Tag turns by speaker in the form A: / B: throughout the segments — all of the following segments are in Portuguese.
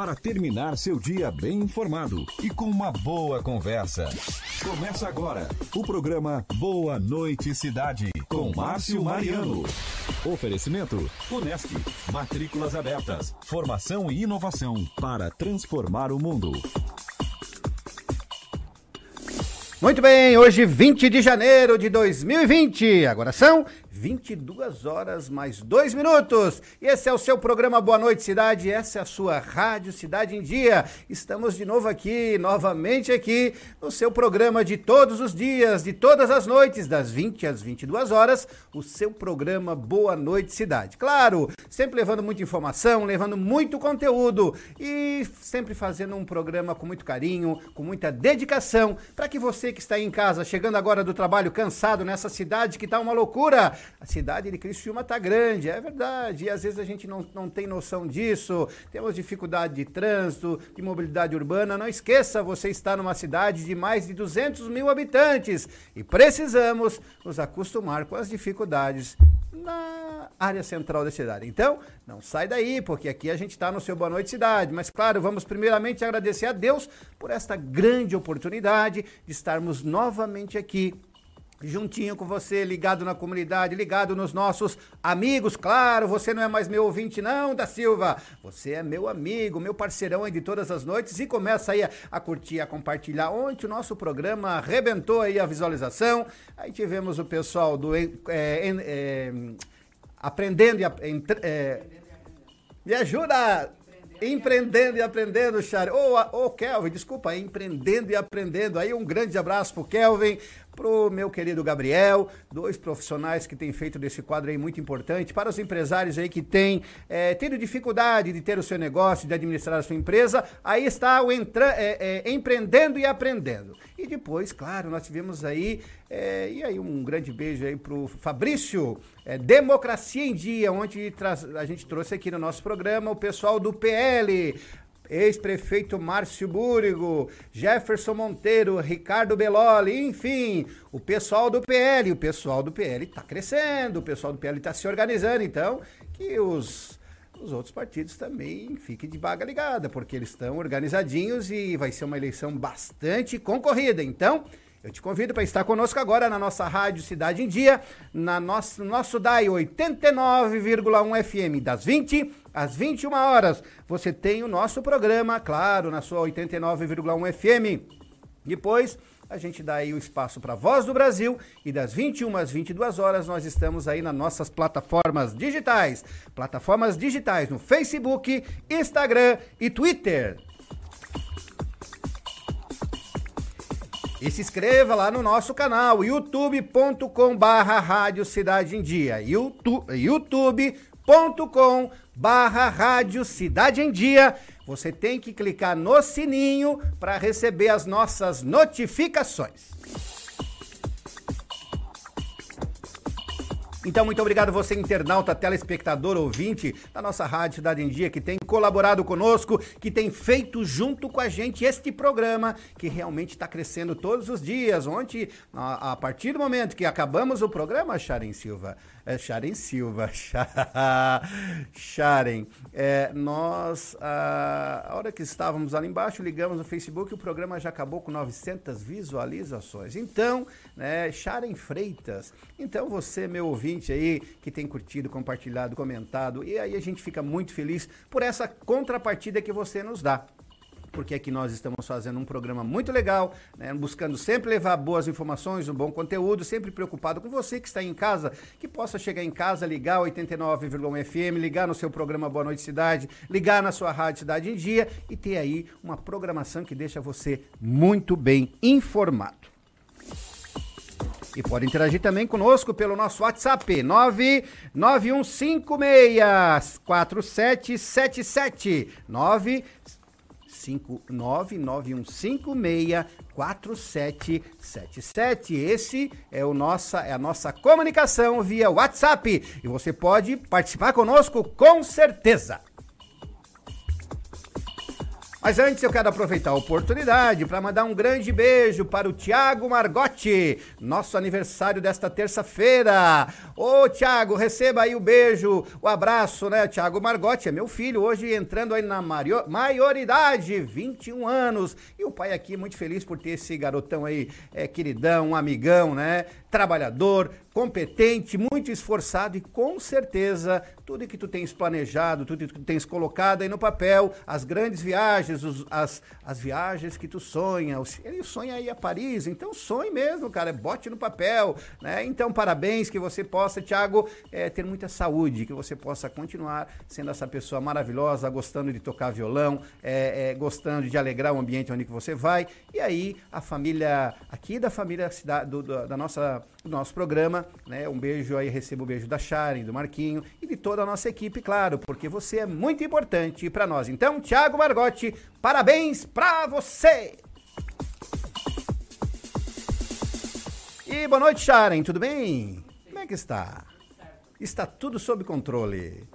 A: para terminar seu dia bem informado e com uma boa conversa. Começa agora o programa Boa Noite Cidade com Márcio Mariano. Oferecimento Unesc, matrículas abertas, formação e inovação para transformar o mundo.
B: Muito bem, hoje 20 de janeiro de 2020. Agora são 22 horas mais 2 minutos. E esse é o seu programa Boa Noite Cidade, essa é a sua Rádio Cidade em Dia. Estamos de novo aqui, novamente aqui, no seu programa de todos os dias, de todas as noites, das 20 às 22 horas, o seu programa Boa Noite Cidade. Claro, sempre levando muita informação, levando muito conteúdo e sempre fazendo um programa com muito carinho, com muita dedicação, para que você que está aí em casa, chegando agora do trabalho cansado nessa cidade que está uma loucura, a cidade de Criciúma está grande, é verdade, e às vezes a gente não, não tem noção disso, temos dificuldade de trânsito, de mobilidade urbana, não esqueça, você está numa cidade de mais de 200 mil habitantes e precisamos nos acostumar com as dificuldades na área central da cidade. Então, não sai daí, porque aqui a gente está no seu Boa Noite Cidade. Mas, claro, vamos primeiramente agradecer a Deus por esta grande oportunidade de estarmos novamente aqui juntinho com você, ligado na comunidade, ligado nos nossos amigos. Claro, você não é mais meu ouvinte, não, da Silva. Você é meu amigo, meu parceirão aí de todas as noites e começa aí a, a curtir, a compartilhar. Ontem o nosso programa arrebentou aí a visualização. Aí tivemos o pessoal do é, é, Aprendendo e. É, me ajuda! Empreendendo e aprendendo, Chari. Ô, oh, oh, Kelvin, desculpa, empreendendo e aprendendo. Aí um grande abraço pro Kelvin, pro meu querido Gabriel, dois profissionais que têm feito desse quadro aí muito importante, para os empresários aí que têm é, tido dificuldade de ter o seu negócio, de administrar a sua empresa, aí está o entra, é, é, empreendendo e aprendendo. E depois, claro, nós tivemos aí, e aí um grande beijo aí pro Fabrício, Democracia em Dia, onde a gente trouxe aqui no nosso programa o pessoal do PL, ex-prefeito Márcio Búrigo, Jefferson Monteiro, Ricardo Beloli, enfim, o pessoal do PL. O pessoal do PL está crescendo, o pessoal do PL está se organizando, então que os, os outros partidos também fiquem de baga ligada, porque eles estão organizadinhos e vai ser uma eleição bastante concorrida. Então, eu te convido para estar conosco agora na nossa Rádio Cidade em Dia, na nosso, nosso DAI 89,1 FM, das 20 às 21 horas. Você tem o nosso programa, claro, na sua 89,1 FM. Depois a gente dá aí o espaço para Voz do Brasil e das 21 às 22 horas nós estamos aí nas nossas plataformas digitais. Plataformas digitais no Facebook, Instagram e Twitter. E se inscreva lá no nosso canal, youtube.com barra Rádio Cidade em Dia, youtube.com barra Rádio Cidade em Dia. Você tem que clicar no sininho para receber as nossas notificações. Então, muito obrigado você, internauta, telespectador, ouvinte da nossa Rádio Cidade em Dia, que tem colaborado conosco, que tem feito junto com a gente este programa, que realmente está crescendo todos os dias. Ontem, a, a, partir do momento que acabamos o programa, Sharon Silva, é Sharon Silva, Sharon, é, nós, a, a hora que estávamos ali embaixo, ligamos no Facebook, o programa já acabou com 900 visualizações. Então, né, Sharon Freitas, então você, meu ouvinte, aí que tem curtido, compartilhado, comentado. E aí a gente fica muito feliz por essa contrapartida que você nos dá porque aqui nós estamos fazendo um programa muito legal, né, buscando sempre levar boas informações, um bom conteúdo, sempre preocupado com você que está em casa, que possa chegar em casa, ligar 89,1 FM, ligar no seu programa Boa Noite Cidade, ligar na sua rádio Cidade em Dia e ter aí uma programação que deixa você muito bem informado. E pode interagir também conosco pelo nosso WhatsApp, 991564777. 95991564777. Esse é o nossa é a nossa comunicação via WhatsApp e você pode participar conosco com certeza. Mas antes eu quero aproveitar a oportunidade para mandar um grande beijo para o Tiago Margotti, nosso aniversário desta terça-feira. Ô Tiago, receba aí o beijo, o abraço, né? Tiago Margotti é meu filho, hoje entrando aí na maioridade, 21 anos. E o pai aqui muito feliz por ter esse garotão aí, é, queridão, um amigão, né? Trabalhador, competente, muito esforçado e com certeza tudo que tu tens planejado, tudo que tu tens colocado aí no papel, as grandes viagens, os, as, as viagens que tu sonha, ele sonha aí a Paris, então sonhe mesmo, cara, bote no papel, né? Então parabéns, que você possa, Thiago, é, ter muita saúde, que você possa continuar sendo essa pessoa maravilhosa, gostando de tocar violão, é, é, gostando de alegrar o ambiente onde que você vai, e aí a família, aqui da família do, do, da nossa, do nosso programa, né? Um beijo aí, recebo o um beijo da Sharon, do Marquinho e de toda a nossa equipe, claro, porque você é muito importante para nós. Então, Thiago Margotti, parabéns para você! E boa noite, Sharon, tudo bem? Como é que está? Está tudo sob controle.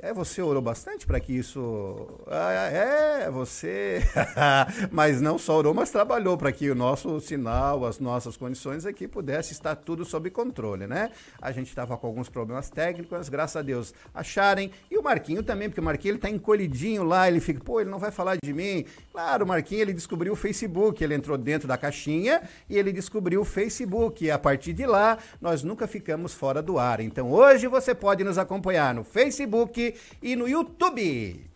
B: É, você orou bastante para que isso. Ah, é, você. mas não só orou, mas trabalhou para que o nosso sinal, as nossas condições aqui pudesse estar tudo sob controle, né? A gente estava com alguns problemas técnicos, graças a Deus acharem. E o Marquinho também, porque o Marquinho ele tá encolhidinho lá, ele fica, pô, ele não vai falar de mim. Claro, o Marquinho ele descobriu o Facebook, ele entrou dentro da caixinha e ele descobriu o Facebook. E a partir de lá, nós nunca ficamos fora do ar. Então hoje você pode nos acompanhar no Facebook Facebook e no YouTube.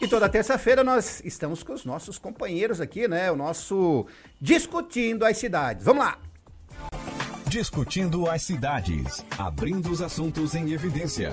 B: E toda terça-feira nós estamos com os nossos companheiros aqui, né? O nosso Discutindo as Cidades. Vamos lá!
A: Discutindo as Cidades, abrindo os assuntos em evidência.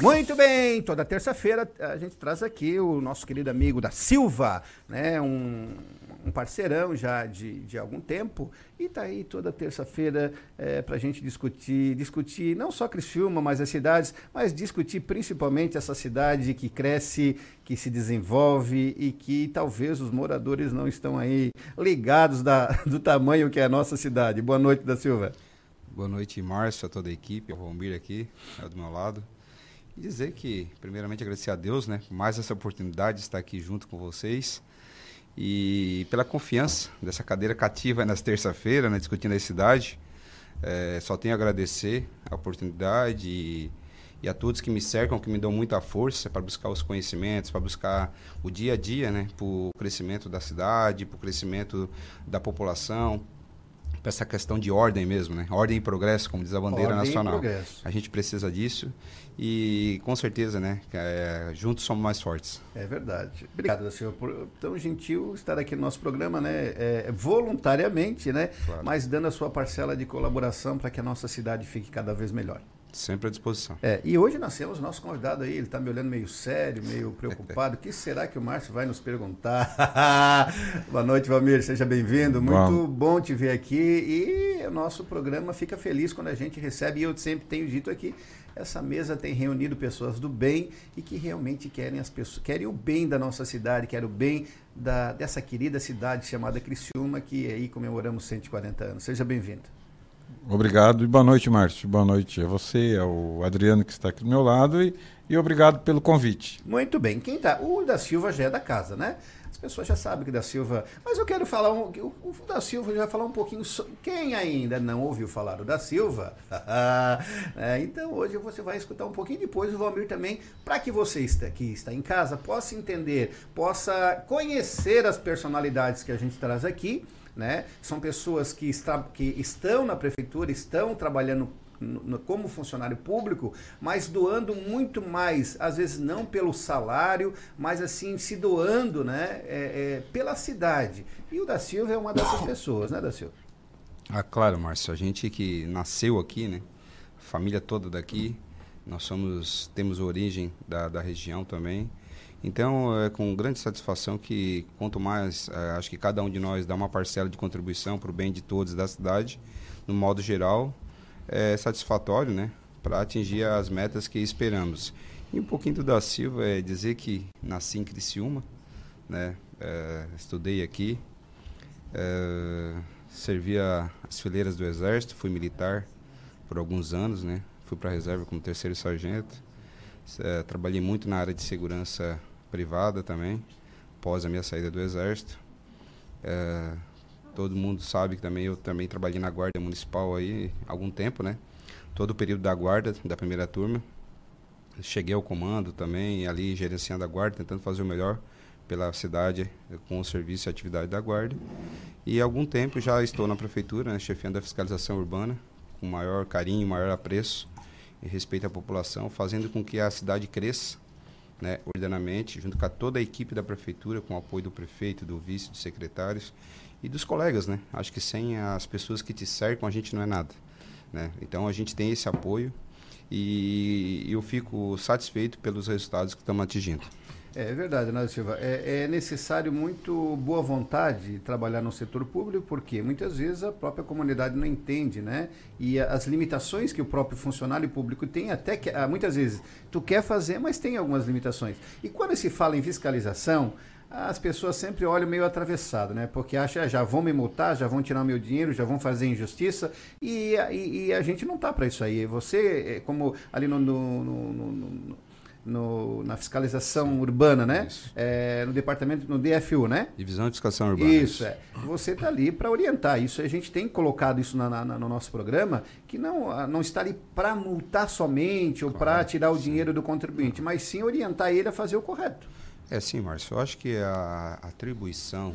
B: Muito bem, toda terça-feira a gente traz aqui o nosso querido amigo da Silva, né? Um, um parceirão já de, de algum tempo e está aí toda terça-feira é, para a gente discutir, discutir não só Criciúma, mas as cidades, mas discutir principalmente essa cidade que cresce, que se desenvolve e que talvez os moradores não estão aí ligados da, do tamanho que é a nossa cidade. Boa noite, da Silva.
C: Boa noite, Márcio, a toda a equipe, o Valmir aqui, do meu lado. E dizer que, primeiramente, agradecer a Deus, né, por mais essa oportunidade de estar aqui junto com vocês e pela confiança dessa cadeira cativa nas terça-feira, né, discutindo a cidade. É, só tenho a agradecer a oportunidade e, e, a todos que me cercam, que me dão muita força para buscar os conhecimentos, para buscar o dia a dia, né, para o crescimento da cidade, para o crescimento da população, para essa questão de ordem mesmo, né? Ordem e progresso, como diz a bandeira ordem nacional. A gente precisa disso e com certeza, né? É, juntos somos mais fortes.
B: É verdade. Obrigado, senhor, por tão gentil estar aqui no nosso programa, né? É, voluntariamente, né? Claro. Mas dando a sua parcela de colaboração para que a nossa cidade fique cada vez melhor.
C: Sempre à disposição.
B: É, e hoje nós temos o nosso convidado aí, ele está me olhando meio sério, meio preocupado. O que será que o Márcio vai nos perguntar? Boa noite, Valmir, seja bem-vindo. Muito bom te ver aqui. E o nosso programa fica feliz quando a gente recebe, e eu sempre tenho dito aqui, essa mesa tem reunido pessoas do bem e que realmente querem as pessoas, querem o bem da nossa cidade, querem o bem da, dessa querida cidade chamada Criciúma, que aí comemoramos 140 anos. Seja bem-vindo.
D: Obrigado e boa noite, Márcio. Boa noite a você, ao Adriano que está aqui do meu lado e, e obrigado pelo convite.
B: Muito bem. Quem tá? O da Silva já é da casa, né? As pessoas já sabem que da Silva. Mas eu quero falar um. O, o da Silva já vai falar um pouquinho. sobre quem ainda não ouviu falar do da Silva? é, então hoje você vai escutar um pouquinho depois o Valmir também, para que você está, que está em casa possa entender, possa conhecer as personalidades que a gente traz aqui né? São pessoas que, está, que estão na prefeitura, estão trabalhando como funcionário público, mas doando muito mais, às vezes não pelo salário, mas assim se doando, né, é, é, pela cidade. E o da Silva é uma dessas pessoas, né, da Silva?
C: Ah, claro, Márcio. A gente que nasceu aqui, né, família toda daqui, nós somos temos origem da, da região também. Então, é com grande satisfação que, quanto mais, é, acho que cada um de nós dá uma parcela de contribuição para o bem de todos da cidade, no modo geral, é satisfatório, né? Para atingir as metas que esperamos. E um pouquinho do da Silva é dizer que nasci em Criciúma, né? É, estudei aqui, é, servi as fileiras do Exército, fui militar por alguns anos, né? Fui para a reserva como terceiro sargento É, trabalhei muito na área de segurança privada também, após a minha saída do Exército. É, todo mundo sabe que também eu também trabalhei na Guarda Municipal aí algum tempo, né? Todo o período da guarda, da primeira turma. Cheguei ao comando também, ali gerenciando a guarda, tentando fazer o melhor pela cidade com o serviço e atividade da guarda. E há algum tempo já estou na prefeitura, né, chefiando a fiscalização urbana, com maior carinho, maior apreço e respeito à população, fazendo com que a cidade cresça né, ordenamente, junto com toda a equipe da prefeitura, com o apoio do prefeito, do vice, dos secretários e dos colegas, né? Acho que sem as pessoas que te cercam, a gente não é nada, né? Então a gente tem esse apoio e eu fico satisfeito pelos resultados que estamos atingindo.
B: É verdade, Nádio Silva. É, é, necessário muito boa vontade trabalhar no setor público, porque muitas vezes a própria comunidade não entende, né? E as limitações que o próprio funcionário público tem, até que ah, muitas vezes tu quer fazer, mas tem algumas limitações. E quando se fala em fiscalização, as pessoas sempre olham meio atravessado, né? Porque acham, ah, já vão me multar, já vão tirar meu dinheiro, já vão fazer injustiça. E, e, e a gente não tá para isso aí. Você, é, como ali no, no, no, no no, na fiscalização Sim. urbana, né? É, no departamento, no DFU, né?
C: Divisão de Fiscalização Urbana.
B: Isso, é. Você está ali para orientar. Isso a gente tem colocado isso na, na, no nosso programa, que não, ah, não está ali para multar somente ou para tirar o sim. dinheiro do contribuinte, mas sim orientar ele a fazer o correto.
C: É sim, Márcio. Eu acho que a atribuição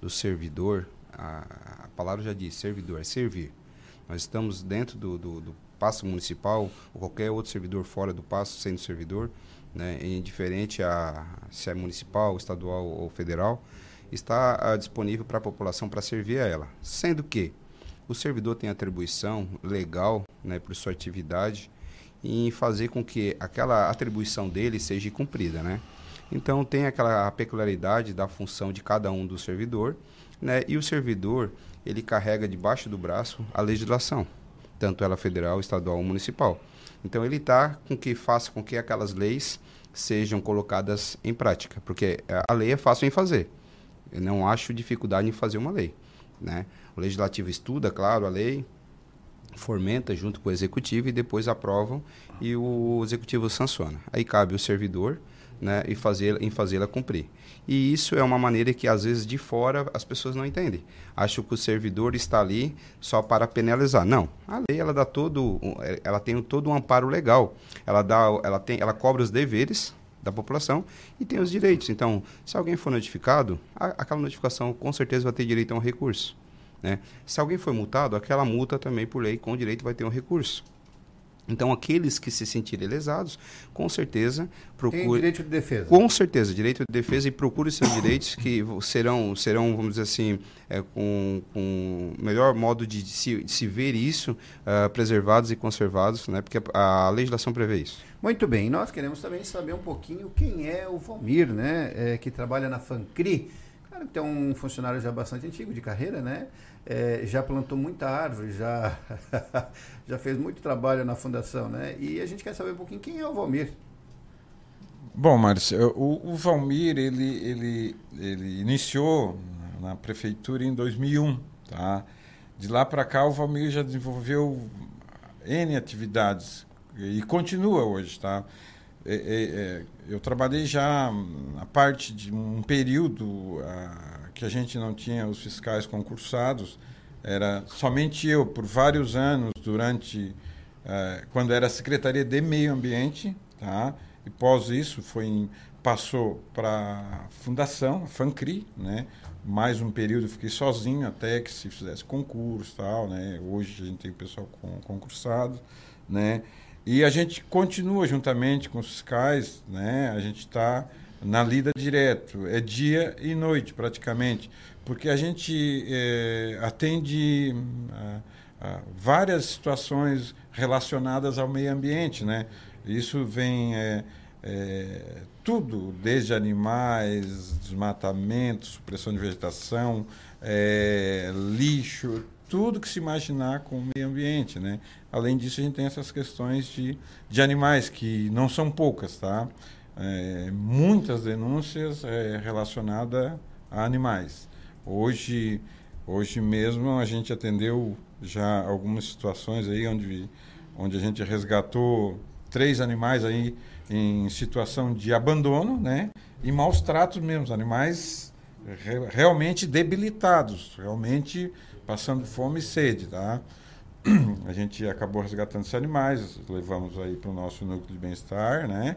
C: do servidor, a, a palavra já diz, servidor, é servir. Nós estamos dentro do, do, do passo municipal ou qualquer outro servidor fora do passo sendo servidor, né, indiferente a se é municipal, estadual ou federal, está ah, disponível para a população para servir a ela. Sendo que o servidor tem atribuição legal né, por sua atividade em fazer com que aquela atribuição dele seja cumprida. Né? Então tem aquela peculiaridade da função de cada um do servidor né, e o servidor ele carrega debaixo do braço a legislação tanto ela federal, estadual ou municipal. Então ele está com que faça com que aquelas leis sejam colocadas em prática, porque a lei é fácil em fazer. Eu não acho dificuldade em fazer uma lei, né? O legislativo estuda, claro, a lei, fomenta junto com o executivo e depois aprovam e o executivo sanciona. Aí cabe o servidor né, e fazer, em fazê-la cumprir. E isso é uma maneira que, às vezes, de fora as pessoas não entendem. Acham que o servidor está ali só para penalizar. Não. A lei ela dá todo, ela tem todo um amparo legal. Ela, dá, ela, tem, ela cobra os deveres da população e tem os direitos. Então, se alguém for notificado, a, aquela notificação com certeza vai ter direito a um recurso. Né? Se alguém for multado, aquela multa também, por lei, com direito vai ter um recurso. Então, aqueles que se sentirem lesados, com certeza, procurem.
B: Direito de defesa.
C: Com certeza, direito de defesa e procure seus direitos que serão, serão vamos dizer assim, é, com, com melhor modo de, se, de se ver isso, uh, preservados e conservados, né? porque a, a, legislação prevê isso.
B: Muito bem, nós queremos também saber um pouquinho quem é o Valmir, né? É, que trabalha na FANCRI. Claro que tem um funcionário já bastante antigo de carreira, né? é, já plantou muita árvore, já, já fez muito trabalho na fundação, né? E a gente quer saber um pouquinho quem é o Valmir.
D: Bom, Márcio, o, o Valmir, ele, ele, ele iniciou na prefeitura em 2001, tá? De lá para cá, o Valmir já desenvolveu N atividades e continua hoje, tá? É, é, é, eu trabalhei já a parte de um período a, que a gente não tinha os fiscais concursados, era somente eu, por vários anos, durante. É, quando era Secretaria de Meio Ambiente, tá? e pós isso foi em, passou para a Fundação, a FANCRI, né? mais um período fiquei sozinho até que se fizesse concurso tal, né? Hoje a gente tem o pessoal com, concursado, né? E a gente continua juntamente com os fiscais, né? A gente está na lida direto, é dia e noite praticamente, porque a gente é, atende a, a várias situações relacionadas ao meio ambiente, né? Isso vem é, é, tudo, desde animais, desmatamento, supressão de vegetação, lixo, tudo que se imaginar com o meio ambiente, né? Além disso, a gente tem essas questões de, de animais, que não são poucas, tá? É, muitas denúncias é, relacionadas a animais. Hoje, hoje mesmo a gente atendeu já algumas situações aí onde, onde a gente resgatou três animais aí em situação de abandono, né? E maus tratos mesmo, animais realmente debilitados, realmente passando fome e sede, tá? A gente acabou resgatando esses animais, levamos aí para o nosso núcleo de bem-estar, né?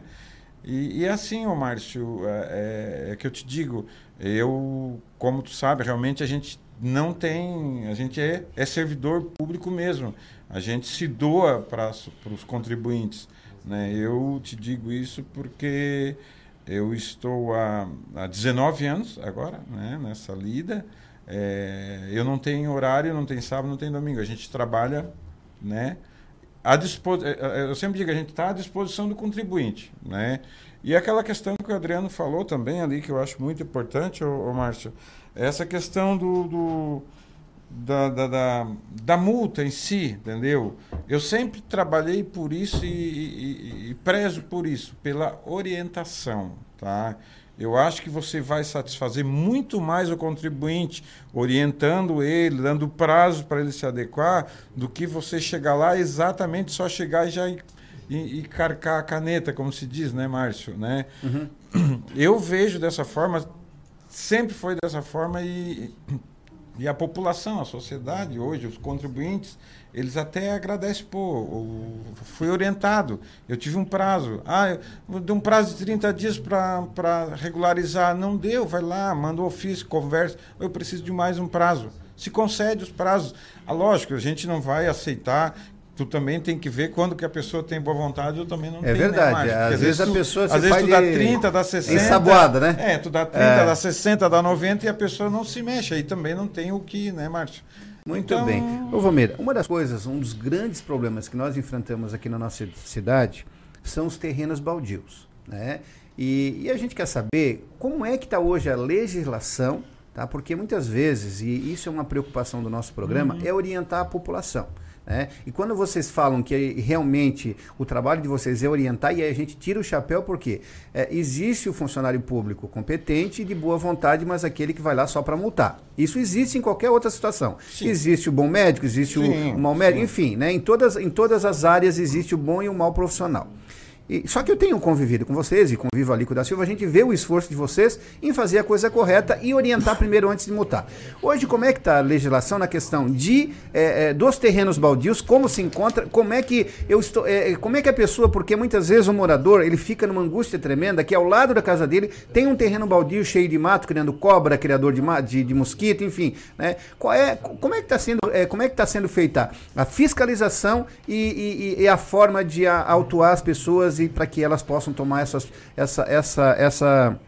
D: E, e assim, ô Márcio, é, é, é, que eu te digo, eu, como tu sabe, realmente a gente não tem, a gente é, é servidor público mesmo, a gente se doa para os contribuintes, né? Eu te digo isso porque eu estou há, há 19 anos agora, né, nessa lida, é, eu não tenho horário, não tem sábado, não tem domingo, a gente trabalha, né, à dispos... É, é, eu sempre digo, a gente está à disposição do contribuinte, né? E aquela questão que o Adriano falou também ali, que eu acho muito importante, ô Márcio, é essa questão do, do da, da, da, da, multa em si, entendeu? Eu sempre trabalhei por isso e, e, e prezo por isso, pela orientação, tá? Eu acho que você vai satisfazer muito mais o contribuinte orientando ele, dando prazo para ele se adequar, do que você chegar lá exatamente só chegar e já e, e carcar a caneta, como se diz, né, Márcio? Né? Uhum. Eu vejo dessa forma, sempre foi dessa forma e, e a população, a sociedade hoje, os contribuintes, eles até agradecem, pô, fui orientado, eu tive um prazo. Ah, dei um prazo de 30 dias para regularizar. Não deu, vai lá, manda o ofício, conversa. Eu preciso de mais um prazo. Se concede os prazos. Ah, lógico, a gente não vai aceitar tu também tem que ver quando que a pessoa tem boa vontade, eu também não
B: é tenho. É verdade. Né, às, às, vezes, a pessoa
D: Às vezes tu dá 30, dá 60.
B: Ensaboada, né?
D: É, tu dá 30, é. dá 60, dá 90 e a pessoa não se mexe. Aí também não tem o que, né, Márcio?
B: Muito então... bem. Ô, Valmeira, uma das coisas, um dos grandes problemas que nós enfrentamos aqui na nossa cidade são os terrenos baldios. Né? E, e a gente quer saber como é que está hoje a legislação, tá? porque muitas vezes, e isso é uma preocupação do nosso programa, uhum. é orientar a população. Né? E quando vocês falam que realmente o trabalho de vocês é orientar, e aí a gente tira o chapéu porque é, existe o funcionário público competente e de boa vontade, mas aquele que vai lá só para multar. Isso existe em qualquer outra situação. Sim. Existe o bom médico, existe sim, o, o mau médico, sim. enfim, né? em, todas, em todas as áreas existe o bom e o mau profissional. E, só que eu tenho convivido com vocês e convivo ali com o da Silva, a gente vê o esforço de vocês em fazer a coisa correta e orientar primeiro antes de multar. Hoje, como é que está a legislação na questão de é, é, dos terrenos baldios, como se encontra, como é que eu estou, é, como é que a pessoa, porque muitas vezes o morador ele fica numa angústia tremenda que ao lado da casa dele tem um terreno baldio cheio de mato, criando cobra, criador de, de, de mosquito, enfim, né? Qual é, como é que está sendo, é, como é que está sendo feita a fiscalização e, e, e a forma de a, autuar as pessoas e para que elas possam tomar essas, essa, essa, essa,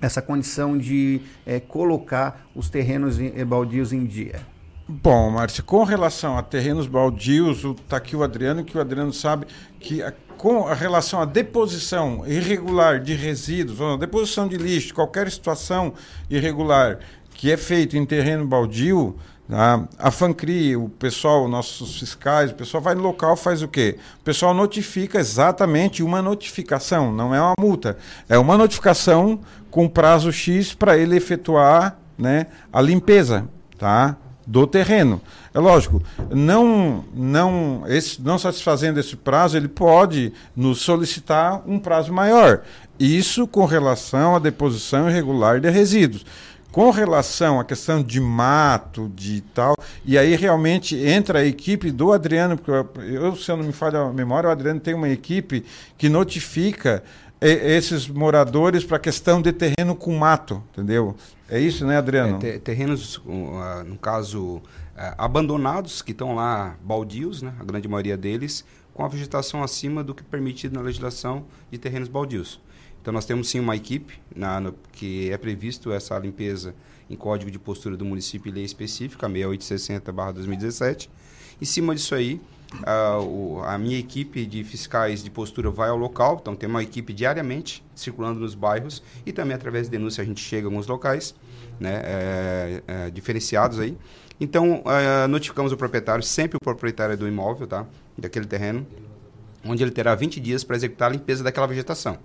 B: essa condição de é, colocar os terrenos eh, baldios em dia?
D: Bom, Márcio, com relação a terrenos baldios, está aqui o Adriano, que o Adriano sabe que a, com a relação à deposição irregular de resíduos, ou deposição de lixo, qualquer situação irregular que é feito em terreno baldio, a, a FANCRI, o pessoal, nossos fiscais, o pessoal vai no local faz o quê? O pessoal notifica exatamente uma notificação, não é uma multa. É uma notificação com prazo X para ele efetuar né, a limpeza tá, do terreno. É lógico, não, não, esse, não satisfazendo esse prazo, ele pode nos solicitar um prazo maior. Isso com relação à deposição irregular de resíduos. Com relação à questão de mato, de tal, e aí realmente entra a equipe do Adriano, porque eu, se eu não me falha a memória, o Adriano tem uma equipe que notifica esses moradores para a questão de terreno com mato, entendeu? É isso, né, Adriano?
C: É, terrenos, uh, no caso, uh, abandonados, que estão lá baldios, né, a grande maioria deles, com a vegetação acima do que permitido na legislação de terrenos baldios. Então nós temos sim uma equipe na, no, que é previsto essa limpeza em código de postura do município e lei específica, 6860-2017. Em cima disso aí, a, o, a minha equipe de fiscais de postura vai ao local, então tem uma equipe diariamente circulando nos bairros e também através de denúncia a gente chega a alguns locais né, é, é, diferenciados aí. Então, é, notificamos o proprietário, sempre o proprietário do imóvel, tá, daquele terreno, onde ele terá 20 dias para executar a limpeza daquela vegetação.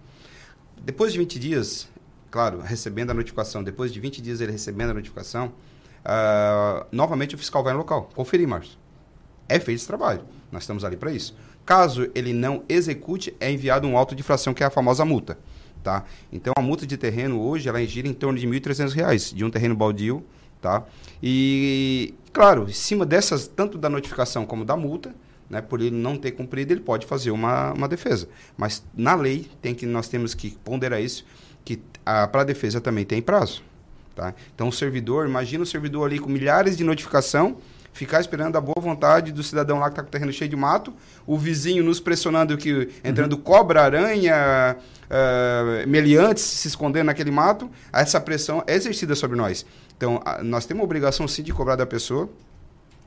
C: Depois de 20 dias, claro, recebendo a notificação, depois de 20 dias ele recebendo a notificação, uh, novamente o fiscal vai no local, conferir, Márcio. É feito esse trabalho. Nós estamos ali para isso. Caso ele não execute, é enviado um auto de infração, que é a famosa multa. Tá? Então, a multa de terreno hoje, ela gira em torno de R$ 1.300 de um terreno baldio. Tá? E, claro, em cima dessas, tanto da notificação como da multa, né, por ele não ter cumprido, ele pode fazer uma, uma defesa. Mas na lei, tem que, nós temos que ponderar isso, que para a defesa também tem prazo. Tá? Então, o servidor, imagina o servidor ali com milhares de notificação, ficar esperando a boa vontade do cidadão lá que está com o terreno cheio de mato, o vizinho nos pressionando que entrando uhum. cobra, aranha, uh, meliantes se escondendo naquele mato, essa pressão é exercida sobre nós. Então, a, nós temos a obrigação sim de cobrar da pessoa,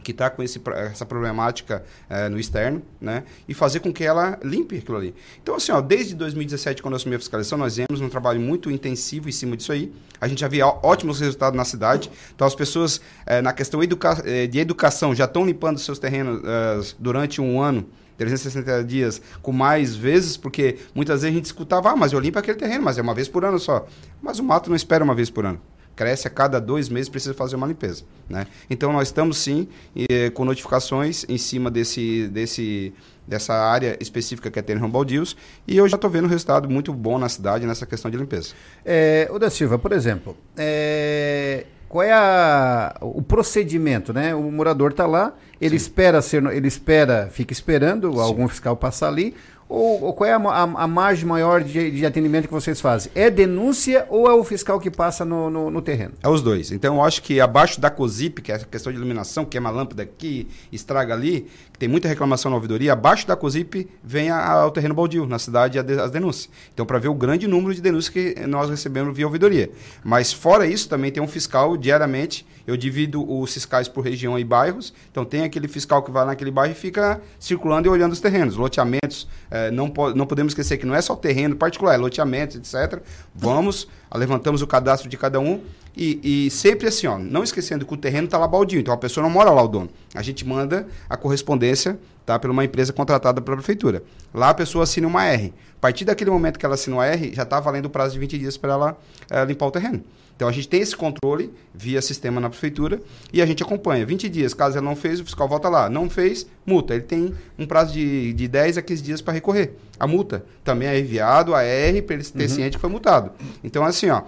C: que está com esse, essa problemática é, no externo, né? E fazer com que ela limpe aquilo ali. Então, assim, ó, desde 2017, quando eu assumi a fiscalização, nós viemos um trabalho muito intensivo em cima disso aí. A gente já via ótimos resultados na cidade. Então, as pessoas, é, na questão educa é, de educação, já estão limpando seus terrenos durante um ano 360 dias com mais vezes, porque muitas vezes a gente escutava, ah, mas eu limpo aquele terreno, mas é uma vez por ano só. Mas o mato não espera uma vez por ano cresce a cada dois meses, precisa fazer uma limpeza. Né? Então, nós estamos sim e, com notificações em cima desse, desse, dessa área específica que é terreno baldios, e eu já estou vendo um resultado muito bom na cidade nessa questão de limpeza.
B: É, o da Silva, por exemplo, é, qual é a, o procedimento, né? O morador está lá, ele Sim. espera ser, ele espera, fica esperando Sim. algum fiscal passar ali, ou, ou, qual é a, a, a margem maior de, de, atendimento que vocês fazem? É denúncia ou é o fiscal que passa no, no, no, terreno?
C: É os dois. Então, eu acho que abaixo da COSIP, que é a questão de iluminação, queima a lâmpada aqui, estraga ali, tem muita reclamação na ouvidoria, abaixo da COSIP vem a, a, o terreno baldio, na cidade, as denúncias. Então, para ver o grande número de denúncias que nós recebemos via ouvidoria. Mas, fora isso, também tem um fiscal diariamente eu divido os fiscais por região e bairros. Então tem aquele fiscal que vai naquele bairro e fica circulando e olhando os terrenos. Loteamentos, eh, não, po não podemos esquecer que não é só terreno particular, é loteamentos, etc. Vamos, levantamos o cadastro de cada um e, e, sempre assim, ó, não esquecendo que o terreno está lá baldio, então a pessoa não mora lá, o dono. A gente manda a correspondência tá, por uma empresa contratada pela prefeitura. Lá a pessoa assina uma R. A partir daquele momento que ela assina uma R, já está valendo o prazo de 20 dias para ela é, limpar o terreno. Então a gente tem esse controle via sistema na prefeitura e a gente acompanha. 20 dias, caso ela não fez, o fiscal volta lá. Não fez, multa. Ele tem um prazo de, de 10 a 15 dias para recorrer. A multa também é enviado a R para ele ter uhum. ciente que foi multado. Então, assim, ó.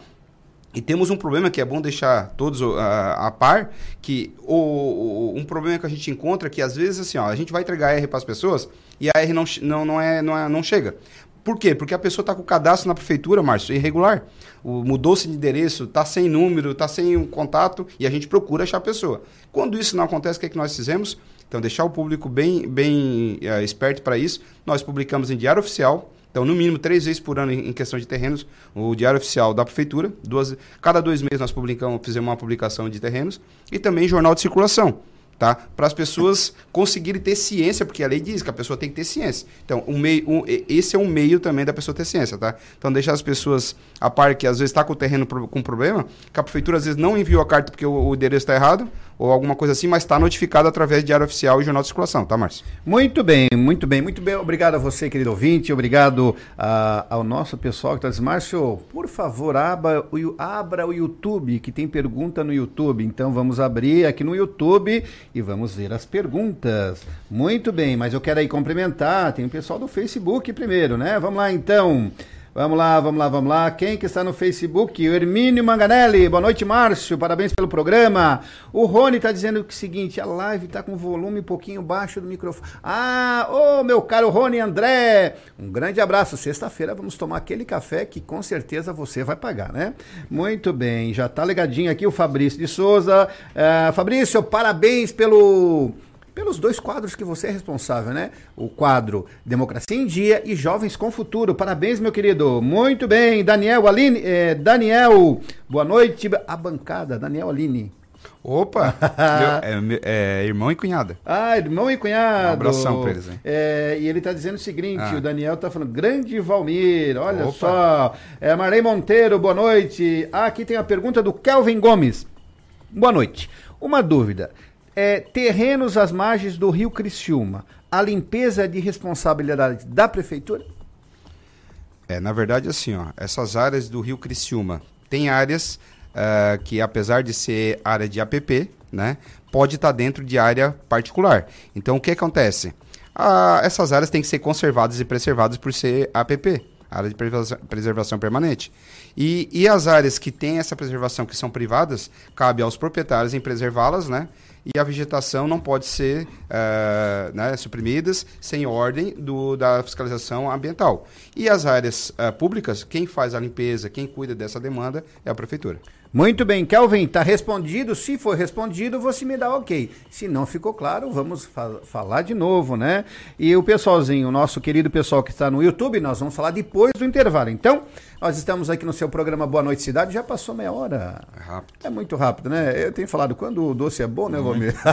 C: E temos um problema que é bom deixar todos uh, a par, que o, o, um problema que a gente encontra é que às vezes assim, ó, a gente vai entregar R para as pessoas e a R não, não, não, é, não, é, não chega. Por quê? Porque a pessoa está com o cadastro na prefeitura, Márcio, irregular. Mudou-se de endereço, está sem número, está sem um contato e a gente procura achar a pessoa. Quando isso não acontece, o que, é que nós fizemos? Então, deixar o público bem, bem uh, esperto para isso. Nós publicamos em Diário Oficial, então, no mínimo, três vezes por ano em questão de terrenos, o Diário Oficial da Prefeitura. Duas, cada dois meses nós publicamos, fizemos uma publicação de terrenos. E também Jornal de Circulação tá? Para as pessoas conseguirem ter ciência, porque a lei diz que a pessoa tem que ter ciência. Então, um meio, um, esse é um meio também da pessoa ter ciência, tá? Então, deixar as pessoas a par que às vezes está com o terreno com problema, que a prefeitura às vezes não enviou a carta porque o, o endereço está errado, ou alguma coisa assim, mas está notificado através de Diário Oficial e Jornal de Circulação, tá, Márcio?
B: Muito bem, muito bem, muito bem. Obrigado a você, querido ouvinte, obrigado uh, ao nosso pessoal que está dizendo, Márcio, por favor, abra o, abra o YouTube, que tem pergunta no YouTube. Então vamos abrir aqui no YouTube e vamos ver as perguntas. Muito bem, mas eu quero aí complementar, tem o pessoal do Facebook primeiro, né? Vamos lá então. Vamos lá, vamos lá, vamos lá. Quem que está no Facebook? O Hermínio Manganelli. Boa noite, Márcio. Parabéns pelo programa. O Rony está dizendo o seguinte, a live está com volume um pouquinho baixo do microfone. Ah, ô oh, meu caro Rony André. Um grande abraço. Sexta-feira vamos tomar aquele café que com certeza você vai pagar, né? Muito bem, já está ligadinho aqui o Fabrício de Souza. Uh, Fabrício, parabéns pelo pelos dois quadros que você é responsável, né? O quadro Democracia em Dia e Jovens com Futuro. Parabéns, meu querido. Muito bem, Daniel Aline. Eh, Daniel, boa noite. A bancada, Daniel Aline.
C: Opa! meu, é, é, irmão e cunhada.
B: Ah, irmão e cunhado. Um
C: abração pra eles, hein?
B: É, e ele está dizendo o seguinte: ah. o Daniel está falando, grande Valmir, olha Opa. só. É, Marley Monteiro, boa noite. Ah, aqui tem a pergunta do Kelvin Gomes. Boa noite. Uma dúvida é, terrenos às margens do rio Criciúma, a limpeza é de responsabilidade da prefeitura?
C: É, na verdade, assim, ó, essas áreas do rio Criciúma, tem áreas uh, que, apesar de ser área de APP, né, pode estar tá dentro de área particular. Então, o que acontece? ah, essas áreas têm que ser conservadas e preservadas por ser APP, área de preservação, permanente. E, e as áreas que têm essa preservação, que são privadas, cabe aos proprietários em preservá-las, né? E a vegetação não pode ser uh, né, suprimidas sem ordem do, da fiscalização ambiental. E as áreas uh, públicas, quem faz a limpeza, quem cuida dessa demanda é a prefeitura.
B: Muito bem, Kelvin, está respondido. Se for respondido, você me dá ok. Se não ficou claro, vamos fa falar de novo, né? E o pessoalzinho, o nosso querido pessoal que está no YouTube, nós vamos falar depois do intervalo. Então, nós estamos aqui no seu programa Boa Noite Cidade, já passou meia hora. É rápido. É muito rápido, né? Eu tenho falado, quando o doce é bom, né, Valmir?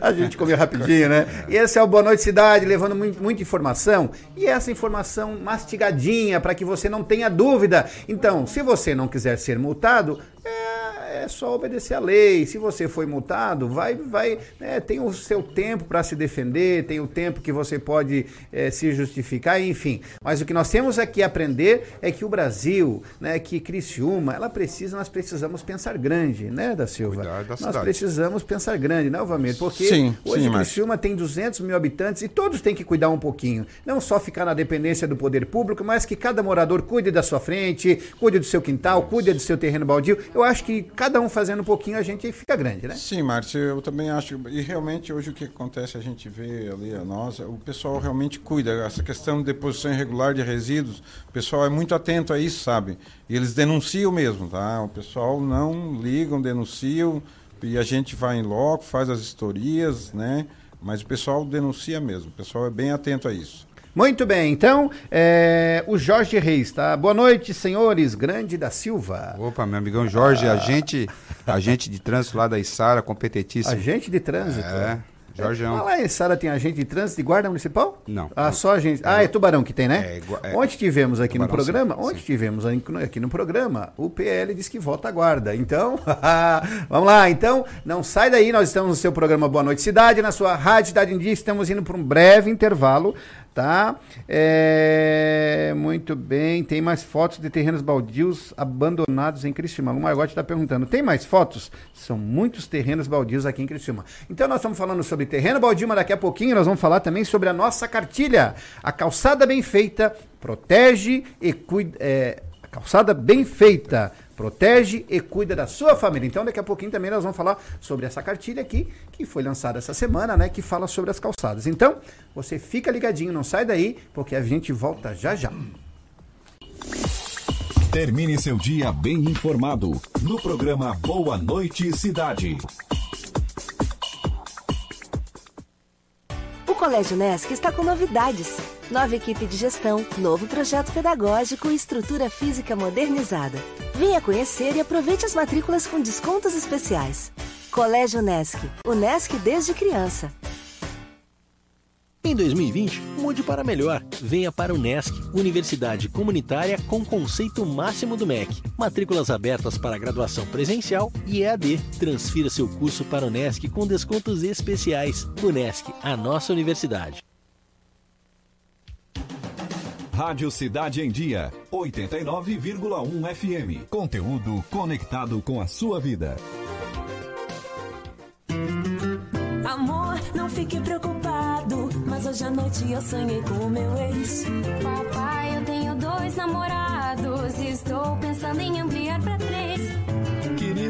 B: a gente comeu rapidinho, né? E esse é o Boa Noite Cidade, levando muito, muita informação. E essa informação mastigadinha, para que você não tenha dúvida. Então, se você não quiser ser multado, é, é só obedecer a lei. Se você foi multado, vai, vai, né, tem o seu tempo para se defender, tem o tempo que você pode é, se justificar, enfim. Mas o que nós temos aqui a aprender é que o Brasil, né, que Criciúma, ela precisa, nós precisamos pensar grande, né, da Silva? Da nós cidade. precisamos pensar grande, né, Alvamir? Porque sim, hoje sim, Criciúma mas... tem 200 mil habitantes e todos têm que cuidar um pouquinho. Não só ficar na dependência do poder público, mas que cada morador cuide da sua frente, cuide do seu quintal, cuide do seu terreno baldio. Eu acho que cada um fazendo um pouquinho a gente fica grande, né?
D: Sim, Márcio, eu também acho. E realmente hoje o que acontece, a gente vê ali a nossa, o pessoal realmente cuida. Essa questão de deposição irregular de resíduos, o pessoal é muito atento a isso, sabe? E eles denunciam mesmo, tá? O pessoal não ligam, denunciam, e a gente vai em loco, faz as historias, né? Mas o pessoal denuncia mesmo, o pessoal é bem atento a isso.
B: Muito bem, então, é, o Jorge Reis, tá? Boa noite, senhores, Grande da Silva.
C: Opa, meu amigão Jorge, ah. agente, agente de trânsito lá da Isara, competentíssimo.
B: Agente de trânsito?
C: É. Jorgeão.
B: Ah, lá em Sara tem agente de trânsito de guarda municipal?
C: Não.
B: Ah, só agente. Ah, é Tubarão que tem, né? É, é, Onde tivemos aqui tubarão, no programa? Sim, Onde sim. tivemos aqui no programa? O PL diz que volta a guarda. Então, vamos lá. Então, não sai daí. Nós estamos no seu programa Boa Noite Cidade, na sua Rádio Cidade em Dia. Estamos indo para um breve intervalo tá? É, muito bem, tem mais fotos de terrenos baldios abandonados em Criciúma. O Margote está perguntando, tem mais fotos? São muitos terrenos baldios aqui em Criciúma. Então nós estamos falando sobre terreno baldio, mas daqui a pouquinho nós vamos falar também sobre a nossa cartilha. A calçada bem feita protege e cuida... É, a calçada bem feita protege e cuida da sua família. Então, daqui a pouquinho também nós vamos falar sobre essa cartilha aqui, que foi lançada essa semana, né? Que fala sobre as calçadas. Então, você fica ligadinho, não sai daí, porque a gente volta já já.
A: Termine seu dia bem informado no programa Boa Noite Cidade.
E: O Colégio Nesc está com novidades. Nova equipe de gestão, novo projeto pedagógico e estrutura física modernizada. Venha conhecer e aproveite as matrículas com descontos especiais. Colégio Nesc. O Nesc desde criança.
F: Em 2020, mude para melhor. Venha para o NESC, Universidade Comunitária com conceito máximo do MEC. Matrículas abertas para graduação presencial e EAD. Transfira seu curso para o NESC com descontos especiais. O NESC, a nossa universidade.
A: Rádio Cidade em Dia, 89,1 FM. Conteúdo conectado com a sua vida.
G: Amor, não fique preocupado, mas hoje à noite eu sonhei com o meu ex.
H: Papai, eu tenho dois namorados estou pensando em ampliar para três.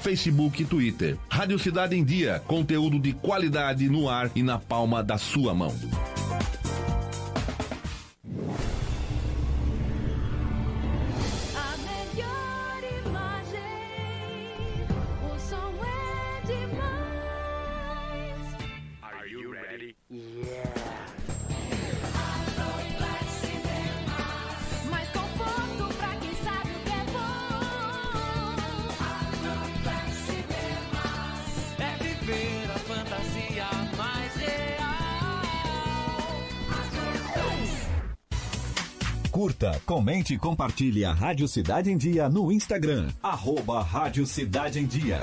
I: Facebook e Twitter. Rádio Cidade em Dia, conteúdo de qualidade no ar e na palma da sua mão.
A: Curta, comente e compartilhe a Rádio Cidade em Dia no Instagram. Arroba Rádio Cidade em Dia.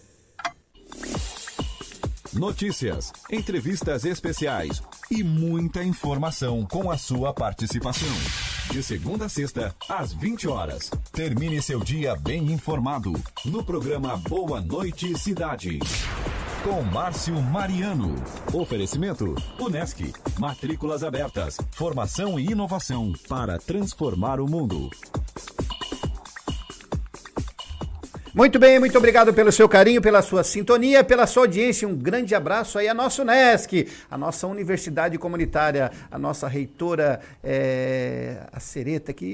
A: Notícias, entrevistas especiais e muita informação com a sua participação. De segunda a sexta, às 20 horas. Termine seu dia bem informado no programa Boa Noite Cidade. Com Márcio Mariano. Oferecimento: Unesc. Matrículas abertas. Formação e inovação para transformar o mundo.
B: Muito bem, muito obrigado pelo seu carinho, pela sua sintonia, pela sua audiência. Um grande abraço aí a nossa Unesc, a nossa universidade comunitária, a nossa reitora, é, a Sereta, que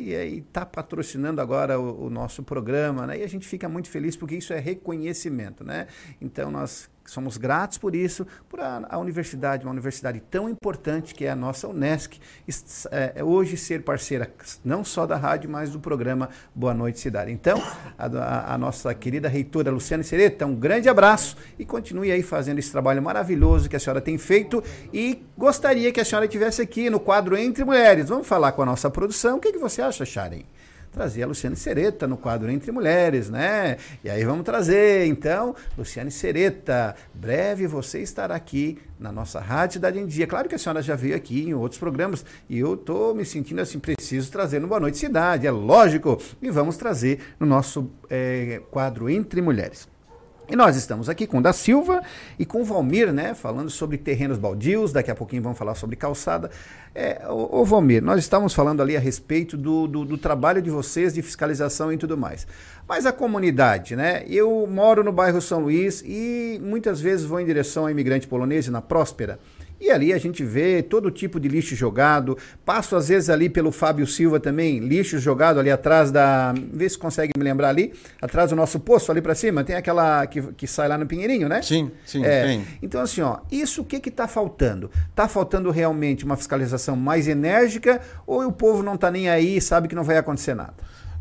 B: está patrocinando agora o, o nosso programa, né? E a gente fica muito feliz porque isso é reconhecimento, né? Então nós somos gratos por isso, por a, a universidade, uma universidade tão importante que é a nossa Unesc, est- é, hoje ser parceira não só da rádio, mas do programa Boa Noite Cidade. Então, a, a- nossa querida reitora Luciane Sereta, um grande abraço e continue aí fazendo esse trabalho maravilhoso que a senhora tem feito e gostaria que a senhora estivesse aqui no quadro Entre Mulheres. Vamos falar com a nossa produção. O que, que você acha, Sharon? Trazer a Luciane Sereta no quadro Entre Mulheres, né? E aí vamos trazer, então, Luciane Sereta. Breve você estará aqui na nossa Rádio Cidade em Dia. Claro que a senhora já veio aqui em outros programas e eu tô me sentindo assim, preciso trazer no Boa Noite Cidade, é lógico. E vamos trazer no nosso eh, quadro Entre Mulheres. E nós estamos aqui com o da Silva e com o Valmir, né? Falando sobre terrenos baldios. Daqui a pouquinho vamos falar sobre calçada. É, ô, ô Valmir, nós estávamos falando ali a respeito do, do, do trabalho de vocês de fiscalização e tudo mais. Mas a comunidade, né? Eu moro no bairro São Luís e muitas vezes vou em direção à imigrante polonesa na Próspera. E ali a gente vê todo tipo de lixo jogado. Passo às vezes ali pelo Fábio Silva também, lixo jogado ali atrás da. Vê se consegue me lembrar ali. Atrás do nosso poço ali para cima. Tem aquela que, que sai lá no Pinheirinho, né?
D: Sim, sim,
B: É.
D: tem.
B: Então, assim, ó, isso o que que tá faltando? Tá faltando realmente uma fiscalização mais enérgica ou o povo não tá nem aí e sabe que não vai acontecer nada?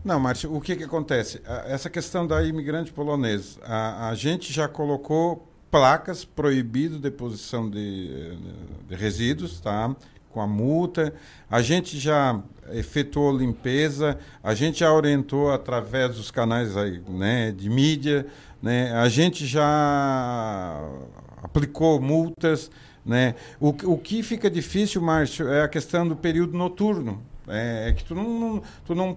D: Não, Márcio, o que, que acontece? Essa questão da imigrante polonesa, a, a gente já colocou placas proibido deposição de, de resíduos, tá? Com a multa. A gente já efetuou limpeza, a gente já orientou através dos canais aí, né, de mídia, né? A gente já aplicou multas, né? O, o que fica difícil, Márcio, é a questão do período noturno. É, é que tu não, tu não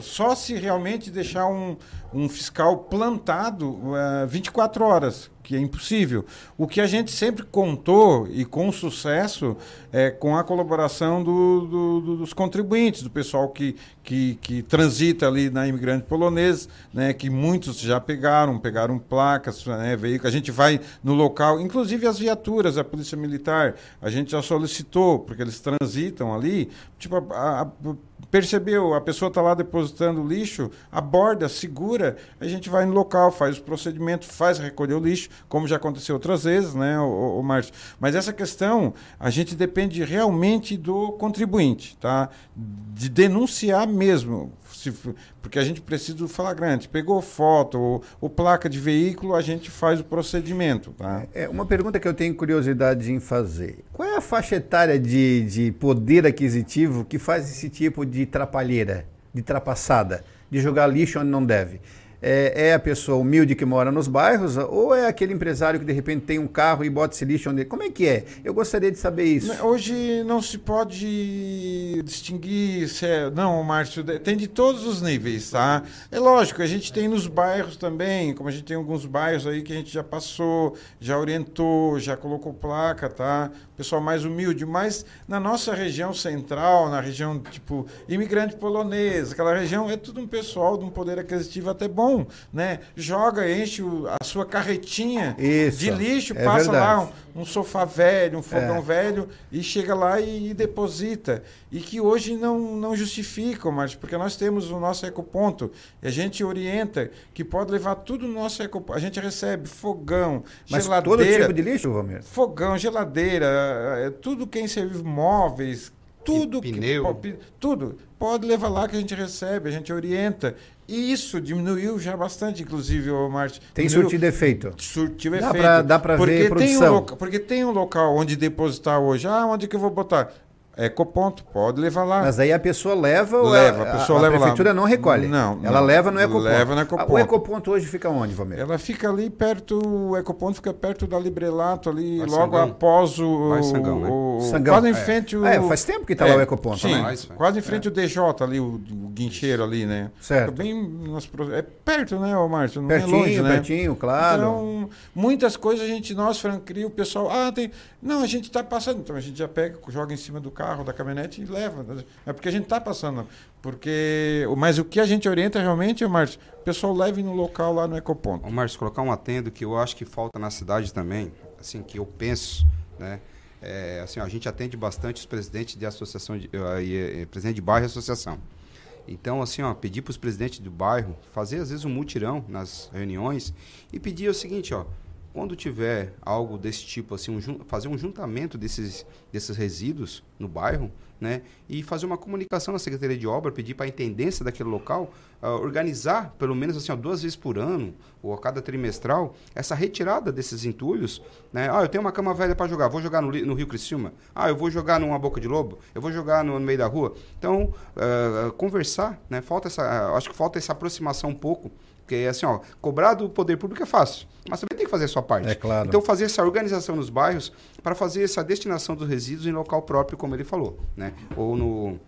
D: só se realmente deixar um, um fiscal plantado ah, 24 horas, que é impossível. O que a gente sempre contou, e com sucesso, é com a colaboração do, do, do, dos contribuintes, do pessoal que, que, que transita ali na imigrante polonesa, né, que muitos já pegaram, pegaram placas, né, veículos. A gente vai no local, inclusive as viaturas, a Polícia Militar, a gente já solicitou, porque eles transitam ali, tipo, a, a, percebeu, a pessoa está lá depositando lixo, aborda, segura, a gente vai no local, faz o procedimento, faz recolher o lixo, como já aconteceu outras vezes, né, o, o Márcio? Mas essa questão, a gente depende realmente do contribuinte, tá? De denunciar mesmo. Se, porque a gente precisa do flagrante. Pegou foto ou, ou, placa de veículo, a gente faz o procedimento. Tá?
B: É, uma pergunta que eu tenho curiosidade em fazer. Qual é a faixa etária de, de poder aquisitivo que faz esse tipo de trapalheira, de trapaçada, de jogar lixo onde não deve? É, é, a pessoa humilde que mora nos bairros ou é aquele empresário que de repente tem um carro e bota esse lixo onde. Como é que é? Eu gostaria de saber isso.
D: Hoje não se pode distinguir se é. Não, Márcio, tem de todos os níveis, tá? É lógico, a gente tem nos bairros também, como a gente tem alguns bairros aí que a gente já passou, já orientou, já colocou placa, tá? Pessoal mais humilde, mas na nossa região central, na região tipo imigrante polonês, aquela região é tudo um pessoal de um poder aquisitivo até bom bom, né? Joga, enche o, a sua carretinha
B: Isso,
D: de lixo,
B: é
D: passa
B: verdade.
D: lá um, um, sofá velho, um fogão
B: É.
D: velho e chega lá e, e deposita. E que hoje não, não justificam, mas porque nós temos o nosso ecoponto e a gente orienta que pode levar tudo no nosso ecoponto. A gente recebe fogão,
B: Mas
D: geladeira.
B: todo tipo de lixo, Valmir?
D: Fogão, geladeira, é, tudo quem serve móveis, tudo que
C: pneu.
D: pi- tudo pode levar lá que a gente recebe, a gente orienta. E isso diminuiu já bastante, inclusive, o Márcio.
B: Tem
D: Diminuiu-
B: surtido efeito.
D: Surtiu
B: Dá
D: efeito.
B: pra- dá
D: porque
B: ver
D: tem um
B: produção.
D: loca- porque tem um local onde depositar hoje. Ah, onde que eu vou botar? Ecoponto, pode levar lá.
B: Mas aí a pessoa leva ou
D: Leva,
B: a,
D: a pessoa
B: a
D: leva lá.
B: prefeitura não recolhe?
D: Não,
B: Ela
D: não.
B: leva no ecoponto.
D: Leva no
B: Ah,
D: ecoponto.
B: O ecoponto hoje fica onde, Valmir?
D: Ela fica ali perto, o ecoponto fica perto da Librelato, ali,
C: Vai
D: logo
C: Sangão.
D: após o.
C: Vai Sangão, né?
D: o-
B: Sangão.
D: Quase em
B: É.
D: frente o.
B: É, faz tempo que tá lá o ecoponto,
D: sim,
B: né?
D: Quase em frente o DJ ali, o, o guincheiro ali, né?
B: Certo.
D: Bem É perto, né, Márcio? Não
B: Pertinho,
D: é longe, né?
B: pertinho, claro.
D: Então, muitas coisas a gente, nós, Francria, o pessoal, ah, tem. Não, a gente está passando. Então a gente já pega, joga em cima do carro, da caminhonete e leva. É porque a gente está passando. Porque. Mas o que a gente orienta realmente, Márcio, o pessoal leve no local lá no ecoponto.
C: Ô, Márcio, colocar um atendo que eu acho que falta na cidade também, assim, que eu penso, né? É, assim, a gente atende bastante os presidentes de associação, de, eh, presidente de bairro e associação. Então, assim, ó, pedir para os presidentes do bairro fazer, às vezes, um mutirão nas reuniões e pedir o seguinte, ó, quando tiver algo desse tipo, assim, um fazer um juntamento desses, desses resíduos no bairro, né? E fazer uma comunicação na Secretaria de Obra, pedir para a intendência daquele local ah, organizar, pelo menos assim, ó, duas vezes por ano, ou a cada trimestral, essa retirada desses entulhos, né? Ah, eu tenho uma cama velha para jogar, vou jogar no, no Rio Criciúma. Ah, eu vou jogar numa boca de lobo, eu vou jogar no, no meio da rua. Então, ah, conversar, né? Falta essa, acho que falta essa aproximação um pouco, porque assim, ó, cobrar do poder público é fácil, mas também tem que fazer a sua parte.
B: É claro.
C: Então, fazer essa organização nos bairros para fazer essa destinação dos resíduos em local próprio, como ele falou, né? Ou no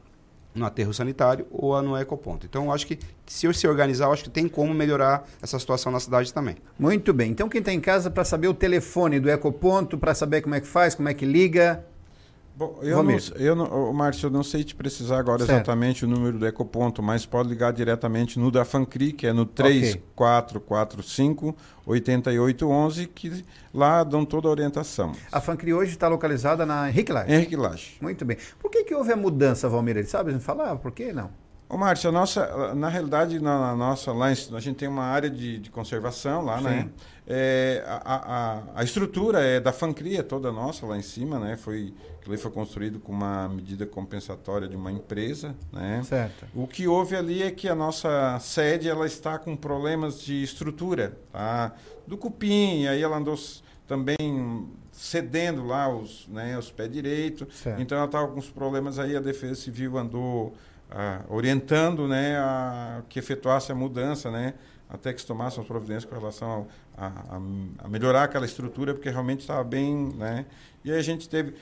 C: no aterro sanitário ou no ecoponto. Então, eu acho que se eu se organizar, acho que tem como melhorar essa situação na cidade também.
B: Muito bem. Então quem está em casa para saber o telefone do ecoponto, para saber como é que faz, como é que liga.
D: Bom, eu não, eu não, Márcio, eu não sei te precisar agora
B: Certo.
D: exatamente o número do Ecoponto, mas pode ligar diretamente no da Fancri, que é no 3445 8811, que lá dão toda a orientação.
B: A Fancri hoje está localizada na Henrique Laje.
D: Henrique Laje.
B: Muito bem. Por que, que houve a mudança, Valmir? Ele sabe me falar? Por que não?
D: Ô, Márcio, a nossa, na realidade, na, na nossa, lá em- a gente tem uma área de, de conservação lá, né?
B: Sim.
D: É, a, a, a estrutura é da Fancria, toda nossa lá em cima, né? Foi, aquilo foi construído com uma medida compensatória de uma empresa, né?
B: Certo.
D: O que houve ali é que a nossa sede ela está com problemas de estrutura, tá? Do cupim, aí ela andou também cedendo lá os, né, os pés direito.
B: Certo.
D: Então ela estava com os problemas aí, a Defesa Civil andou ah, orientando, né, a que efetuasse a mudança, né, até que se tomassem as providências com relação a, a- a melhorar aquela estrutura, porque realmente estava bem, né? E aí a gente teve,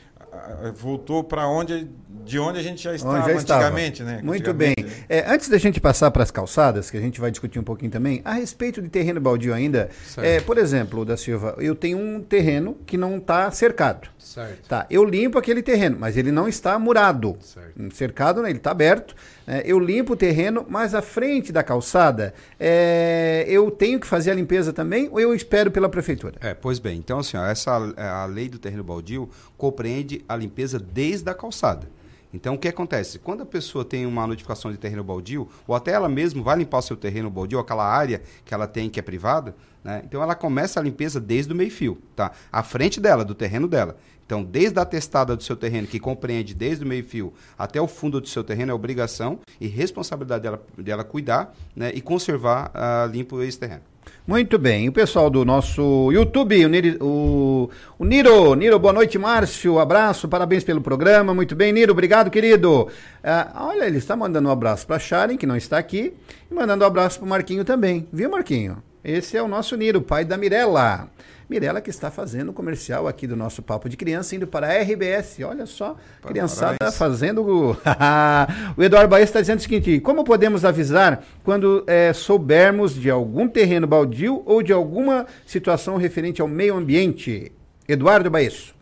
D: voltou para onde, de onde a gente já estava,
B: já estava.
D: antigamente, né?
B: Muito bem.
D: Antigamente,
B: É, antes da gente passar para as calçadas, que a gente vai discutir um pouquinho também, a respeito de terreno baldio ainda, é, por exemplo, da Silva, eu tenho um terreno que não está cercado.
C: Certo.
B: Tá, eu limpo aquele terreno, mas ele não está murado.
C: Certo.
B: Cercado, né, ele está aberto. Né, eu limpo o terreno, mas a frente da calçada, é, eu tenho que fazer a limpeza também ou eu espero pela prefeitura?
C: É, pois bem. Então, assim, ó, essa a lei do terreno baldio compreende a limpeza desde a calçada. Então, o que acontece? Quando a pessoa tem uma notificação de terreno baldio, ou até ela mesma vai limpar o seu terreno baldio, aquela área que ela tem que é privada, né? Então, ela começa a limpeza desde o meio-fio, tá? À frente dela, do terreno dela. Então, desde a testada do seu terreno, que compreende desde o meio-fio até o fundo do seu terreno, é obrigação e responsabilidade dela, dela cuidar né? e conservar ah, limpo esse terreno.
B: Muito bem. O pessoal do nosso YouTube, o, Niri, o, o Niro. Niro, boa noite, Márcio. Abraço, parabéns pelo programa. Muito bem, Niro, obrigado, querido. Ah, olha, ele está mandando um abraço para Sharon, que não está aqui, e mandando um abraço para Marquinho também. Viu, Marquinho? Esse é o nosso Niro, pai da Mirella. Mirella que está fazendo o comercial aqui do nosso Papo de Criança, indo para a RBS. Olha só, criançada
D: Parabéns.
B: fazendo. o- Eduardo Baez está dizendo o seguinte: como podemos avisar quando eh, soubermos de algum terreno baldio ou de alguma situação referente ao meio ambiente? Eduardo Baez.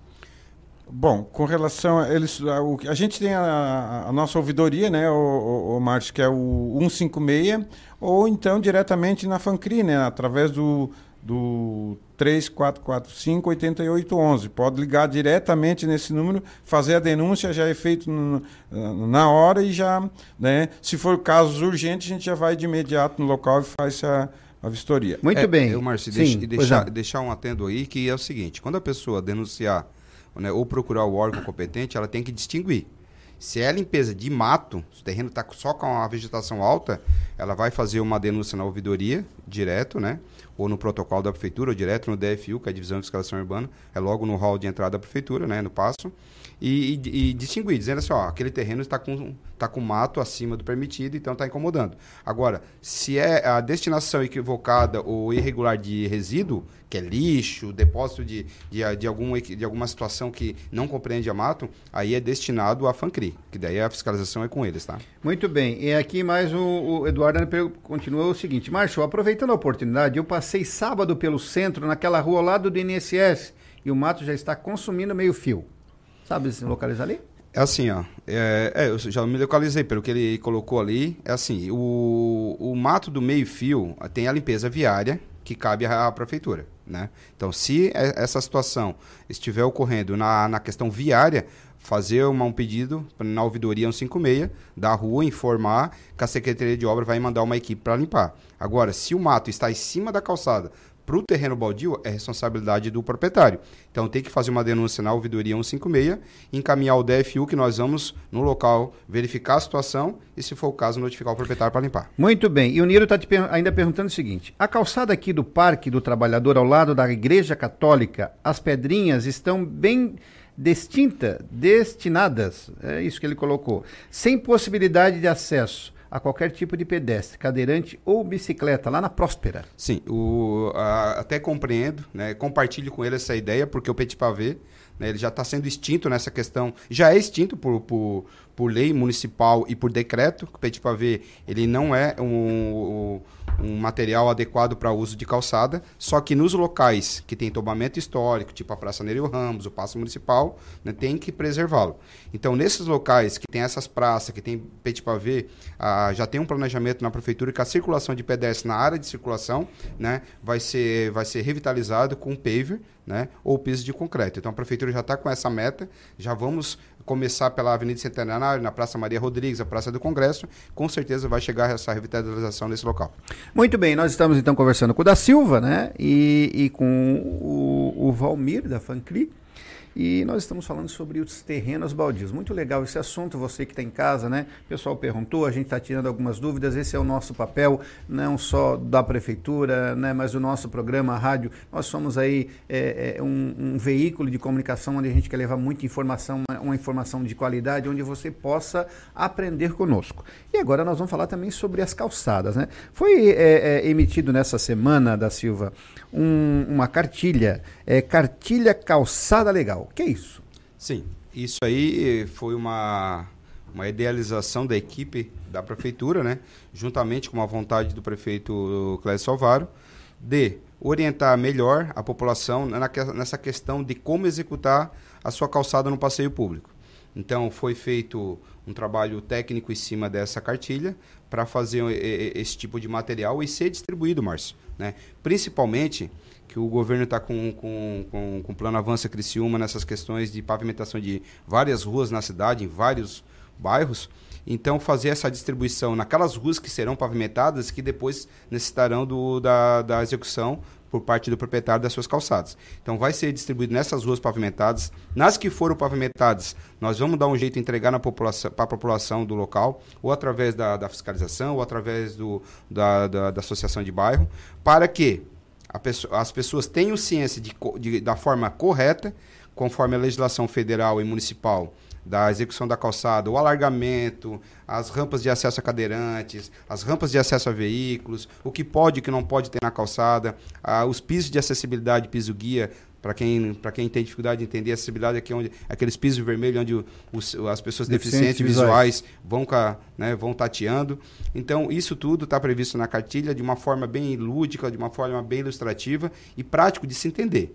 D: Bom, com relação a eles, a, o a gente tem a, a nossa ouvidoria, né, o, o, o Márcio, que é o 156, ou então diretamente na Fancri, né, através do, do 3445 8811. Pode ligar diretamente nesse número, fazer a denúncia, já é feito no- na hora e já, né, se for casos urgentes, a gente já vai de imediato no local e faz a, a vistoria.
C: É, Eu, Márcio,
B: Sim,
C: deixa, e deixar,
B: não.
C: deixar um atendo aí que é o seguinte: quando a pessoa denunciar né, ou procurar o órgão competente, ela tem que distinguir. Se é limpeza de mato, se o terreno está só com a vegetação alta, ela vai fazer uma denúncia na ouvidoria, direto, né? Ou no protocolo da prefeitura, ou direto no DFU, que é a Divisão de Fiscalização Urbana, é logo no hall de entrada da prefeitura, né? No passo. E, e- e distinguir, dizendo assim, ó, aquele terreno está com, está com mato acima do permitido, então está incomodando. Agora, se é a destinação equivocada ou irregular de resíduo, que é lixo, depósito de, de, de, algum, de alguma situação que não compreende a mato, aí é destinado à FANCRI, que daí a fiscalização é com eles, tá?
B: Muito bem. E aqui mais o, o Eduardo continua o seguinte: Márcio, aproveitando a oportunidade, eu passei sábado pelo centro, naquela rua ao lado do INSS, e o mato já está consumindo meio fio. Sabe se localizar ali?
C: É assim, ó. É, é, eu já me localizei pelo que ele colocou ali. É assim, o, o mato do meio-fio ah, tem a limpeza viária que cabe à, à prefeitura, né? Então, se é- essa situação estiver ocorrendo na, na questão viária, fazer uma- um pedido na ouvidoria 156 da rua, informar que a Secretaria de Obra vai mandar uma equipe para limpar. Agora, se o mato está em cima da calçada para o terreno baldio, é responsabilidade do proprietário. Então tem que fazer uma denúncia na ouvidoria 156, encaminhar o DFU, que nós vamos no local verificar a situação e, se for o caso, notificar o proprietário para limpar.
B: Muito bem. E o Niro está ainda perguntando o seguinte: a calçada aqui do Parque do Trabalhador, ao lado da Igreja Católica, as pedrinhas estão bem distintas, destinadas, é isso que ele colocou, sem possibilidade de acesso a qualquer tipo de pedestre, cadeirante ou bicicleta, lá na Próspera.
C: Sim, o, a- até compreendo, né, compartilho com ele essa ideia, porque o Petit Pavé, né, ele já está sendo extinto nessa questão, já é extinto por, por, por lei municipal e por decreto, o Petit Pavé, ele não é um, um material adequado para uso de calçada, só que nos locais que tem tombamento histórico, tipo a Praça Nereu Ramos, o Paço Municipal, né, tem que preservá-lo. Então, nesses locais que tem essas praças, que tem Petit Pavé, ah, já tem um planejamento na prefeitura que a circulação de pedestres na área de circulação né, vai, ser, vai ser revitalizado com paver né, ou piso de concreto. Então, a prefeitura já está com essa meta, já vamos começar pela Avenida Centenário, na Praça Maria Rodrigues, a Praça do Congresso, com certeza vai chegar essa revitalização nesse local.
B: Muito bem, nós estamos então conversando com o da Silva, né? E, e com o, o Valmir da Fancri. E nós estamos falando sobre os terrenos baldios. Muito legal esse assunto, você que está em casa, né? O pessoal perguntou, a gente está tirando algumas dúvidas. Esse é o nosso papel, não só da prefeitura, né? Mas o nosso programa, a rádio. Nós somos aí é, é, um, um, veículo de comunicação onde a gente quer levar muita informação, uma, uma informação de qualidade, onde você possa aprender conosco. E agora nós vamos falar também sobre as calçadas, né? Foi é, é emitido nessa semana, da Silva, um, uma cartilha, é, cartilha calçada legal. O que é isso?
C: Sim, isso aí foi uma, uma idealização da equipe da prefeitura, né? Juntamente com a vontade do prefeito Clécio Salvaro, de orientar melhor a população nessa questão de como executar a sua calçada no passeio público. Então, foi feito um trabalho técnico em cima dessa cartilha para fazer esse tipo de material e ser distribuído, Márcio. Né? Principalmente que o governo está com, com, com, com plano Avança Criciúma nessas questões de pavimentação de várias ruas na cidade, em vários bairros. Então, fazer essa distribuição naquelas ruas que serão pavimentadas, que depois necessitarão do, da, da execução por parte do proprietário das suas calçadas. Então, vai ser distribuído nessas ruas pavimentadas. Nas que foram pavimentadas, nós vamos dar um jeito de entregar para a população do local, ou através da, da fiscalização, ou através do, da, da, da associação de bairro, para que pessoa, as pessoas tenham ciência de, de, da forma correta, conforme a legislação federal e municipal da execução da calçada, o alargamento, as rampas de acesso a cadeirantes, as rampas de acesso a veículos, o que pode e o que não pode ter na calçada, os pisos de acessibilidade, piso guia, para quem, quem tem dificuldade de entender, a acessibilidade aqui é onde aqueles pisos vermelhos onde as pessoas deficientes, deficientes visuais, visuais vão, né, vão tateando. Então, isso tudo está previsto na cartilha de uma forma bem lúdica, de uma forma bem ilustrativa e prático de se entender.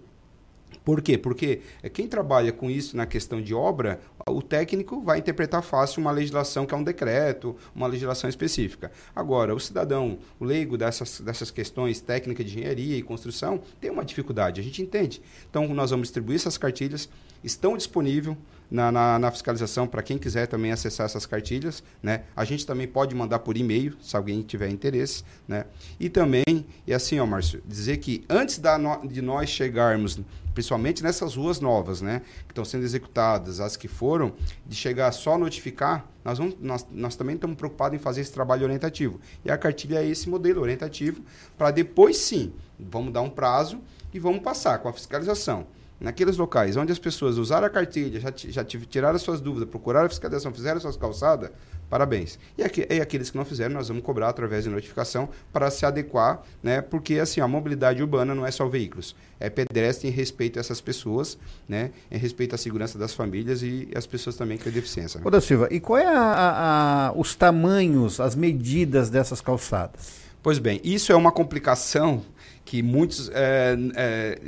C: Por quê? Porque eh, quem trabalha com isso na questão de obra, o técnico vai interpretar fácil uma legislação que é um decreto, uma legislação específica. Agora, o cidadão, o leigo dessas, dessas questões técnicas de engenharia e construção, tem uma dificuldade, a gente entende. Então, nós vamos distribuir essas cartilhas, estão disponíveis na, na, na, fiscalização para quem quiser também acessar essas cartilhas. Né? A gente também pode mandar por e-mail, se alguém tiver interesse. Né? E também, e assim, ó, Márcio, dizer que antes da no, de nós chegarmos principalmente nessas ruas novas, né, que estão sendo executadas, as que foram, de chegar só a notificar, nós, vamos, nós, nós também estamos preocupados em fazer esse trabalho orientativo. E a cartilha é esse modelo orientativo, para depois sim, vamos dar um prazo e vamos passar com a fiscalização naqueles locais onde as pessoas usaram a cartilha, já, já tiraram as suas dúvidas, procuraram a fiscalização, fizeram as suas calçadas, parabéns. E, e aqueles que não fizeram, nós vamos cobrar através de notificação para se adequar, né? Porque assim, a mobilidade urbana não é só veículos, é pedestre em respeito a essas pessoas, né? Em respeito à segurança das famílias e as pessoas também com deficiência. Né?
B: Ô, da Silva, e qual é a, a, a, os tamanhos, as medidas dessas calçadas?
C: Pois bem, isso é uma complicação que muitos é, é,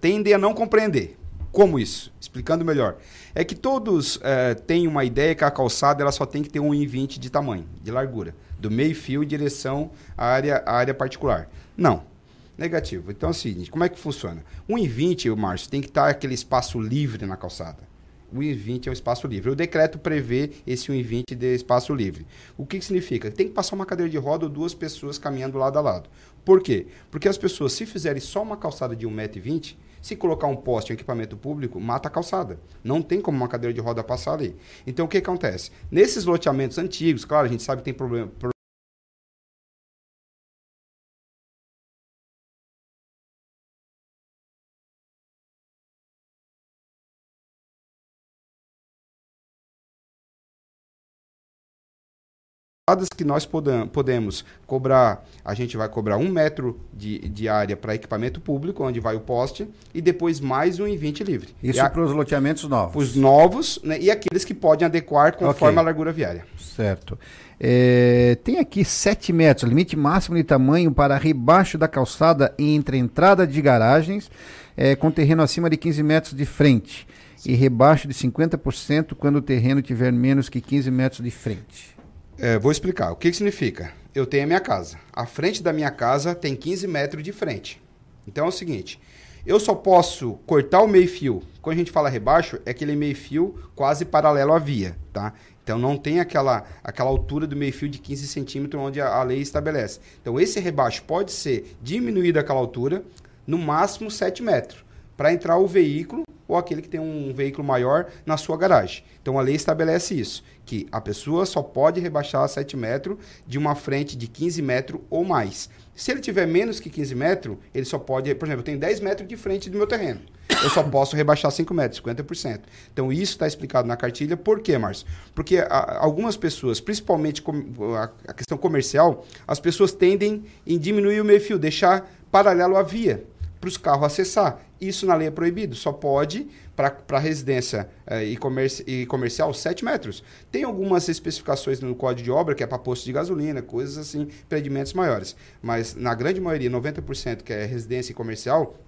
C: tendem a não compreender. Como isso? Explicando melhor. É que todos é, têm uma ideia que a calçada ela só tem que ter 1,20 de tamanho, de largura, do meio fio em direção à área, à área particular. Não. Negativo. Então é o seguinte, como é que funciona? 1,20, Márcio, tem que estar aquele espaço livre na calçada. O 1,20 é um espaço livre. O decreto prevê esse 1,20 de espaço livre. O que, que significa? Tem que passar uma cadeira de roda ou duas pessoas caminhando lado a lado. Por quê? Porque as pessoas, se fizerem só uma calçada de 1,20m, se colocar um poste em equipamento público, mata a calçada. Não tem como uma cadeira de roda passar ali. Então, o que acontece? Nesses loteamentos antigos, claro, a gente sabe que tem problema, que nós podemos cobrar, a gente vai cobrar um metro de, de área para equipamento público, onde vai o poste, e depois mais um em 20 livre.
B: Isso para os loteamentos novos?
C: Os novos né, e aqueles que podem adequar conforme okay. a largura viária.
B: Certo. É, tem aqui 7 metros, limite máximo de tamanho para rebaixo da calçada entre entrada de garagens, é, com terreno acima de 15 metros de frente. E rebaixo de 50% quando o terreno tiver menos que 15 metros de frente.
C: É, vou explicar. O que, que significa? Eu tenho a minha casa. A frente da minha casa tem 15 metros de frente. Então é o seguinte: eu só posso cortar o meio-fio. Quando a gente fala rebaixo, é aquele meio-fio quase paralelo à via, tá? Então não tem aquela, aquela altura do meio-fio de 15 centímetros onde a, a, lei estabelece. Então esse rebaixo pode ser diminuído aquela altura, no máximo 7 metros, para entrar o veículo ou aquele que tem um veículo maior na sua garagem. Então a lei estabelece isso, que a pessoa só pode rebaixar 7 metros de uma frente de 15 metros ou mais. Se ele tiver menos que 15 metros, ele só pode, por exemplo, eu tenho 10 metros de frente do meu terreno. Eu só posso rebaixar 5 metros, 50%. Então isso está explicado na cartilha. Por quê, Márcio? Porque a, algumas pessoas, principalmente com, a, a questão comercial, as pessoas tendem em diminuir o meio-fio, deixar paralelo à via para os carros acessar. Isso na lei é proibido, só pode para residência eh, e, comerci e comercial 7 metros. Tem algumas especificações no código de obra que é para posto de gasolina, coisas assim, empreendimentos maiores. Mas na grande maioria, 90% que é residência e comercial,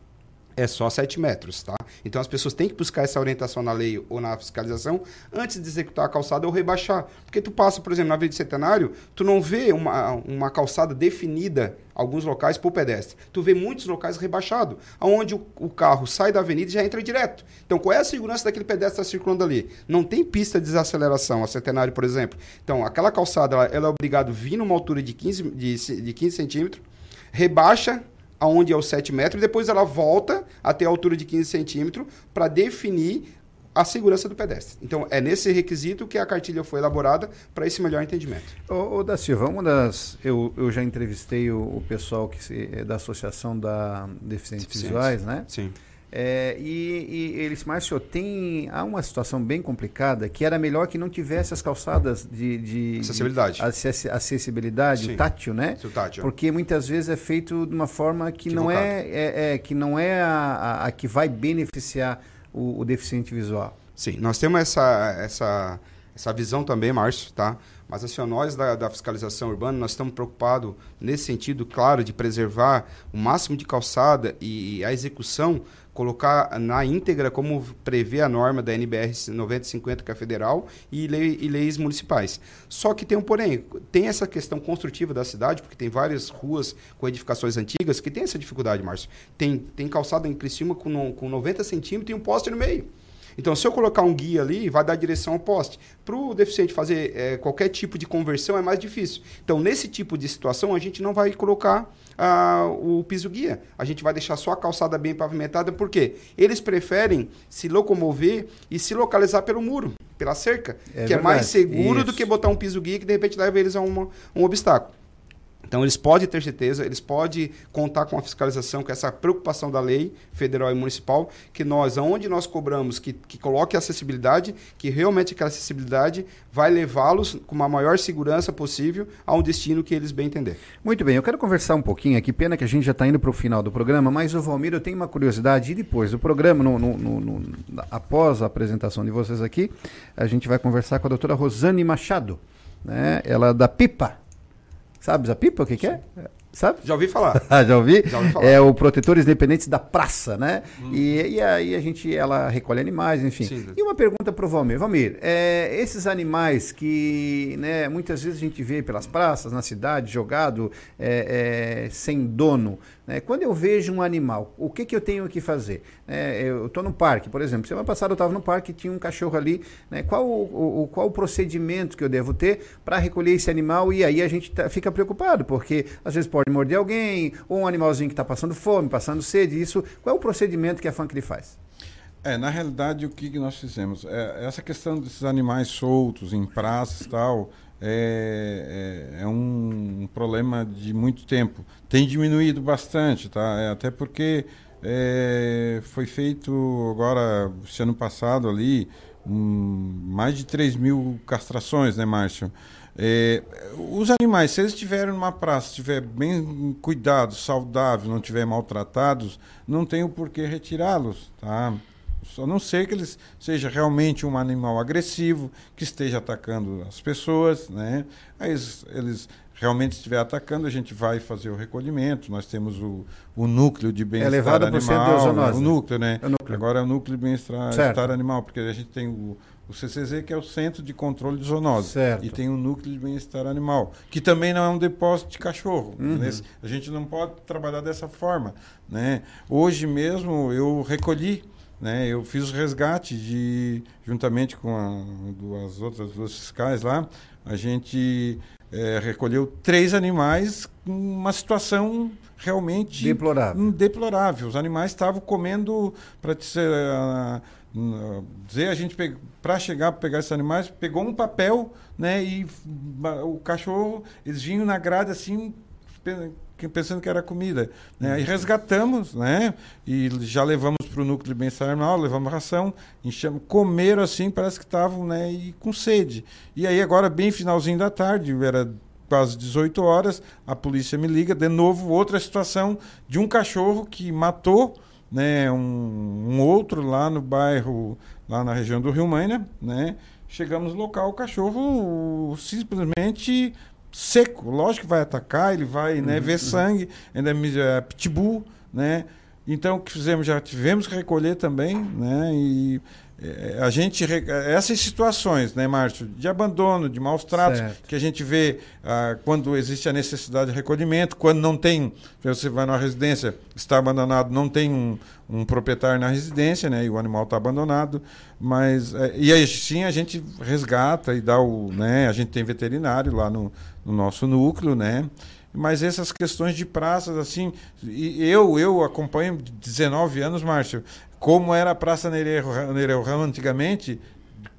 C: é só 7 metros, tá? Então as pessoas têm que buscar essa orientação na lei ou na fiscalização antes de executar a calçada ou rebaixar. Porque tu passa, por exemplo, na Avenida Centenário, tu não vê uma, uma calçada definida, alguns locais, por pedestre. Tu vê muitos locais rebaixados, onde o, o, carro sai da avenida e já entra direto. Então qual é a segurança daquele pedestre que está circulando ali? Não tem pista de desaceleração, a Centenário, por exemplo. Então aquela calçada, ela, ela é obrigada a vir numa altura de 15, de, de 15 centímetros, rebaixa aonde é os 7 metros, e depois ela volta até a altura de 15 centímetros para definir a segurança do pedestre. Então, é nesse requisito que a cartilha foi elaborada para esse melhor entendimento.
B: Ô, ô da Silva, uma das. Eu, eu já entrevistei o, o pessoal que se, é da Associação da Deficientes Visuais, né?
C: Sim.
B: É, e, e eles, Márcio, tem há uma situação bem complicada que era melhor que não tivesse as calçadas de, de
C: acessibilidade,
B: de acess, acessibilidade, o tátil, né?
C: O tátil.
B: Porque muitas vezes é feito de uma forma que não é, é, é, que não é a, a, a que vai beneficiar o, o, deficiente visual.
C: Sim, nós temos essa essa essa visão também, Márcio, tá? Mas assim, nós da, da, fiscalização urbana, nós estamos preocupados nesse sentido, claro, de preservar o máximo de calçada e, e a execução colocar na íntegra como prevê a norma da NBR 9050, que é federal, e, lei, e, leis municipais. Só que tem um porém, tem essa questão construtiva da cidade, porque tem várias ruas com edificações antigas que tem essa dificuldade, Márcio. Tem, tem calçada em Criciúma com, com 90 centímetros e um poste no meio. Então, se eu colocar um guia ali, vai dar direção ao poste. Para o deficiente fazer é, qualquer tipo de conversão é mais difícil. Então, nesse tipo de situação, a gente não vai colocar ah, o piso guia. A gente vai deixar só a calçada bem pavimentada, porque eles preferem se locomover e se localizar pelo muro, pela cerca, é que verdade. é mais seguro Isso. do que botar um piso guia que de repente leva eles a uma, um obstáculo. Então, eles podem ter certeza, eles podem contar com a fiscalização, com essa preocupação da lei federal e municipal, que nós, aonde nós cobramos que, que coloque acessibilidade, que realmente aquela acessibilidade vai levá-los com uma maior segurança possível a um destino que eles bem entender.
B: Muito bem, eu quero conversar um pouquinho aqui, pena que a gente já está indo para o final do programa, mas o Valmir, eu tenho uma curiosidade, e depois do programa, no, no, no, após a apresentação de vocês aqui, a gente vai conversar com a doutora Rosane Machado, né? ela é da PIPA, Sabes a pipa? O que, que é? Sabe?
C: Já ouvi falar.
B: Já ouvi? Já ouvi falar. É o Protetores Independentes da Praça, né? Hum. E, e aí a gente, ela recolhe animais, enfim. Sim. E uma pergunta para o Valmir. Valmir, é, esses animais que né, muitas vezes a gente vê pelas praças, na cidade, jogado é, é, sem dono, né? Quando eu vejo um animal, o que, que eu tenho que fazer? É, eu estou no parque, por exemplo. Semana passada eu estava no parque e tinha um cachorro ali. Né? Qual, o, o, qual o procedimento que eu devo ter para recolher esse animal? E aí a gente tá, fica preocupado, porque às vezes pode morder alguém, ou um animalzinho que está passando fome, passando sede. Isso, qual é o procedimento que a Funk faz?
D: É, na realidade, o que, que nós fizemos? É, essa questão desses animais soltos em praças e tal, é, é, é um, problema de muito tempo. Tem diminuído bastante, tá? É, até porque é, foi feito agora, esse ano passado ali, um, mais de 3 mil castrações, né, Márcio? É, os animais, se eles estiverem numa praça, estiver bem cuidados, saudáveis, não estiverem maltratados, não tem o porquê retirá-los, tá? A não ser que ele seja realmente um animal agressivo, que esteja atacando as pessoas, né? Aí eles, eles realmente estiver atacando, a gente vai fazer o recolhimento. Nós temos o, o núcleo de bem-estar
B: é
D: animal. Né? O núcleo, né? É o núcleo. Agora é o núcleo de bem-estar animal, porque a gente tem o, o CCZ, que é o Centro de Controle de Zoonose.
B: Certo.
D: E tem o Núcleo de Bem-Estar Animal, que também não é um depósito de cachorro. Uhum. A gente não pode trabalhar dessa forma. Né? Hoje mesmo eu recolhi né, eu fiz o resgate de, juntamente com a, as outras duas fiscais lá, a gente eh, recolheu três animais com uma situação realmente
B: Deplorável.
D: deplorável. Os animais estavam comendo, para dizer, ah, hum, dizer, a gente para chegar para pegar esses animais, pegou um papel, né, e o cachorro, eles vinham na grade assim, pensando que era comida, né? Aí resgatamos, né? E já levamos para o núcleo de bem-estar animal, levamos ração, enchemos, comeram assim, parece que estavam, né, e com sede. E aí agora bem finalzinho da tarde, era quase 18 horas, a polícia me liga, de novo outra situação de um cachorro que matou, né, um, um outro lá no bairro, lá na região do Rio Maina, né? Chegamos no local, o cachorro simplesmente seco. Lógico que vai atacar, ele vai né, ver sangue, ainda é é pitbull, né? Então, o que fizemos? Já tivemos que recolher também, né? E a gente... re- Essas situações, né, Márcio? De abandono, de maus tratos,
B: Certo.
D: que a gente vê ah, quando existe a necessidade de recolhimento, quando não tem... Você vai numa residência, está abandonado, não tem um, um proprietário na residência, né? E o animal está abandonado. Mas... eh, e aí, sim, a gente resgata e dá o... Né, a gente tem veterinário lá no, no nosso núcleo, né? Mas essas questões de praças, assim, eu eu acompanho de 19 anos, Márcio, como era a Praça Nereu Ramos antigamente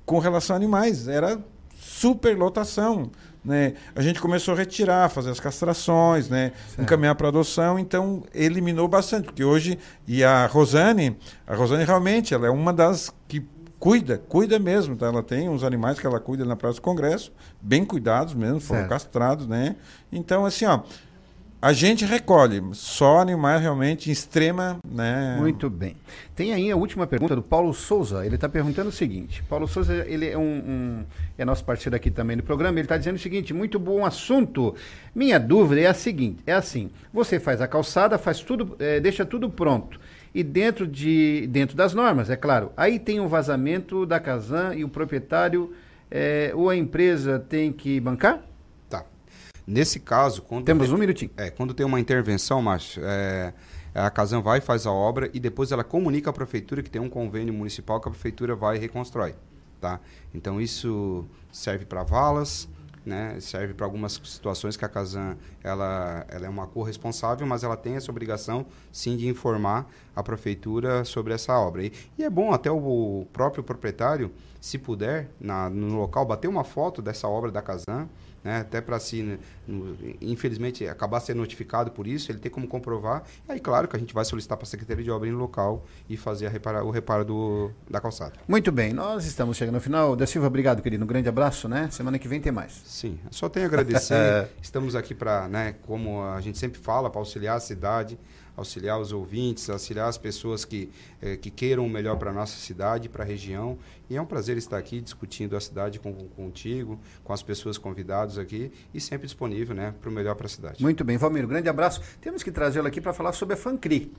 D: com relação a animais. Era superlotação. Né? A gente começou a retirar, fazer as castrações, né? encaminhar para adoção, então eliminou bastante, porque hoje, e a Rosane, a Rosane realmente, ela é uma das que cuida, cuida mesmo, tá? Ela tem uns animais que ela cuida na Praça do Congresso, bem cuidados mesmo, foram
B: Certo.
D: castrados, né? Então, assim, ó, a gente recolhe só animais realmente em extrema, né?
B: Muito bem. Tem aí a última pergunta do Paulo Souza. Ele está perguntando o seguinte: Paulo Souza, ele é um, um- é nosso parceiro aqui também do programa. Ele está dizendo o seguinte: muito bom assunto. Minha dúvida é a seguinte: é assim, você faz a calçada, faz tudo, eh, deixa tudo pronto. E dentro, de, dentro das normas, é claro. Aí tem um vazamento da Casan e o proprietário eh, ou a empresa tem que bancar?
C: Nesse caso, quando
B: Temos
C: tem-
B: um minutinho.
C: É, quando tem uma intervenção, Márcio, é, a Casan vai faz a obra e depois ela comunica à prefeitura que tem um convênio municipal que a prefeitura vai e reconstrói, tá? Então isso serve para valas, né? Serve para algumas situações que a Casan ela, ela é uma corresponsável, mas ela tem essa obrigação sim de informar a prefeitura sobre essa obra. E, e é bom até o próprio proprietário, se puder, na, no local, bater uma foto dessa obra da Casan, né, até para se, né, infelizmente, acabar sendo notificado por isso, ele tem como comprovar. E aí, claro que a gente vai solicitar para a Secretaria de Obra no local e fazer repara- o reparo do, da calçada.
B: Muito bem, nós estamos chegando ao final. Da Silva, obrigado, querido. Um grande abraço, né? Semana que vem tem mais.
C: Sim, só tenho a agradecer. Estamos aqui para, né, como a gente sempre fala, para auxiliar a cidade, auxiliar os ouvintes, auxiliar as pessoas que, eh, que queiram o melhor para a nossa cidade, para a região. E é um prazer estar aqui discutindo a cidade com, contigo, com as pessoas convidadas aqui e sempre disponível né, para o melhor para a cidade.
B: Muito bem, Valmir, um grande abraço. Temos que trazê-lo aqui para falar sobre a Fancri.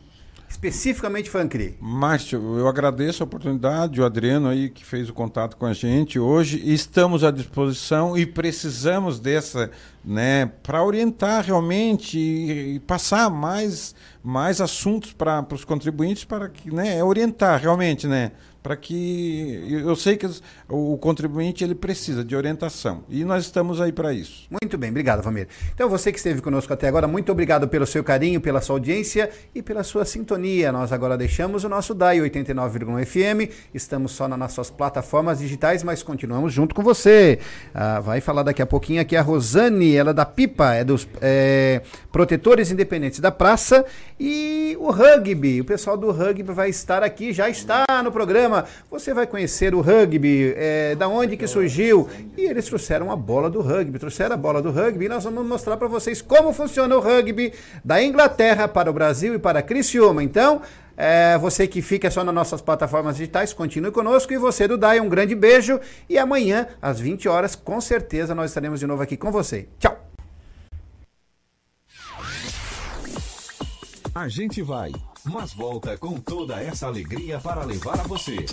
B: Especificamente Fancri.
D: Márcio, eu agradeço a oportunidade, o Adriano aí que fez o contato com a gente hoje. Estamos à disposição e precisamos dessa, né, para orientar realmente e, e passar mais, mais assuntos para os contribuintes para que, né, orientar realmente, né, para que eu sei que o contribuinte ele precisa de orientação e nós estamos aí para isso.
B: Muito bem, obrigado, Valmir. Então, você que esteve conosco até agora, muito obrigado pelo seu carinho, pela sua audiência e pela sua sintonia. Nós agora deixamos o nosso DAI 89,1 FM. Estamos só nas nossas plataformas digitais, mas continuamos junto com você. Ah, vai falar daqui a pouquinho aqui a Rosane, ela é da Pipa, é dos é, Protetores Independentes da Praça. E o rugby, o pessoal do rugby vai estar aqui, já está no programa. Você vai conhecer o rugby, é, da onde que surgiu. E eles trouxeram a bola do rugby, trouxeram a bola do rugby e nós vamos mostrar para vocês como funciona o rugby da Inglaterra para o Brasil e para Criciúma. Então, é, você que fica só nas nossas plataformas digitais, continue conosco. E você do DAI, um grande beijo. E amanhã, às 20 horas, com certeza, nós estaremos de novo aqui com você. Tchau!
A: A gente vai, mas volta com toda essa alegria para levar a você.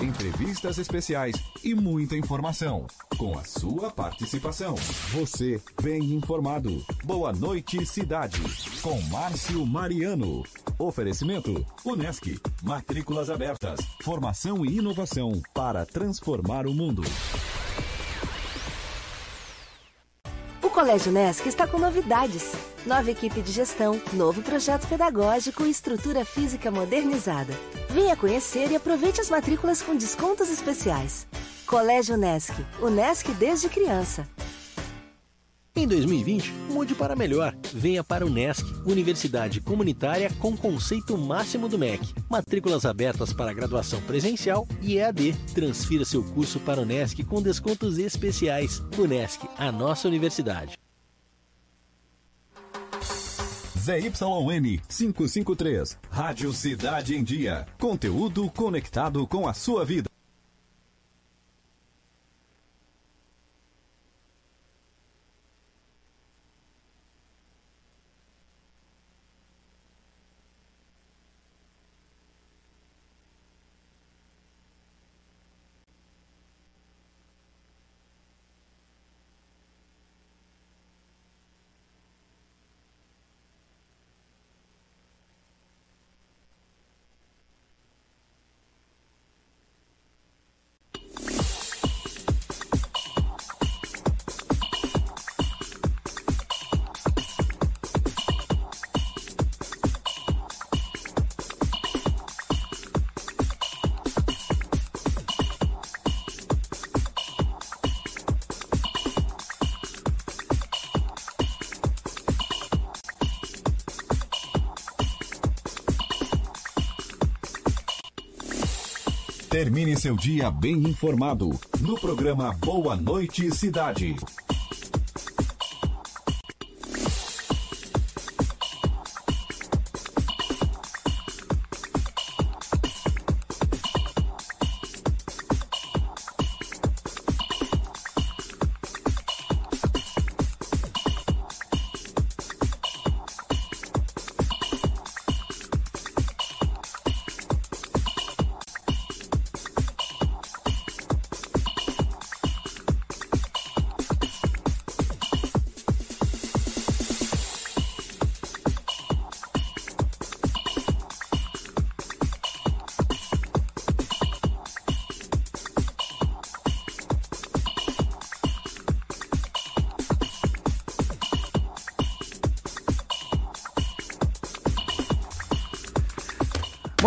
A: Entrevistas especiais e muita informação. Com a sua participação. Você bem informado. Boa noite, cidade. Com Márcio Mariano. Oferecimento: Unesc. Matrículas abertas. Formação e inovação para transformar o mundo.
E: Colégio Nesc está com novidades. Nova equipe de gestão, novo projeto pedagógico e estrutura física modernizada. Venha conhecer e aproveite as matrículas com descontos especiais. Colégio Nesc, o Nesc desde criança.
F: Em 2020, mude para melhor. Venha para o NESC, Universidade Comunitária com conceito máximo do MEC. Matrículas abertas para graduação presencial e EAD. Transfira seu curso para o NESC com descontos especiais. O NESC, a nossa universidade.
A: ZYN 553, Rádio Cidade em Dia. Conteúdo conectado com a sua vida. Termine seu dia bem informado no programa Boa Noite Cidade.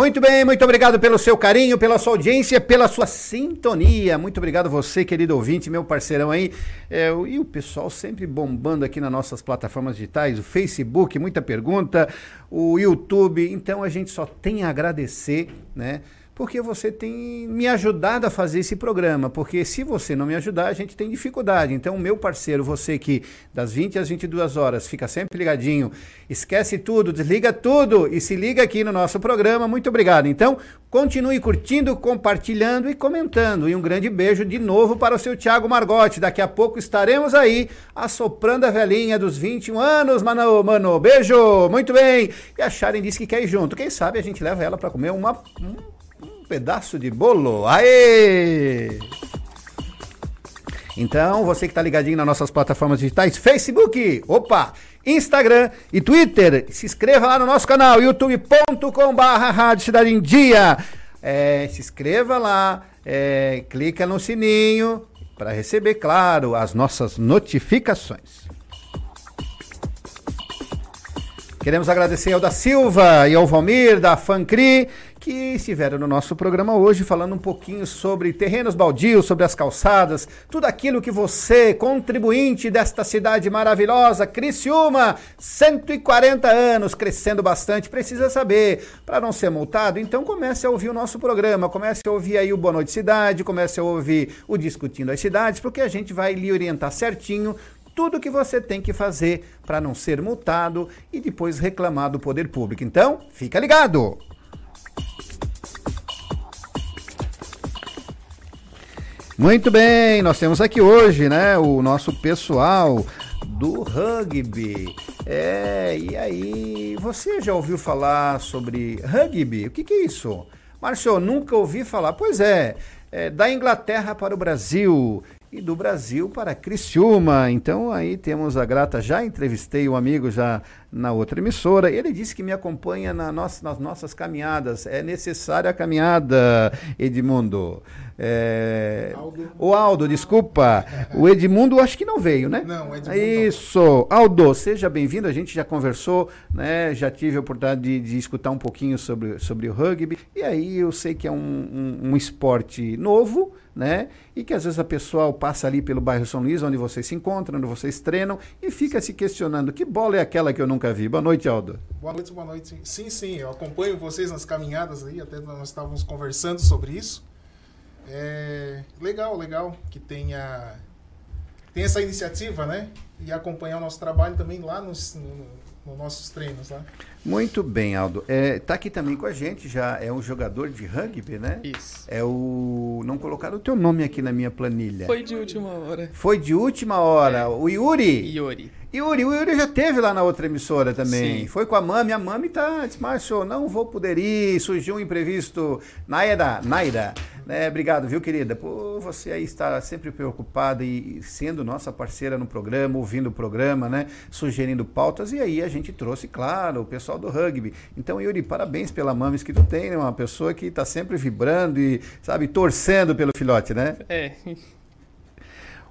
B: Muito bem, muito obrigado pelo seu carinho, pela sua audiência, pela sua sintonia. Muito obrigado você, querido ouvinte, meu parceirão aí. É, e o pessoal sempre bombando aqui nas nossas plataformas digitais, o Facebook, muita pergunta, o YouTube. Então a gente só tem a agradecer, né? Porque você tem me ajudado a fazer esse programa, porque se você não me ajudar, a gente tem dificuldade. Então, meu parceiro, você que das 20 às 22 horas fica sempre ligadinho, esquece tudo, desliga tudo e se liga aqui no nosso programa, muito obrigado. Então, continue curtindo, compartilhando e comentando. E um grande beijo de novo para o seu Thiago Margotti. Daqui a pouco estaremos aí assoprando a velhinha dos 21 anos, mano, mano. Beijo, muito bem. E a Sharon disse que quer ir junto. Quem sabe a gente leva ela para comer uma pedaço de bolo. Aê! Então, você que está ligadinho nas nossas plataformas digitais, Facebook, opa, Instagram e Twitter, se inscreva lá no nosso canal, youtube.com.br Rádio Cidade em Dia. É, se inscreva lá, é, clica no sininho para receber, claro, as nossas notificações. Queremos agradecer ao da Silva e ao Valmir da Fancri que estiveram no nosso programa hoje falando um pouquinho sobre terrenos baldios, sobre as calçadas, tudo aquilo que você, contribuinte desta cidade maravilhosa, Criciúma, 140 anos, crescendo bastante, precisa saber para não ser multado. Então comece a ouvir o nosso programa, comece a ouvir aí o Boa Noite Cidade, comece a ouvir o Discutindo as Cidades, porque a gente vai lhe orientar certinho tudo que você tem que fazer para não ser multado e depois reclamar do poder público. Então, fica ligado! Muito bem, nós temos aqui hoje, né, o nosso pessoal do rugby. É, e aí, você já ouviu falar sobre rugby? O que, que é isso? Márcio, nunca ouvi falar. Pois é, é, da Inglaterra para o Brasil e do Brasil para Criciúma. Então aí temos a grata, já entrevistei um amigo já na outra emissora, ele disse que me acompanha na nossa, nas nossas caminhadas. É necessária a caminhada, Edmundo. É... O Aldo, desculpa. O Edmundo acho que não veio, né?
J: Não, o Edmundo
B: Isso. Aldo, seja bem-vindo. A gente já conversou, né? Já tive a oportunidade de, de escutar um pouquinho sobre, sobre o rugby. E aí eu sei que é um, um, um esporte novo, né? E que às vezes a pessoa passa ali pelo bairro São Luís, onde vocês se encontram, onde vocês treinam, e fica se questionando: que bola é aquela que eu nunca vi? Boa noite, Aldo.
J: Boa noite, boa noite. Sim, sim, eu acompanho vocês nas caminhadas aí, até nós estávamos conversando sobre isso. É legal, legal que tenha, tenha essa iniciativa, né? E acompanhar o nosso trabalho também lá nos, no, nos nossos treinos lá.
B: Muito bem, Aldo. É, tá aqui também com a gente, já é um jogador de rugby, né?
K: Isso.
B: É o. Não colocaram o teu nome aqui na minha planilha.
K: Foi de última hora.
B: Foi de última hora. O Yuri.
K: Yuri.
B: Yuri, o Yuri já teve lá na outra emissora também.
K: Sim.
B: Foi com a Mami, a Mami tá, disse, Márcio, não vou poder ir, surgiu um imprevisto. Naira, Naira, né? Obrigado, viu, querida, por você aí estar sempre preocupada e sendo nossa parceira no programa, ouvindo o programa, né? Sugerindo pautas, e aí a gente trouxe, claro, o pessoal do rugby. Então, Yuri, parabéns pela Mames que tu tem, né? Uma pessoa que está sempre vibrando e, sabe, torcendo pelo filhote, né?
K: É.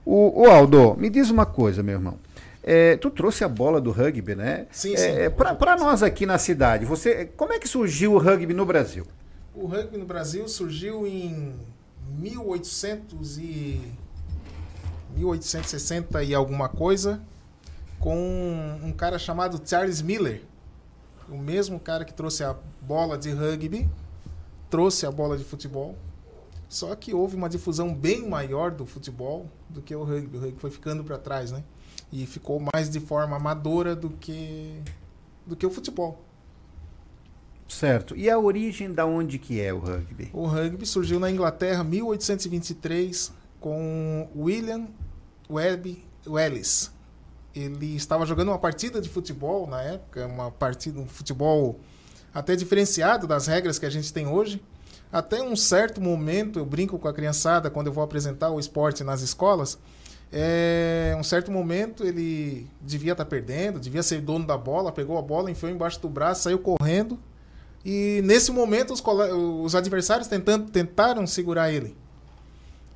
B: O, o Aldo, me diz uma coisa, meu irmão. É, tu trouxe a bola do rugby, né?
J: Sim, sim.
B: É, Para nós aqui na cidade, você, como é que surgiu o rugby no Brasil?
J: O rugby no Brasil surgiu em 1800 e 1860 e alguma coisa com um cara chamado Charles Miller. O mesmo cara que trouxe a bola de rugby, trouxe a bola de futebol. Só que houve uma difusão bem maior do futebol do que o rugby. O rugby foi ficando para trás, né? E ficou mais de forma amadora do que do que o futebol.
B: Certo. E a origem da onde que é o rugby?
J: O rugby surgiu na Inglaterra em 1823 com William Webb Wells. Ele estava jogando uma partida de futebol na época, uma partida, um futebol até diferenciado das regras que a gente tem hoje. Até um certo momento, eu brinco com a criançada quando eu vou apresentar o esporte nas escolas. É, um certo momento ele devia estar perdendo, devia ser dono da bola, pegou a bola, enfiou embaixo do braço, saiu correndo. E nesse momento os, os adversários tentando, tentaram segurar ele.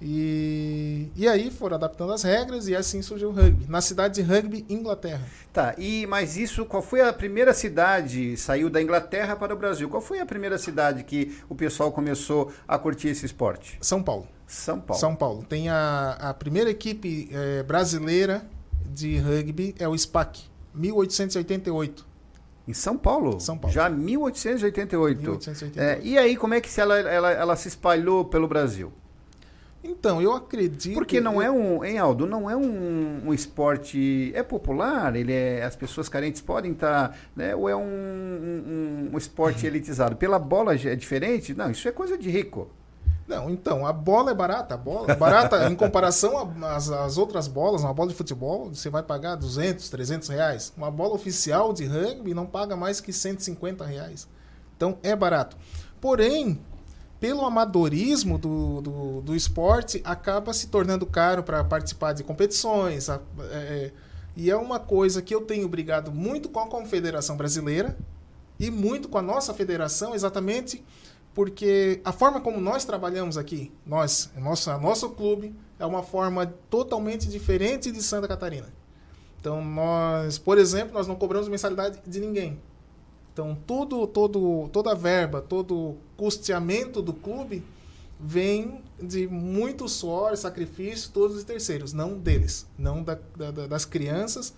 J: E, e aí foram adaptando as regras e assim surgiu o rugby. Na cidade de Rugby, Inglaterra.
B: Tá, e mas isso, qual foi a primeira cidade, saiu da Inglaterra para o Brasil, qual foi a primeira cidade que o pessoal começou a curtir esse esporte?
J: São Paulo.
B: São Paulo.
J: São Paulo. Tem a, a primeira equipe eh, brasileira de rugby, é o SPAC, 1888.
B: Em São Paulo?
J: São Paulo.
B: Já 1888.
J: 1888.
B: É, e aí, como é que ela, ela, ela se espalhou pelo Brasil?
J: Então, eu acredito.
B: Porque não é um, hein, Aldo, não é um, um esporte. É popular, ele é, as pessoas carentes podem estar. né, ou é um, um, um esporte elitizado? Pela bola é diferente? Não, isso é coisa de rico.
J: Não, então, a bola é barata. A bola é barata em comparação às, outras bolas. Uma bola de futebol, você vai pagar 200, 300 reais. Uma bola oficial de rugby não paga mais que 150 reais. Então, é barato. Porém, pelo amadorismo do, do, do esporte, acaba se tornando caro para participar de competições. a- é, e é uma coisa que eu tenho brigado muito com a Confederação Brasileira e muito com a nossa federação, exatamente porque a forma como nós trabalhamos aqui, nós, nosso, nosso clube, é uma forma totalmente diferente de Santa Catarina. Então, nós, por exemplo, nós não cobramos mensalidade de ninguém. Então, tudo, todo, toda a verba, todo custeamento do clube vem de muito suor, sacrifício, todos os terceiros, não deles, não da, da- da- das crianças.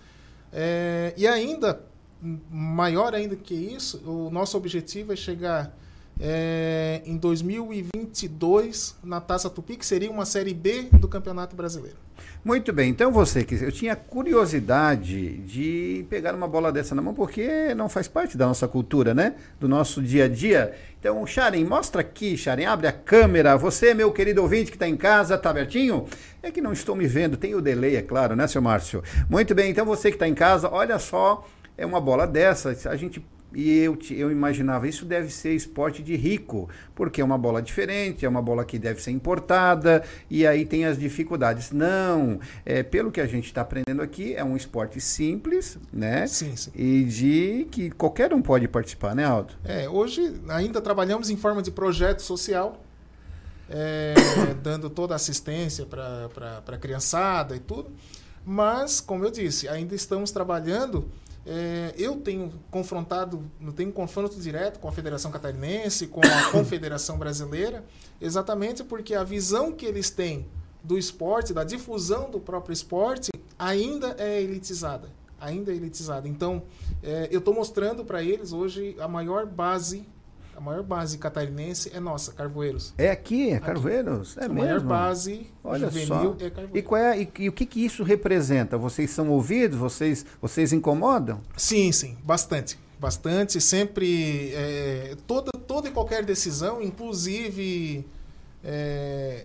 J: É, e ainda, maior ainda que isso, o nosso objetivo é chegar é, em 2022 na Taça Tupi, que seria uma Série B do Campeonato Brasileiro.
B: Muito bem, então você que eu tinha curiosidade de pegar uma bola dessa na mão, porque não faz parte da nossa cultura, né? Do nosso dia a dia. Então, Sharon, mostra aqui, Sharon, abre a câmera. Você, meu querido ouvinte que está em casa, tá abertinho? É que não estou me vendo, tem o delay, é claro, né, seu Márcio? Muito bem, então você que está em casa, olha só, é uma bola dessa, a gente e eu, eu imaginava, isso deve ser esporte de rico, porque é uma bola diferente, é uma bola que deve ser importada, e aí tem as dificuldades. Não, é, pelo que a gente está aprendendo aqui, é um esporte simples, né?
J: Sim, sim.
B: E de que qualquer um pode participar, né, Aldo?
J: É, hoje ainda trabalhamos em forma de projeto social. é, dando toda a assistência para a criançada e tudo. Mas, como eu disse, ainda estamos trabalhando. É, eu tenho confrontado, não tenho confronto direto com a Federação Catarinense, com a Confederação Brasileira, exatamente porque a visão que eles têm do esporte, da difusão do próprio esporte, ainda é elitizada. Ainda é elitizada. Então, é, eu estou mostrando para eles hoje a maior base a maior base catarinense é nossa, Carvoeiros.
B: É aqui, é Carvoeiros? É
J: a
B: mesmo?
J: maior base
B: Olha
J: juvenil
B: só.
J: é Carvoeiros.
B: E, qual é, e, e o que, que isso representa? Vocês são ouvidos? Vocês, vocês incomodam?
J: Sim, sim, bastante. Bastante, sempre. é, toda, toda e qualquer decisão, inclusive. é,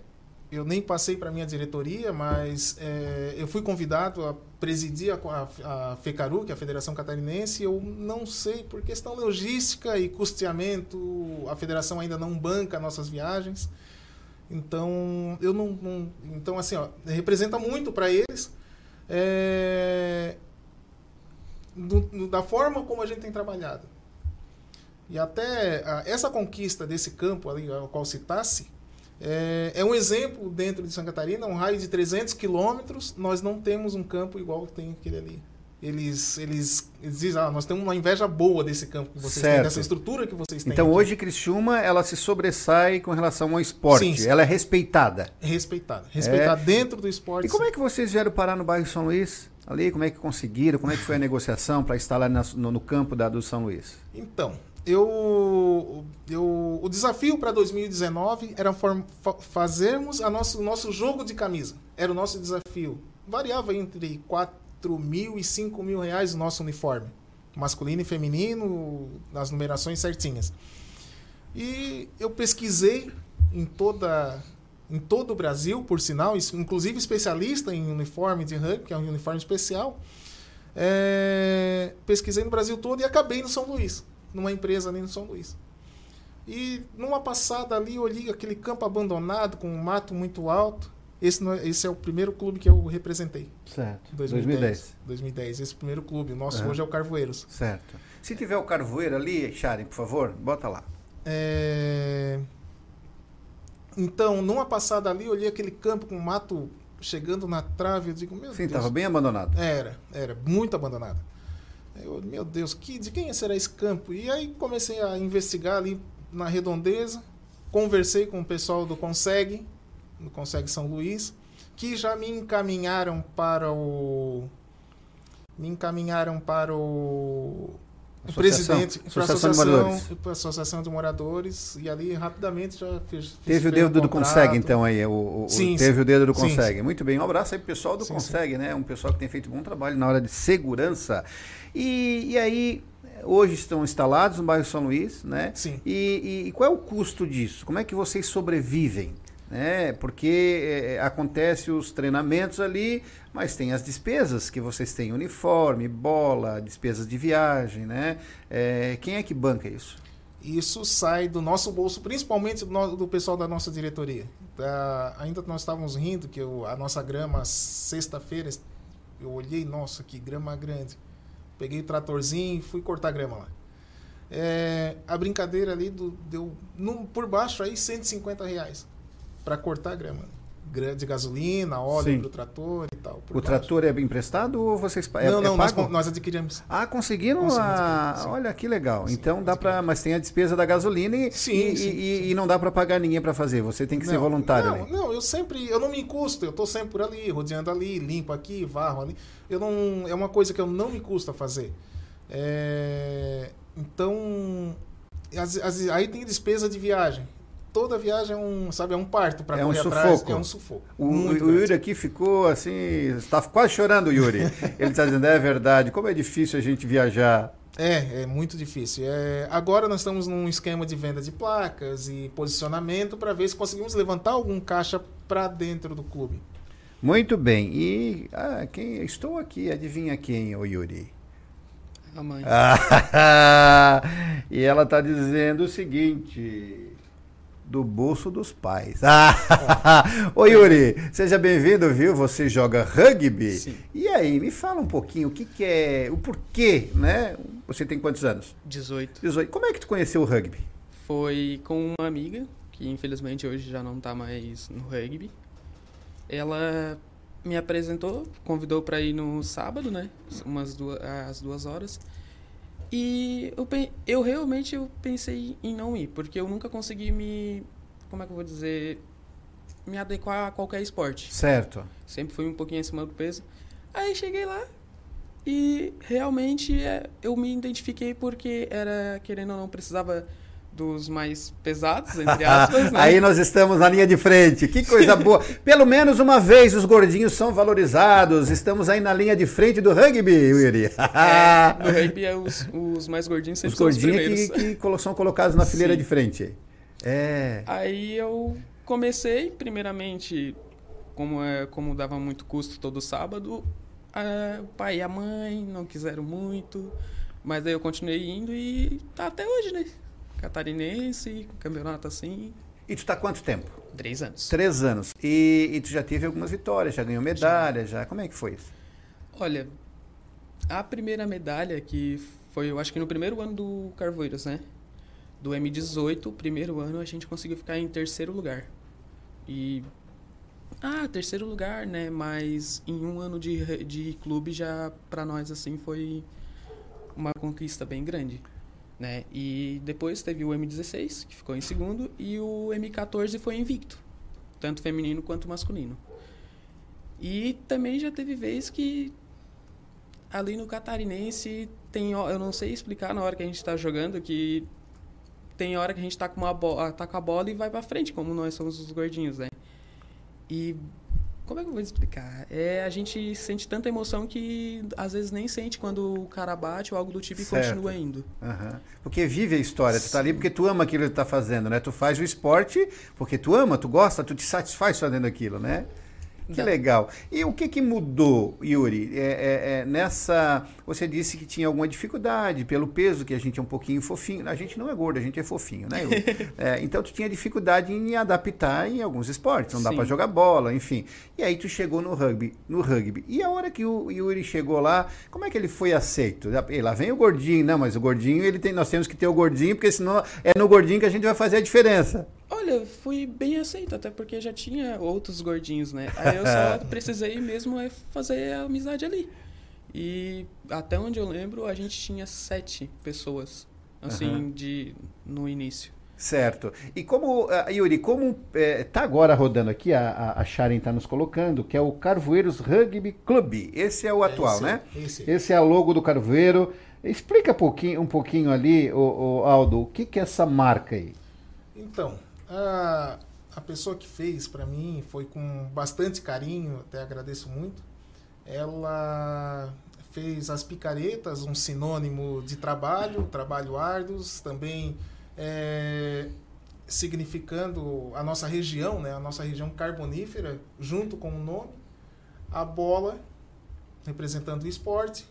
J: eu nem passei para minha diretoria, mas é, eu fui convidado a presidir a, a, a FECARU, que é a Federação Catarinense, eu não sei, por questão logística e custeamento, a federação ainda não banca nossas viagens. Então, eu não. não- então, assim, ó, representa muito para eles. é, do- do- da forma como a gente tem trabalhado. E até ah, essa conquista desse campo ali, ao qual citasse, é, é um exemplo dentro de Santa Catarina, um raio de 300 quilômetros, nós não temos um campo igual que tem aquele ali. Eles, eles, eles dizem, ah, nós temos uma inveja boa desse campo que vocês têm,
B: Certo.
J: dessa estrutura que vocês têm.
B: Então
J: aqui.
B: hoje Criciúma, ela se sobressai com relação ao esporte.
J: Sim, sim.
B: Ela é respeitada.
J: Respeitada. Respeitada
B: É.
J: dentro do esporte.
B: E como é que vocês vieram parar no bairro São Luís? Ali, como é que conseguiram? Como é que foi a negociação para instalar no, no campo da, do São Luís?
J: Então, eu, eu, o desafio para 2019 era form- fa- fazermos a nosso, nosso jogo de camisa. Era o nosso desafio. Variava entre 4 mil e 5 mil reais o nosso uniforme. Masculino e feminino, nas numerações certinhas. E eu pesquisei em toda em todo o Brasil, por sinal, inclusive especialista em uniforme de rugby, que é um uniforme especial. É, pesquisei no Brasil todo e acabei no São Luís, numa empresa ali no São Luís. E numa passada ali, eu olhei aquele campo abandonado, com um mato muito alto. Esse, é- esse é o primeiro clube que eu representei.
B: Certo.
J: 2010. 2010, esse primeiro clube. O nosso
B: Aham.
J: hoje é o Carvoeiros.
B: Certo. Se tiver o carvoeiro ali, Sharon, por favor, bota lá.
J: É, Então, numa passada ali, eu olhei aquele campo com mato chegando na trave. Eu digo, meu
B: Sim,
J: Deus.
B: estava bem abandonado.
J: Era, era muito abandonado. Eu, meu Deus, que, de quem será esse campo? E aí comecei a investigar ali na redondeza, conversei com o pessoal do Conseg, do Conseg São Luís, que já me encaminharam para o me encaminharam para o, o
B: Associação-
J: presidente para a
B: Associação de
J: associação, associação de moradores e ali rapidamente já fiz,
B: Teve o dedo do. Consegue, então, aí. O, o-
J: Sim,
B: teve
J: sim.
B: o dedo do Consegue.
J: sim.
B: Muito bem. Um abraço aí pro pessoal do Consegue, né? Um pessoal que tem feito bom trabalho na hora de segurança. E, e aí, hoje estão instalados no bairro São Luís, né?
J: Sim.
B: E, e- qual é o custo disso? Como é que vocês sobrevivem? Né? Porque é, acontece os treinamentos ali, mas tem as despesas que vocês têm, uniforme, bola, despesas de viagem, né? É, quem é que banca isso?
J: Isso sai do nosso bolso, principalmente do, no- do pessoal da nossa diretoria. Da- ainda nós estávamos rindo que eu- a nossa grama, sexta-feira, eu olhei, nossa, que grama grande. Peguei o tratorzinho e fui cortar grama lá. É, a brincadeira ali do- deu num- por baixo aí 150 reais para cortar grama. De gasolina, óleo
B: Sim.
J: para o trator e tal.
B: O trator é emprestado ou vocês é,
J: não,
B: é
J: não, nós,
B: pago?
J: con- nós adquirimos.
B: Ah, conseguiram?
J: Conseguimos
B: a...
J: adquirir, sim.
B: Olha que legal. então dá para, mas tem a despesa da gasolina e,
J: Sim,
B: e,
J: sim,
B: e- e não dá para pagar ninguém para fazer. Você tem que ser
J: Não,
B: voluntário.
J: Não, não, eu sempre, eu não me encusto, eu tô sempre por ali, rodeando ali, limpo aqui, varro ali. Eu não, é uma coisa que eu não me custa fazer. É, então, as- as- aí tem despesa de viagem. Toda viagem é um, sabe, é um parto para
B: É um
J: correr
B: sufoco.
J: atrás, é um sufoco.
B: O, o Yuri aqui ficou assim, está quase chorando, o Yuri. Ele está dizendo, é verdade, como é difícil a gente viajar.
J: É, é muito difícil. É, agora nós estamos num esquema de venda de placas e posicionamento para ver se conseguimos levantar algum caixa para dentro do clube.
B: Muito bem. E ah, quem estou aqui, adivinha quem, o Yuri?
K: A mãe.
B: Ah, e ela está dizendo o seguinte: do bolso dos pais. Ah, Ô Yuri, seja bem-vindo, viu? Você joga rugby?
K: Sim.
B: E aí, me fala um pouquinho o que, que é, o porquê, né? Você tem quantos anos?
K: 18.
B: 18. Como é que tu conheceu o rugby?
K: Foi com uma amiga que infelizmente hoje já não tá mais no rugby. Ela me apresentou, convidou para ir no sábado, né? Umas duas, às duas horas. E eu, eu realmente eu pensei em não ir, porque eu nunca consegui me. Como é que eu vou dizer? Me adequar a qualquer esporte.
B: Certo.
K: Sempre fui um pouquinho acima do peso. Aí cheguei lá e realmente é, eu me identifiquei porque era, querendo ou não, precisava dos mais pesados, entre aspas, né?
B: Aí nós estamos na linha de frente. Que coisa boa. Pelo menos uma vez os gordinhos são valorizados. Estamos aí na linha de frente do rugby, Yuri.
K: É, no rugby, é os, os mais gordinhos sempre
B: os
K: são os
B: gordinhos
K: primeiros.
B: que, que são colocados na fileira
K: Sim.
B: de frente. É.
K: Aí eu comecei, primeiramente, como, é, como dava muito custo todo sábado, a- o pai e a mãe não quiseram muito, mas aí eu continuei indo e tá até hoje, né? Catarinense, campeonato assim.
B: E tu tá há quanto tempo?
K: Três anos.
B: Três anos. E, e tu já teve algumas vitórias, já ganhou medalha, já. Como é que foi isso?
K: Olha, a primeira medalha que foi, eu acho que no primeiro ano do Carvoeiros, né? Do M18, primeiro ano a gente conseguiu ficar em terceiro lugar. E. Ah, terceiro lugar, né? Mas em um ano de, de clube já pra nós, assim, foi uma conquista bem grande. Né? E depois teve o M16, que ficou em segundo, e o M14 foi invicto, tanto feminino quanto masculino. E também já teve vez que ali no Catarinense tem, eu não sei explicar na hora que a gente tá jogando que tem hora que a gente tá com uma bola, tá com a bola e vai pra frente, como nós somos os gordinhos, né? E como é que eu vou explicar? É, a gente sente tanta emoção que às vezes nem sente quando o cara bate ou algo do tipo e
B: Certo.
K: continua indo.
B: Aham. Porque vive a história, tu tá ali porque tu ama aquilo que tu tá fazendo, né? Tu faz o esporte porque tu ama, tu gosta, tu te satisfaz fazendo aquilo, né? Que legal. E o que que mudou, Yuri? É, é, é, nessa, você disse que tinha alguma dificuldade pelo peso, que a gente é um pouquinho fofinho. A gente não é gordo, a gente é fofinho, né? Yuri? É, então tu tinha dificuldade em adaptar em alguns esportes, não dá para jogar bola, enfim. E aí tu chegou no rugby, no rugby. E a hora que o Yuri chegou lá, como é que ele foi aceito? E lá vem o gordinho, não, mas o gordinho, ele tem, nós temos que ter o gordinho, porque senão é no gordinho que a gente vai fazer a diferença.
K: Olha, fui bem aceito, até porque já tinha outros gordinhos, né? Aí eu só precisei mesmo é fazer a amizade ali. E até onde eu lembro, a gente tinha sete pessoas, assim,
B: Aham.
K: de no início.
B: Certo. E como, ah, Yuri, como está agora rodando aqui, a, a, a Sharon está nos colocando, que é o Carvoeiros Rugby Club. Esse é o atual,
J: esse,
B: né?
J: esse.
B: é o logo do Carvoeiro. Explica um pouquinho, um pouquinho ali, o, Aldo, o que, que é essa marca aí?
J: Então, a, a pessoa que fez para mim foi com bastante carinho, até agradeço muito. Ela fez as picaretas, um sinônimo de trabalho, trabalho árduos, também é, significando a nossa região, né, a nossa região carbonífera, junto com o nome, a bola representando o esporte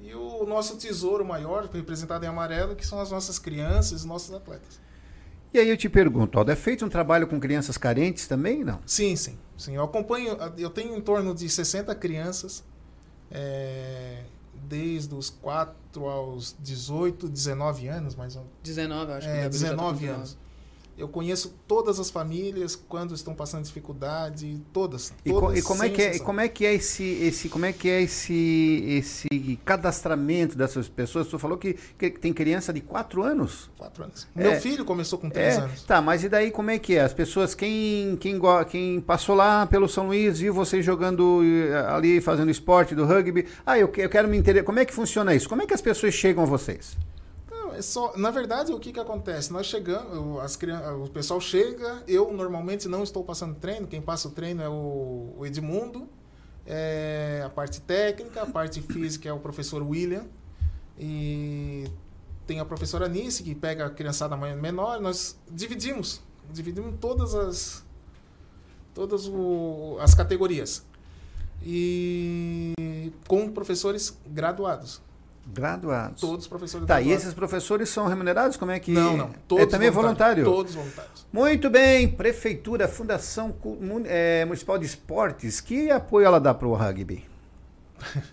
J: e o nosso tesouro maior, representado em amarelo, que são as nossas crianças, os nossos atletas.
B: E aí eu te pergunto, Aldo, é feito um trabalho com crianças carentes também, não?
J: Sim, sim. sim. Eu acompanho, eu tenho em torno de 60 crianças, é, desde os 4 aos 18, 19 anos, mais ou menos.
K: 19, acho que
J: É,
K: o Gabriel já tá com
J: 19 anos. Eu conheço todas as famílias quando estão passando dificuldade, todas.
B: E,
J: todas
B: e como é que é, e como é que é esse, esse como é que é esse, esse cadastramento dessas pessoas? Tu falou que, que tem criança de 4 anos?
J: Quatro anos.
B: É.
J: Meu filho começou com 3
B: É,
J: anos.
B: Tá, mas e daí como é que é? As pessoas, quem, quem, quem passou lá pelo São Luís, viu vocês jogando eh, ali, fazendo esporte do rugby, ah, eu, eu quero me entender, como é que funciona isso? Como é que as pessoas chegam a vocês?
J: É só, na verdade, o que, que acontece? Nós chegamos, o- as crianças, o pessoal chega, eu normalmente não estou passando treino, quem passa o treino é o, o Edmundo, é, a parte técnica, a parte física é o professor William, e tem a professora Nice, que pega a criançada menor, nós dividimos, dividimos todas as, todas o- as categorias, e com professores graduados.
B: Graduados.
J: Todos os professores
B: Tá, e
J: graduados.
B: esses professores são remunerados? Como é que.
J: Não, não.
B: é
J: Todos
B: também
J: voluntários.
B: voluntário?
J: Todos voluntários.
B: Muito bem, Prefeitura, Fundação eh, Municipal de Esportes, que apoio ela dá para o rugby?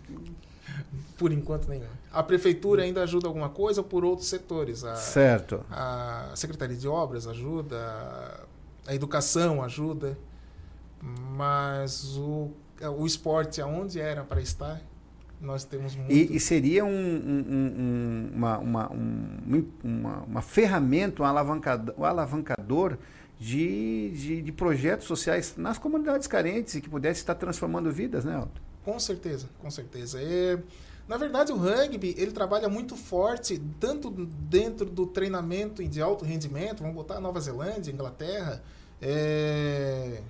J: Por enquanto nenhuma. A prefeitura ainda ajuda alguma coisa por outros setores. A,
B: Certo.
J: A Secretaria de Obras ajuda, a educação ajuda, mas o, o esporte, aonde era para estar, nós temos muito.
B: E, e seria um, um- um- um- uma, uma, um- uma, uma ferramenta, um alavancador, um alavancador de, de, de projetos sociais nas comunidades carentes e que pudesse estar transformando vidas, né, Alto?
J: Com certeza, com certeza. É, na verdade, o rugby ele trabalha muito forte, tanto dentro do treinamento de alto rendimento, vamos botar Nova Zelândia, Inglaterra, é,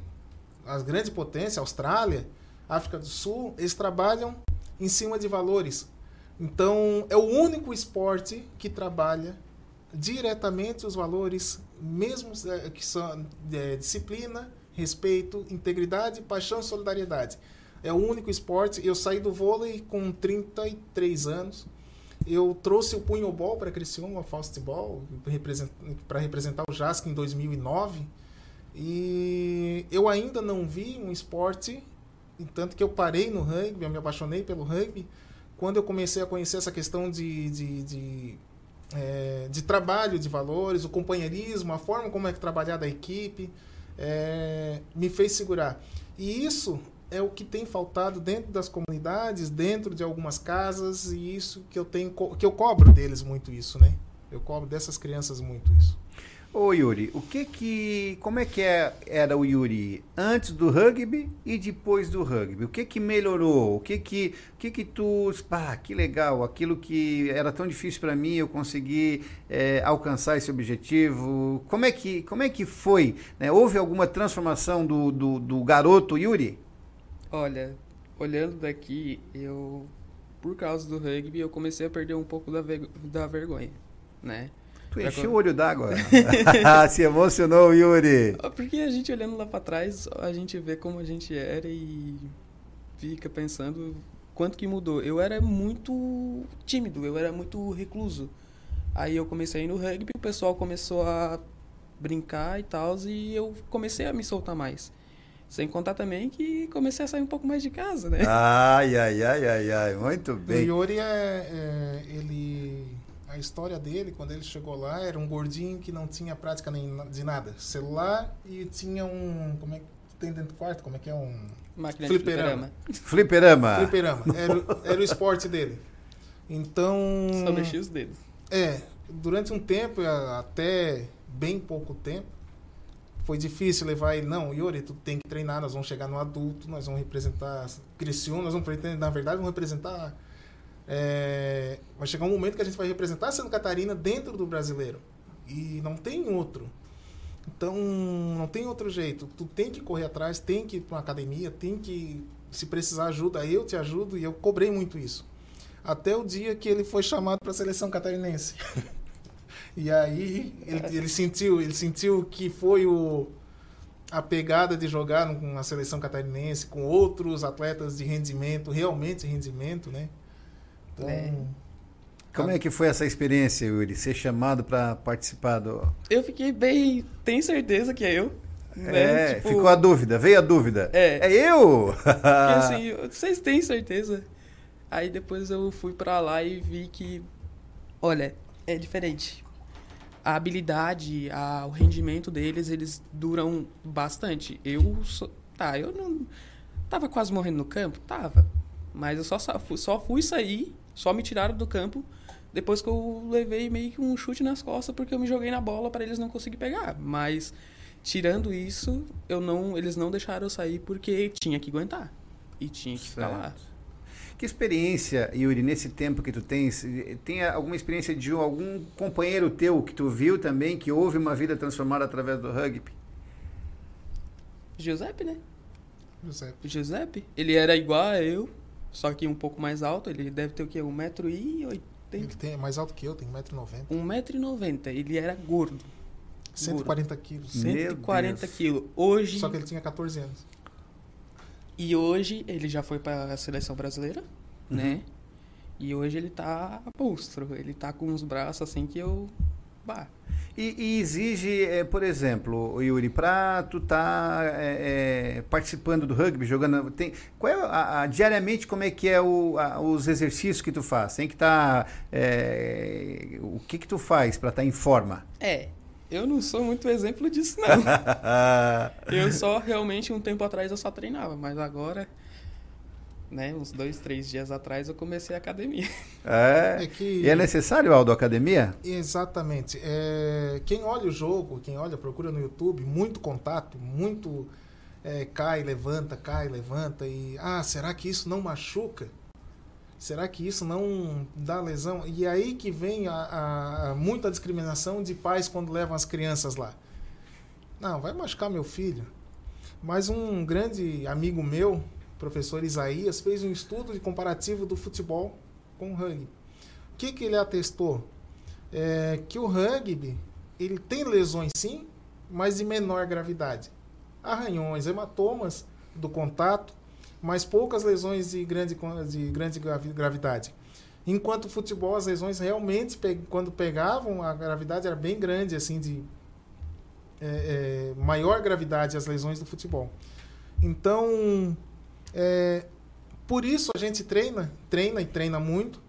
J: as grandes potências, Austrália, África do Sul, eles trabalham em cima de valores. Então, é o único esporte que trabalha diretamente os valores, mesmo eh, que são eh, disciplina, respeito, integridade, paixão e solidariedade. É o único esporte. Eu saí do vôlei com 33 anos. Eu trouxe o punhobol para Criciúma, Faustball, para representar o JASC em 2009. E eu ainda não vi um esporte, tanto que eu parei no rugby, eu me apaixonei pelo rugby, quando eu comecei a conhecer essa questão de, de, de, é, de trabalho de valores, o companheirismo, a forma como é que trabalhar da equipe, é, me fez segurar. E isso é o que tem faltado dentro das comunidades, dentro de algumas casas, e isso que eu tenho que eu cobro deles muito isso, né? Eu cobro dessas crianças muito isso.
B: Ô Yuri, o que que, como é que é- era o Yuri antes do rugby e depois do rugby? O que que melhorou? O que que, o que que tu, pá, que legal, aquilo que era tão difícil para mim, eu consegui é, alcançar esse objetivo. Como é que, como é que foi? né? Houve alguma transformação do, do, do garoto Yuri?
K: Olha, olhando daqui, eu, por causa do rugby, eu comecei a perder um pouco da, da vergonha, né?
B: Tu encheu
K: co-
B: o olho d'água. Se emocionou, Yuri.
K: Porque a gente olhando lá pra trás, a gente vê como a gente era e fica pensando quanto que mudou. Eu era muito tímido, eu era muito recluso. Aí eu comecei a ir no rugby, o pessoal começou a brincar e tal, e eu comecei a me soltar mais. Sem contar também que comecei a sair um pouco mais de casa, né?
B: Ai, ai, ai, ai, ai, muito
J: O
B: bem.
J: Yuri é, é- ele a história dele quando ele chegou lá era um gordinho que não tinha prática nem de nada, celular e tinha um como é que tem dentro do quarto, como é que é um
K: Máquina de fliperama.
B: Fliperama.
J: Fliperama. Era, o- era o esporte dele. Então
K: Só mexia os dedos.
J: É, durante um tempo, até bem pouco tempo, foi difícil levar ele. Não, Yuri, tu tem que treinar, nós vamos chegar no adulto, nós vamos representar Criciúma, nós vamos, na verdade, vamos representar. É, vai chegar um momento que a gente vai representar Santa Catarina dentro do brasileiro. E não tem outro. Então, não tem outro jeito. Tu tem que correr atrás, tem que ir para uma academia, tem que, se precisar ajuda, eu te ajudo. E eu cobrei muito isso. Até o dia que ele foi chamado para a seleção catarinense. e aí ele, ele sentiu, ele sentiu que foi o a pegada de jogar no- na seleção catarinense com outros atletas de rendimento, realmente rendimento, né? Então,
K: É.
B: Como é que foi essa experiência, Yuri? Ser chamado para participar do.
K: Eu fiquei bem. Tem certeza que é eu?
B: É,
K: né? Tipo,
B: ficou a dúvida, veio a dúvida.
K: É.
B: É eu?
K: Porque assim, vocês têm certeza? Aí depois eu fui pra lá e vi que, olha, é diferente. A habilidade, a- o rendimento deles, eles duram bastante. Eu sou, tá, eu não tava quase morrendo no campo, tava. Mas eu só só fui sair, só me tiraram do campo depois que eu levei meio que um chute nas costas porque eu me joguei na bola para eles não conseguirem pegar. Mas tirando isso, eu não, eles não deixaram eu sair porque tinha que aguentar e tinha que ficar lá.
B: Que experiência, Yuri, nesse tempo que tu tens, tem alguma experiência de algum companheiro teu que tu viu também, que houve uma vida transformada através do rugby?
K: Giuseppe, né?
J: Giuseppe.
K: Giuseppe, ele era igual a eu, só que um pouco mais alto. Ele deve ter o quê? 1,80m?
J: Ele tem, é mais alto que eu, tem 1,90m.
K: 1,90m. Ele era gordo.
J: 140 quilos.
K: 140 quilos. Hoje.
J: Só que ele tinha 14 anos.
K: E hoje ele já foi para a seleção brasileira,
J: Uhum.
K: né? E hoje ele tá monstro. Ele tá com uns braços assim que eu Bah.
B: E, e exige, eh, por exemplo, o Yuri, para tu tá eh, eh, participando do rugby, jogando, tem, qual é a, a- diariamente como é que é o, a- os exercícios que tu faz? Tem que estar, o que que tu faz para estar em forma?
K: É, eu não sou muito exemplo disso, não. eu só, realmente, um tempo atrás eu só treinava, mas agora, né, uns dois, três dias atrás eu comecei a academia.
B: É,
J: É que-
B: E é necessário, Aldo, academia?
J: Exatamente. É, quem olha o jogo, quem olha, procura no YouTube, muito contato, muito é, cai, levanta, cai, levanta e ah, será que isso não machuca? Será que isso não dá lesão? E aí que vem a, a- a muita discriminação de pais quando levam as crianças lá. Não, vai machucar meu filho. Mas um grande amigo meu, professor Isaías, fez um estudo de comparativo do futebol com o rugby. O que, que ele atestou? É que o rugby ele tem lesões sim, mas de menor gravidade. Arranhões, hematomas do contato, mas poucas lesões de grande, de grande gravi- gravidade. Enquanto o futebol, as lesões realmente, quando pegavam, a gravidade era bem grande, assim, de é, é, maior gravidade as lesões do futebol. Então, é, por isso a gente treina, treina e treina muito,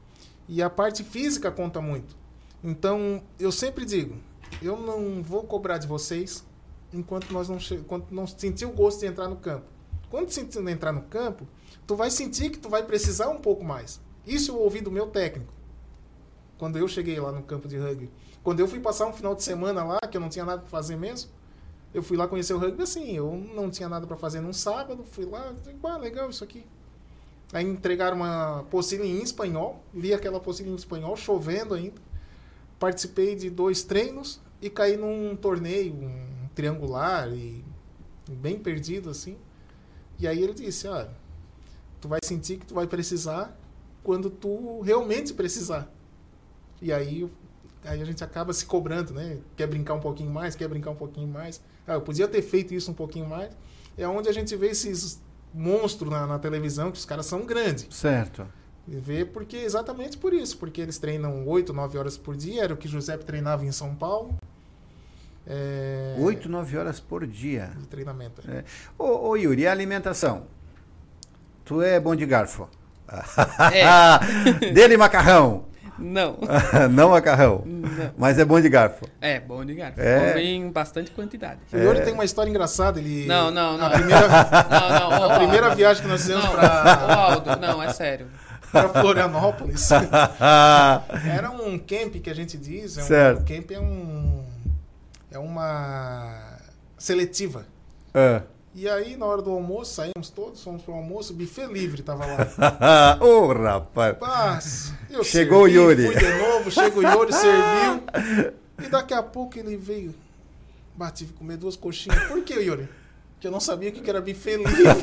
J: e a parte física conta muito. Então, eu sempre digo, eu não vou cobrar de vocês enquanto nós não enquanto não sentir o gosto de entrar no campo. Quando sentir entrar no campo, tu vai sentir que tu vai precisar um pouco mais. Isso eu ouvi do meu técnico. Quando eu cheguei lá no campo de rugby. Quando eu fui passar um final de semana lá, que eu não tinha nada para fazer mesmo, eu fui lá conhecer o rugby assim, eu não tinha nada para fazer num sábado, fui lá, ah, legal isso aqui. Aí entregaram uma apostila em espanhol, li aquela apostila em espanhol, chovendo ainda. Participei de dois treinos e caí num torneio, um triangular e bem perdido assim. E aí ele disse, olha, tu vai sentir que tu vai precisar quando tu realmente precisar. E aí, aí a gente acaba se cobrando, né? Quer brincar um pouquinho mais, quer brincar um pouquinho mais. Ah, eu podia ter feito isso um pouquinho mais. É onde a gente vê esses monstros na, na televisão, que os caras são grandes.
B: Certo.
J: E vê porque exatamente por isso, porque eles treinam 8, 9 horas por dia, era o que Giuseppe treinava em São Paulo. É...
B: 8, 9 horas por dia.
J: de treinamento.
B: É. Ô, ô, Yuri, e a alimentação? Tu é bom de garfo?
K: É.
B: Dele macarrão?
K: Não.
B: Não macarrão?
K: Não.
B: Mas é bom de garfo?
K: É, bom de garfo.
B: É.
K: Come em bastante quantidade.
J: O Yuri tem uma história engraçada, ele...
K: Não, não, não.
J: A primeira,
K: Não, não,
J: a primeira viagem que nós fizemos
K: ô, Aldo, não, é sério.
J: para Florianópolis. Era um camp que a gente diz, é um,
B: Certo.
J: o camp é um é uma seletiva.
B: É.
J: E aí na hora do almoço, saímos todos, fomos pro almoço, buffet livre tava lá.
B: Ô, rapaz.
J: Mas eu
B: Chegou
J: servi,
B: o Yuri.
J: Fui de novo, chegou o Yuri, serviu. E daqui a pouco ele veio. Que comer duas coxinhas. Por que, Yuri? Porque eu não sabia o que que era buffet livre.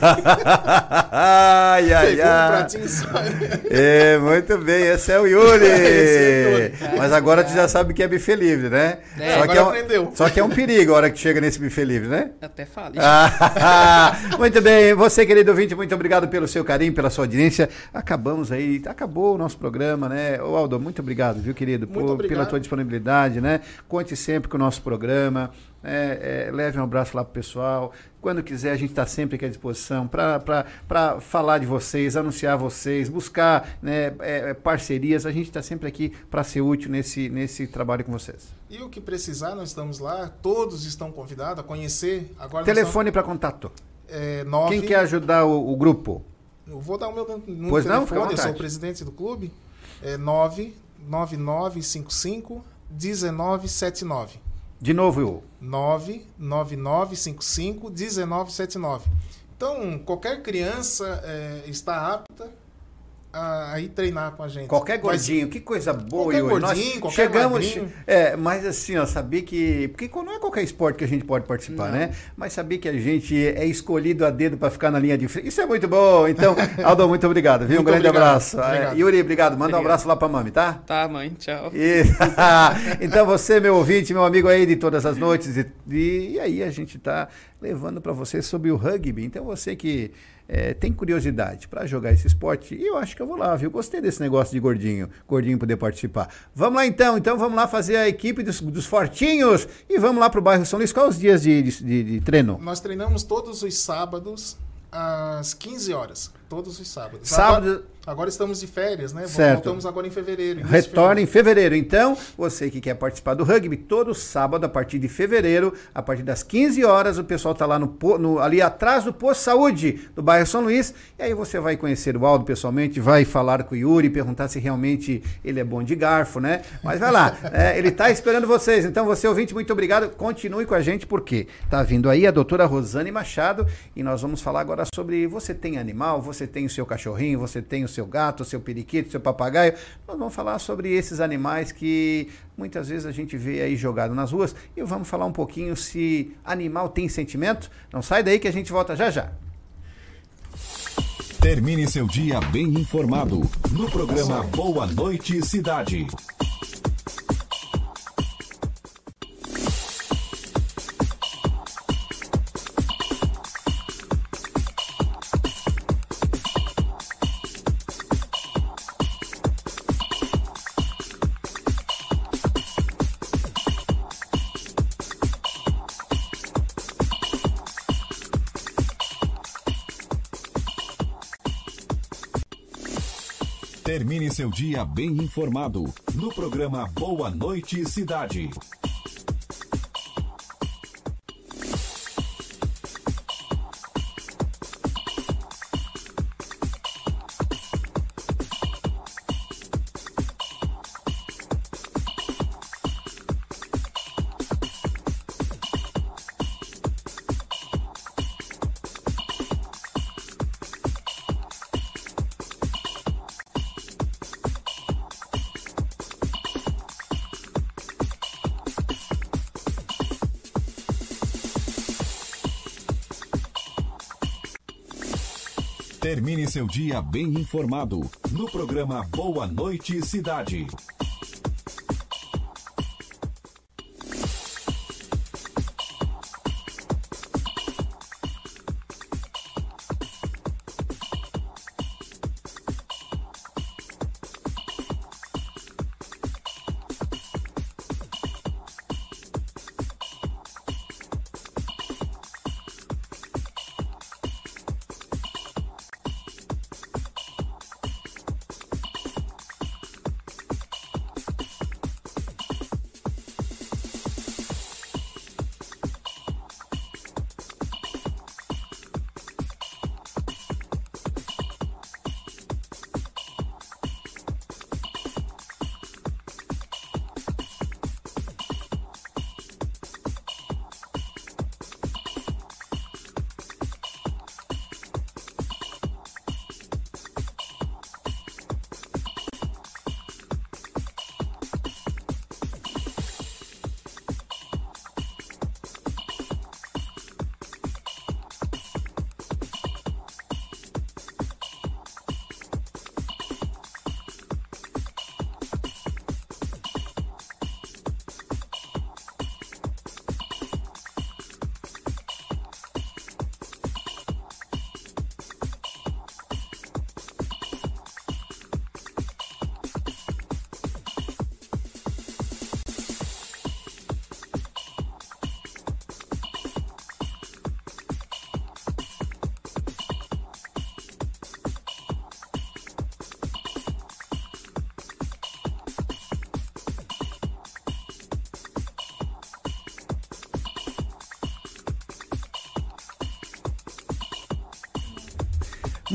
B: ai, ai,
J: Pegou um
B: ai.
J: pratinho só.
B: É, muito bem, esse é o Yuri.
J: Esse é o Yuri.
B: Mas agora tu já sabe que é buffet livre, né?
K: É,
B: só,
J: agora
B: que é um,
J: aprendeu.
B: só que é um perigo a hora que chega nesse buffet livre, né?
K: Até fale.
B: Ah, muito bem, você querido ouvinte, muito obrigado pelo seu carinho, pela sua audiência. Acabamos aí, acabou o nosso programa, né? Ô Aldo, muito obrigado, viu, querido,
J: Muito
B: por-
J: obrigado.
B: pela tua disponibilidade, né? Conte sempre com o nosso programa. É, é, leve um abraço lá pro pessoal. Quando quiser, a gente está sempre aqui à disposição para falar de vocês, anunciar vocês, buscar né, é, é, parcerias. A gente está sempre aqui para ser útil nesse, nesse trabalho com vocês.
J: E o que precisar, nós estamos lá. Todos estão convidados a conhecer. Agora
B: Telefone para contato.
J: estamos- é, nove,
B: Quem quer ajudar o, o grupo?
J: Eu vou dar o meu número
B: Pois não, fica à
J: telefone, eu sou
B: vontade.
J: o presidente do clube. É 99955 1979.
B: De novo, eu.
J: 99955 1979. Então, qualquer criança é, está apta a, a ir treinar com a gente.
B: Qualquer gordinho, que coisa boa,
J: Qualquer
B: Yuri. Nós
J: gordinho, qualquer
B: chegamos,
J: magrinho.
B: é, mas assim, ó, saber que, porque não é qualquer esporte que a gente pode participar,
J: Não.
B: né? Mas saber que a gente é escolhido a dedo para ficar na linha de frente, isso é muito bom. Então, Aldo, muito obrigado, viu? um
J: Muito
B: grande
J: obrigado.
B: abraço.
J: Obrigado.
B: É, Yuri, obrigado. Manda um
K: Obrigado.
B: abraço lá pra mami, tá?
K: Tá, mãe, tchau.
B: E- então você, meu ouvinte, meu amigo aí de todas as noites, e, e aí a gente tá levando para você sobre o rugby. Então você que é, tem curiosidade para jogar esse esporte, eu acho que eu vou lá, viu? Gostei desse negócio de gordinho, gordinho poder participar. Vamos lá então, então vamos lá fazer a equipe dos, dos fortinhos e vamos lá pro bairro São Luís. Quais os dias de, de, de, de treino?
J: Nós treinamos todos os sábados às 15 horas. Todos os sábados.
B: Sábado-
J: Agora, agora estamos de férias, né?
B: Certo.
J: Voltamos agora em fevereiro.
B: Retorna em fevereiro. Então, você que quer participar do rugby, todo sábado, a partir de fevereiro, a partir das 15 horas, o pessoal tá lá no, no- ali atrás do posto de saúde do bairro São Luís. E aí você vai conhecer o Aldo pessoalmente, vai falar com o Yuri, perguntar se realmente ele é bom de garfo, né? Mas vai lá, é, ele tá esperando vocês. Então, você ouvinte, muito obrigado. Continue com a gente, porque tá vindo aí a doutora Rosane Machado e nós vamos falar agora sobre você tem animal, você tem o seu cachorrinho, você tem o seu gato, seu periquito, seu papagaio. Nós vamos falar sobre esses animais que muitas vezes a gente vê aí jogado nas ruas e vamos falar um pouquinho se animal tem sentimento. Não sai daí que a gente volta já já.
A: Termine seu dia bem informado no programa Boa Noite Cidade. Seu dia bem informado no programa Boa Noite Cidade. Termine seu dia bem informado no programa Boa Noite Cidade.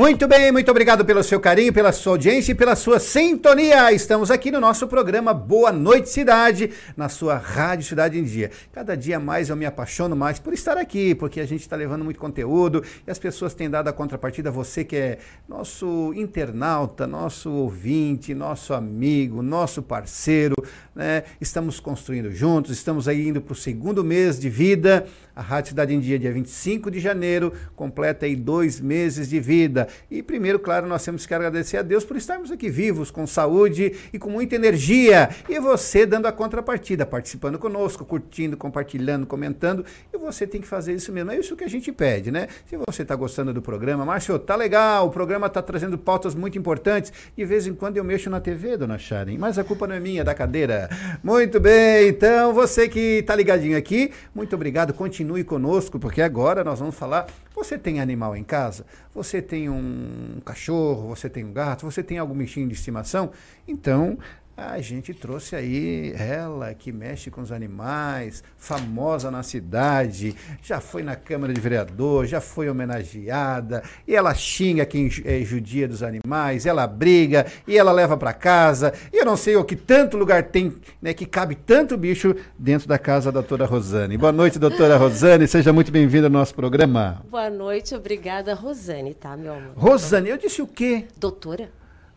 B: Muito bem, muito obrigado pelo seu carinho, pela sua audiência e pela sua sintonia. Estamos aqui no nosso programa Boa Noite Cidade, na sua Rádio Cidade em Dia. Cada dia mais eu me apaixono mais por estar aqui, porque a gente está levando muito conteúdo e as pessoas têm dado a contrapartida. Você que é nosso internauta, nosso ouvinte, nosso amigo, nosso parceiro, né? Estamos construindo juntos, estamos aí indo para o segundo mês de vida. A Rádio Cidade em Dia, dia 25 de janeiro, completa aí dois meses de vida. E primeiro, claro, nós temos que agradecer a Deus por estarmos aqui vivos, com saúde e com muita energia. E você dando a contrapartida, participando conosco, curtindo, compartilhando, comentando. E você tem que fazer isso mesmo. É isso que a gente pede, né? Se você está gostando do programa, Márcio, tá legal, o programa está trazendo pautas muito importantes. De vez em quando eu mexo na TV, dona Sharon, mas a culpa não é minha, é da cadeira. Muito bem, então você que está ligadinho aqui, muito obrigado, continue conosco, porque agora nós vamos falar. Você tem animal em casa? Você tem um cachorro? Você tem um gato? Você tem algum bichinho de estimação? Então, a gente trouxe aí ela que mexe com os animais, famosa na cidade, já foi na Câmara de Vereador, já foi homenageada, e ela xinga quem é judia dos animais, ela briga e ela leva para casa. E eu não sei o que tanto lugar tem, né, que cabe tanto bicho dentro da casa da doutora Rosane. Boa noite, doutora Rosane, seja muito bem-vinda ao nosso programa.
L: Boa noite, obrigada, Rosane, tá, meu amor?
B: Rosane, eu disse o quê?
L: Doutora?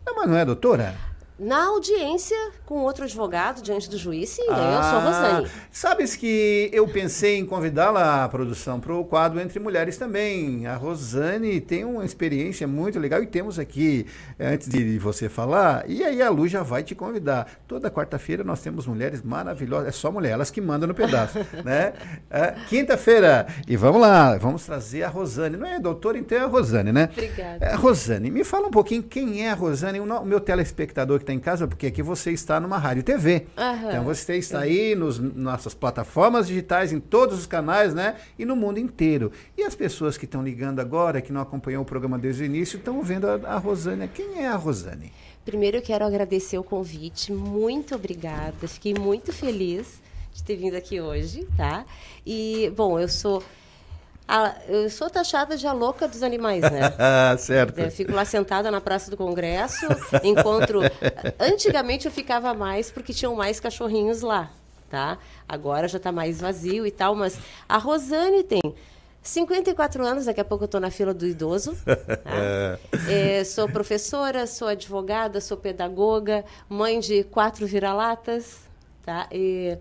B: Não, mas não é doutora?
L: Na audiência com outro advogado diante do juiz, sim, eu sou a Rosane.
B: Sabes que eu pensei em convidá-la à produção para o quadro Entre Mulheres também. A Rosane tem uma experiência muito legal e temos aqui, eh, antes de você falar, e aí a Lu já vai te convidar. Toda quarta-feira nós temos mulheres maravilhosas, é só mulher, elas que mandam no pedaço, né? É, Quinta-feira, e vamos lá, vamos trazer a Rosane. Não é doutora, então é a Rosane, né?
L: Obrigada.
B: É, Rosane, me fala um pouquinho quem é a Rosane, o meu telespectador que está em casa, porque aqui você está numa rádio TV.
L: Aham.
B: Então você está aí nos nossas plataformas digitais, em todos os canais, né? E no mundo inteiro. E as pessoas que estão ligando agora, que não acompanhou o programa desde o início, estão vendo a, a Rosane. Quem é a Rosane?
L: Primeiro eu quero agradecer o convite, muito obrigada, fiquei muito feliz de ter vindo aqui hoje, tá? E, bom, eu sou. A- eu sou taxada de a louca dos animais, né?
B: certo.
L: Eu fico lá sentada na Praça do Congresso, encontro. Antigamente eu ficava mais porque tinham mais cachorrinhos lá, tá? Agora já está mais vazio e tal, mas a Rosane tem 54 anos, daqui a pouco eu estou na fila do idoso. tá? É, sou professora, sou advogada, sou pedagoga, mãe de quatro vira-latas, tá? E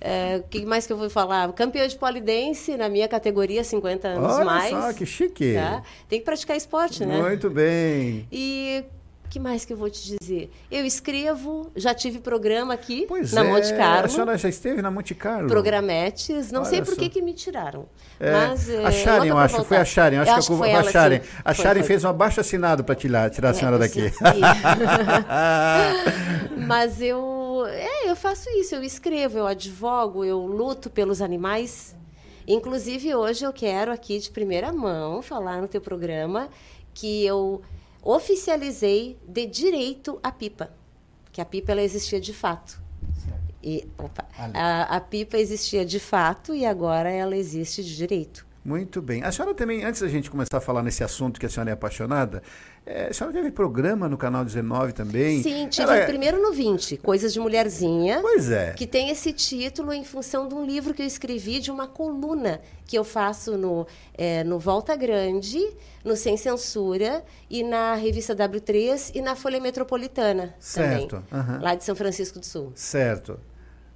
L: é, o que mais que eu vou falar? Campeã de polidense na minha categoria, 50 anos
B: Olha
L: mais.
B: só, que chique.
L: tá? Tem que praticar esporte, né?
B: Muito bem.
L: E que mais que eu vou te dizer? Eu escrevo, já tive programa aqui
B: Pois
L: na
B: é,
L: Monte Carlo.
B: A senhora já esteve na Monte Carlo?
L: Programetes, não
B: Olha
L: sei por que que me tiraram.
B: É,
L: mas, é,
B: a Sharon, eu acho, foi a Sharon, eu acho
L: Eu
B: que
L: foi
B: foi a Sharon. A Sharon
L: foi.
B: fez um abaixo assinado para tirar, tirar a senhora
L: É,
B: daqui.
L: isso. Mas eu, é, eu faço isso, eu escrevo, eu advogo, eu luto pelos animais. Inclusive, hoje eu quero aqui de primeira mão falar no teu programa que eu oficializei de direito a pipa. Que a pipa ela existia de fato. E, opa, a, a pipa existia de fato e agora ela existe de direito.
B: Muito bem. A senhora também, antes da gente começar a falar nesse assunto que a senhora é apaixonada, eh, a senhora teve programa no canal 19 também?
L: Sim, tive
B: Ela é-
L: primeiro no 20, Coisas de Mulherzinha.
B: Pois é.
L: Que tem esse título em função de um livro que eu escrevi, de uma coluna que eu faço no, eh, no Volta Grande, no Sem Censura, e na revista W3 e na Folha Metropolitana
B: Certo,
L: também,
B: aham.
L: lá de São Francisco do Sul.
B: Certo.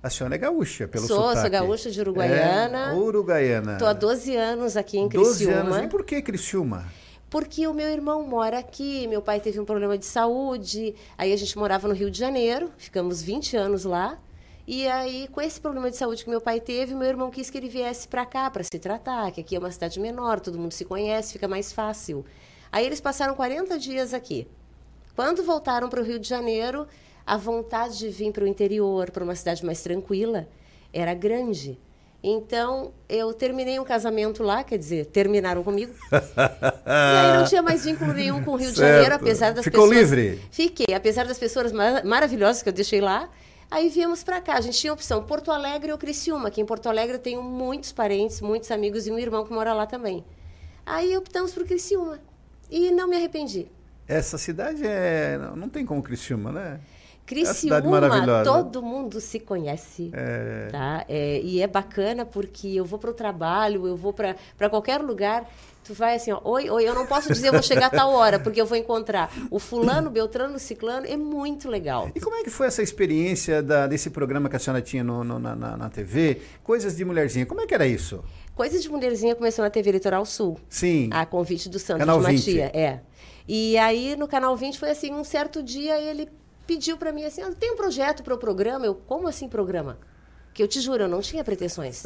B: A senhora é gaúcha, pelo
L: Sou,
B: sotaque.
L: sou gaúcha de Uruguaiana.
B: É, Uruguaiana.
L: Estou há 12 anos aqui em
B: 12
L: Criciúma.
B: anos. E por que Criciúma?
L: Porque o meu irmão mora aqui, meu pai teve um problema de saúde, aí a gente morava no Rio de Janeiro, ficamos 20 anos lá. E aí, com esse problema de saúde que meu pai teve, meu irmão quis que ele viesse para cá para se tratar, que aqui é uma cidade menor, todo mundo se conhece, fica mais fácil. Aí eles passaram 40 dias aqui. Quando voltaram para o Rio de Janeiro, a vontade de vir para o interior, para uma cidade mais tranquila, era grande. Então, eu terminei um casamento lá, quer dizer, terminaram comigo. E aí não tinha mais vínculo nenhum com o Rio de. Janeiro, apesar das
B: Ficou
L: pessoas...
B: livre?
L: Fiquei, apesar das pessoas mar- maravilhosas que eu deixei lá. Aí viemos para cá. A gente tinha a opção Porto Alegre ou Criciúma, que em Porto Alegre eu tenho muitos parentes, muitos amigos e um irmão que mora lá também. Aí optamos por Criciúma. E não me arrependi.
B: Essa cidade é. Não tem como Criciúma, né? É
L: Criciúma,
B: maravilhosa.
L: todo mundo se conhece.
B: É.
L: Tá? É, e é bacana porque eu vou para o trabalho, eu vou para qualquer lugar. Tu vai assim, ó, oi, oi, eu não posso dizer eu vou chegar a tal hora, porque eu vou encontrar o fulano, Beltrano, Ciclano, é muito legal.
B: E como é que foi essa experiência da- desse programa que a senhora tinha no- no- na, na- na TV? Coisas de mulherzinha. Como é que era isso?
L: Coisa de Mulherzinha começou na TV Litoral Sul.
B: Sim.
L: A convite do Santos
B: Canal
L: de
B: 20.
L: Matia. É. E aí, no Canal 20, foi assim, um certo dia ele pediu para mim assim, ah, tem um projeto para o programa? Eu, como assim programa? Que eu te juro, eu não tinha pretensões.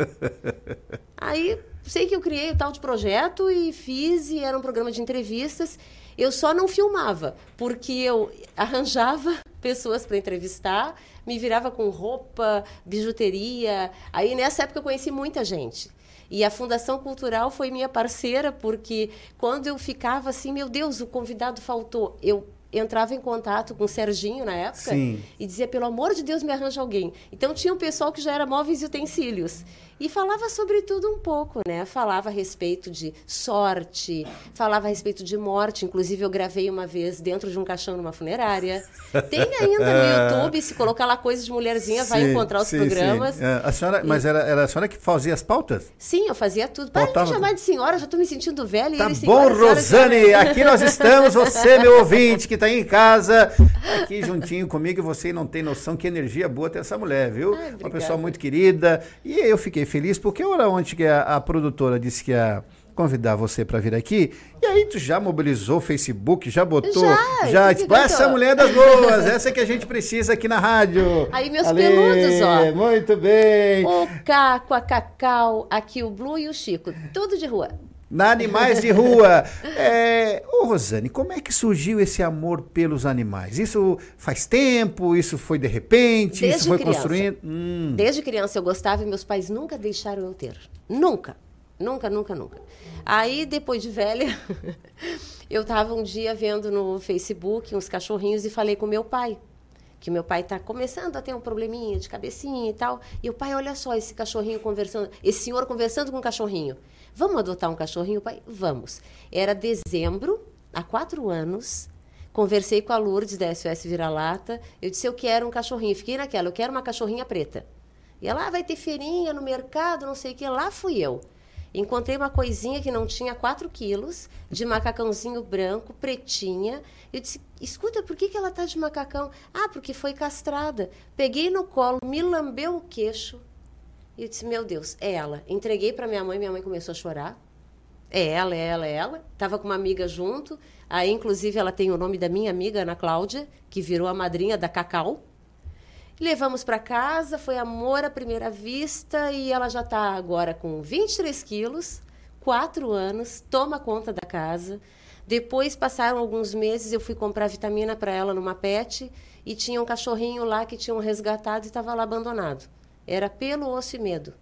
L: Aí, sei que eu criei o tal de projeto e fiz, e era um programa de entrevistas. Eu só não filmava, porque eu arranjava pessoas para entrevistar, me virava com roupa, bijuteria. Aí, nessa época, eu conheci muita gente. E a Fundação Cultural foi minha parceira, porque quando eu ficava assim, meu Deus, o convidado faltou, eu entrava em contato com o Serginho na época
B: Sim.
L: e dizia, pelo amor de Deus, me arranja alguém. Então tinha um pessoal que já era móveis e utensílios. E falava sobre tudo um pouco, né? Falava a respeito de sorte, falava a respeito de morte. Inclusive, eu gravei uma vez dentro de um caixão numa funerária. Tem ainda no YouTube, se colocar lá coisas de mulherzinha, vai
B: Sim,
L: encontrar os
B: sim,
L: programas.
B: sim. É, A senhora, mas era, era a senhora que fazia as pautas?
L: Sim, eu fazia tudo. Para de me chamar de senhora, já estou me sentindo velha. e
B: Tá
L: ele,
B: bom, Rosane, aqui nós estamos, você, meu ouvinte, que está aí em casa, aqui juntinho comigo, e você não tem noção que energia boa tem essa mulher, viu? Uma
L: obrigada.
B: pessoa muito querida. E eu fiquei feliz, porque a hora onde que a, a produtora disse que ia convidar você para vir aqui, e aí tu já mobilizou o Facebook, já botou,
L: Já,
B: já, tipo, essa
L: botou.
B: mulher das boas, essa que a gente precisa aqui na rádio.
L: Aí, meus
B: Ale,
L: peludos, ó.
B: Muito bem.
L: O Caco, a Cacau, aqui o Blue e o Chico. Tudo de rua.
B: Na Animais de Rua. É... Ô, Rosane, como é que surgiu esse amor pelos animais? Isso faz tempo? Isso foi de repente?
L: Desde
B: isso foi
L: criança.
B: construindo? Hum.
L: Desde criança eu gostava e meus pais nunca deixaram eu ter. Nunca. Nunca, nunca, nunca. Aí, depois de velha, eu estava um dia vendo no Facebook uns cachorrinhos e falei com meu pai. Que meu pai está começando a ter um probleminha de cabecinha e tal. E o pai, olha só, esse cachorrinho conversando, esse senhor conversando com um cachorrinho. Vamos adotar um cachorrinho, pai? Vamos. Era dezembro, há quatro anos. Conversei com a Lourdes da SOS Vira-Lata. Eu disse, eu quero um cachorrinho. Fiquei naquela, eu quero uma cachorrinha preta. E ela, ah, vai ter feirinha no mercado, não sei o que. Lá fui eu. Encontrei uma coisinha que não tinha 4 quilos, de macacãozinho branco, pretinha. Eu disse, escuta, por que, que ela tá de macacão? Ah, porque foi castrada. Peguei no colo, me lambeu o queixo. E eu disse, meu Deus, é ela. Entreguei para minha mãe, minha mãe começou a chorar. É ela, é ela, é ela. Tava com uma amiga junto. Aí, inclusive, ela tem o nome da minha amiga, Ana Cláudia, que virou a madrinha da Cacau. Levamos para casa, foi amor à primeira vista e ela já está agora com 23 quilos, 4 anos, toma conta da casa. Depois passaram alguns meses, eu fui comprar vitamina para ela numa pet e tinha um cachorrinho lá que tinham resgatado e estava lá abandonado. Era pelo osso e medo.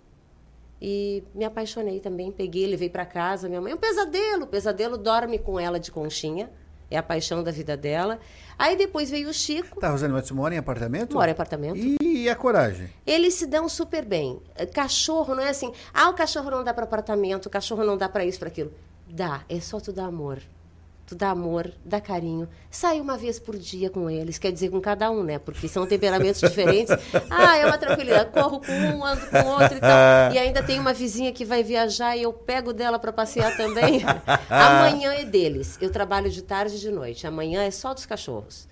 L: E me apaixonei também, peguei, levei para casa. Minha mãe, um pesadelo, o pesadelo dorme com ela de conchinha, é a paixão da vida dela. Aí depois veio o Chico,
B: Tá, Rosane, mas mora em apartamento?
L: mora em apartamento.
B: E a coragem?
L: Eles se dão super bem. Cachorro não é assim, ah, o cachorro não dá para apartamento, o cachorro não dá para isso, para aquilo. Dá, é só tu dar amor. Tu dá amor, dá carinho. Sai uma vez por dia com eles, quer dizer, com cada um, né? Porque são temperamentos diferentes. Ah, é uma tranquilidade. Corro com um, ando com outro e tal. E ainda tem uma vizinha que vai viajar e eu pego dela para passear também. Amanhã é deles. Eu trabalho de tarde e de noite. Amanhã é só dos cachorros.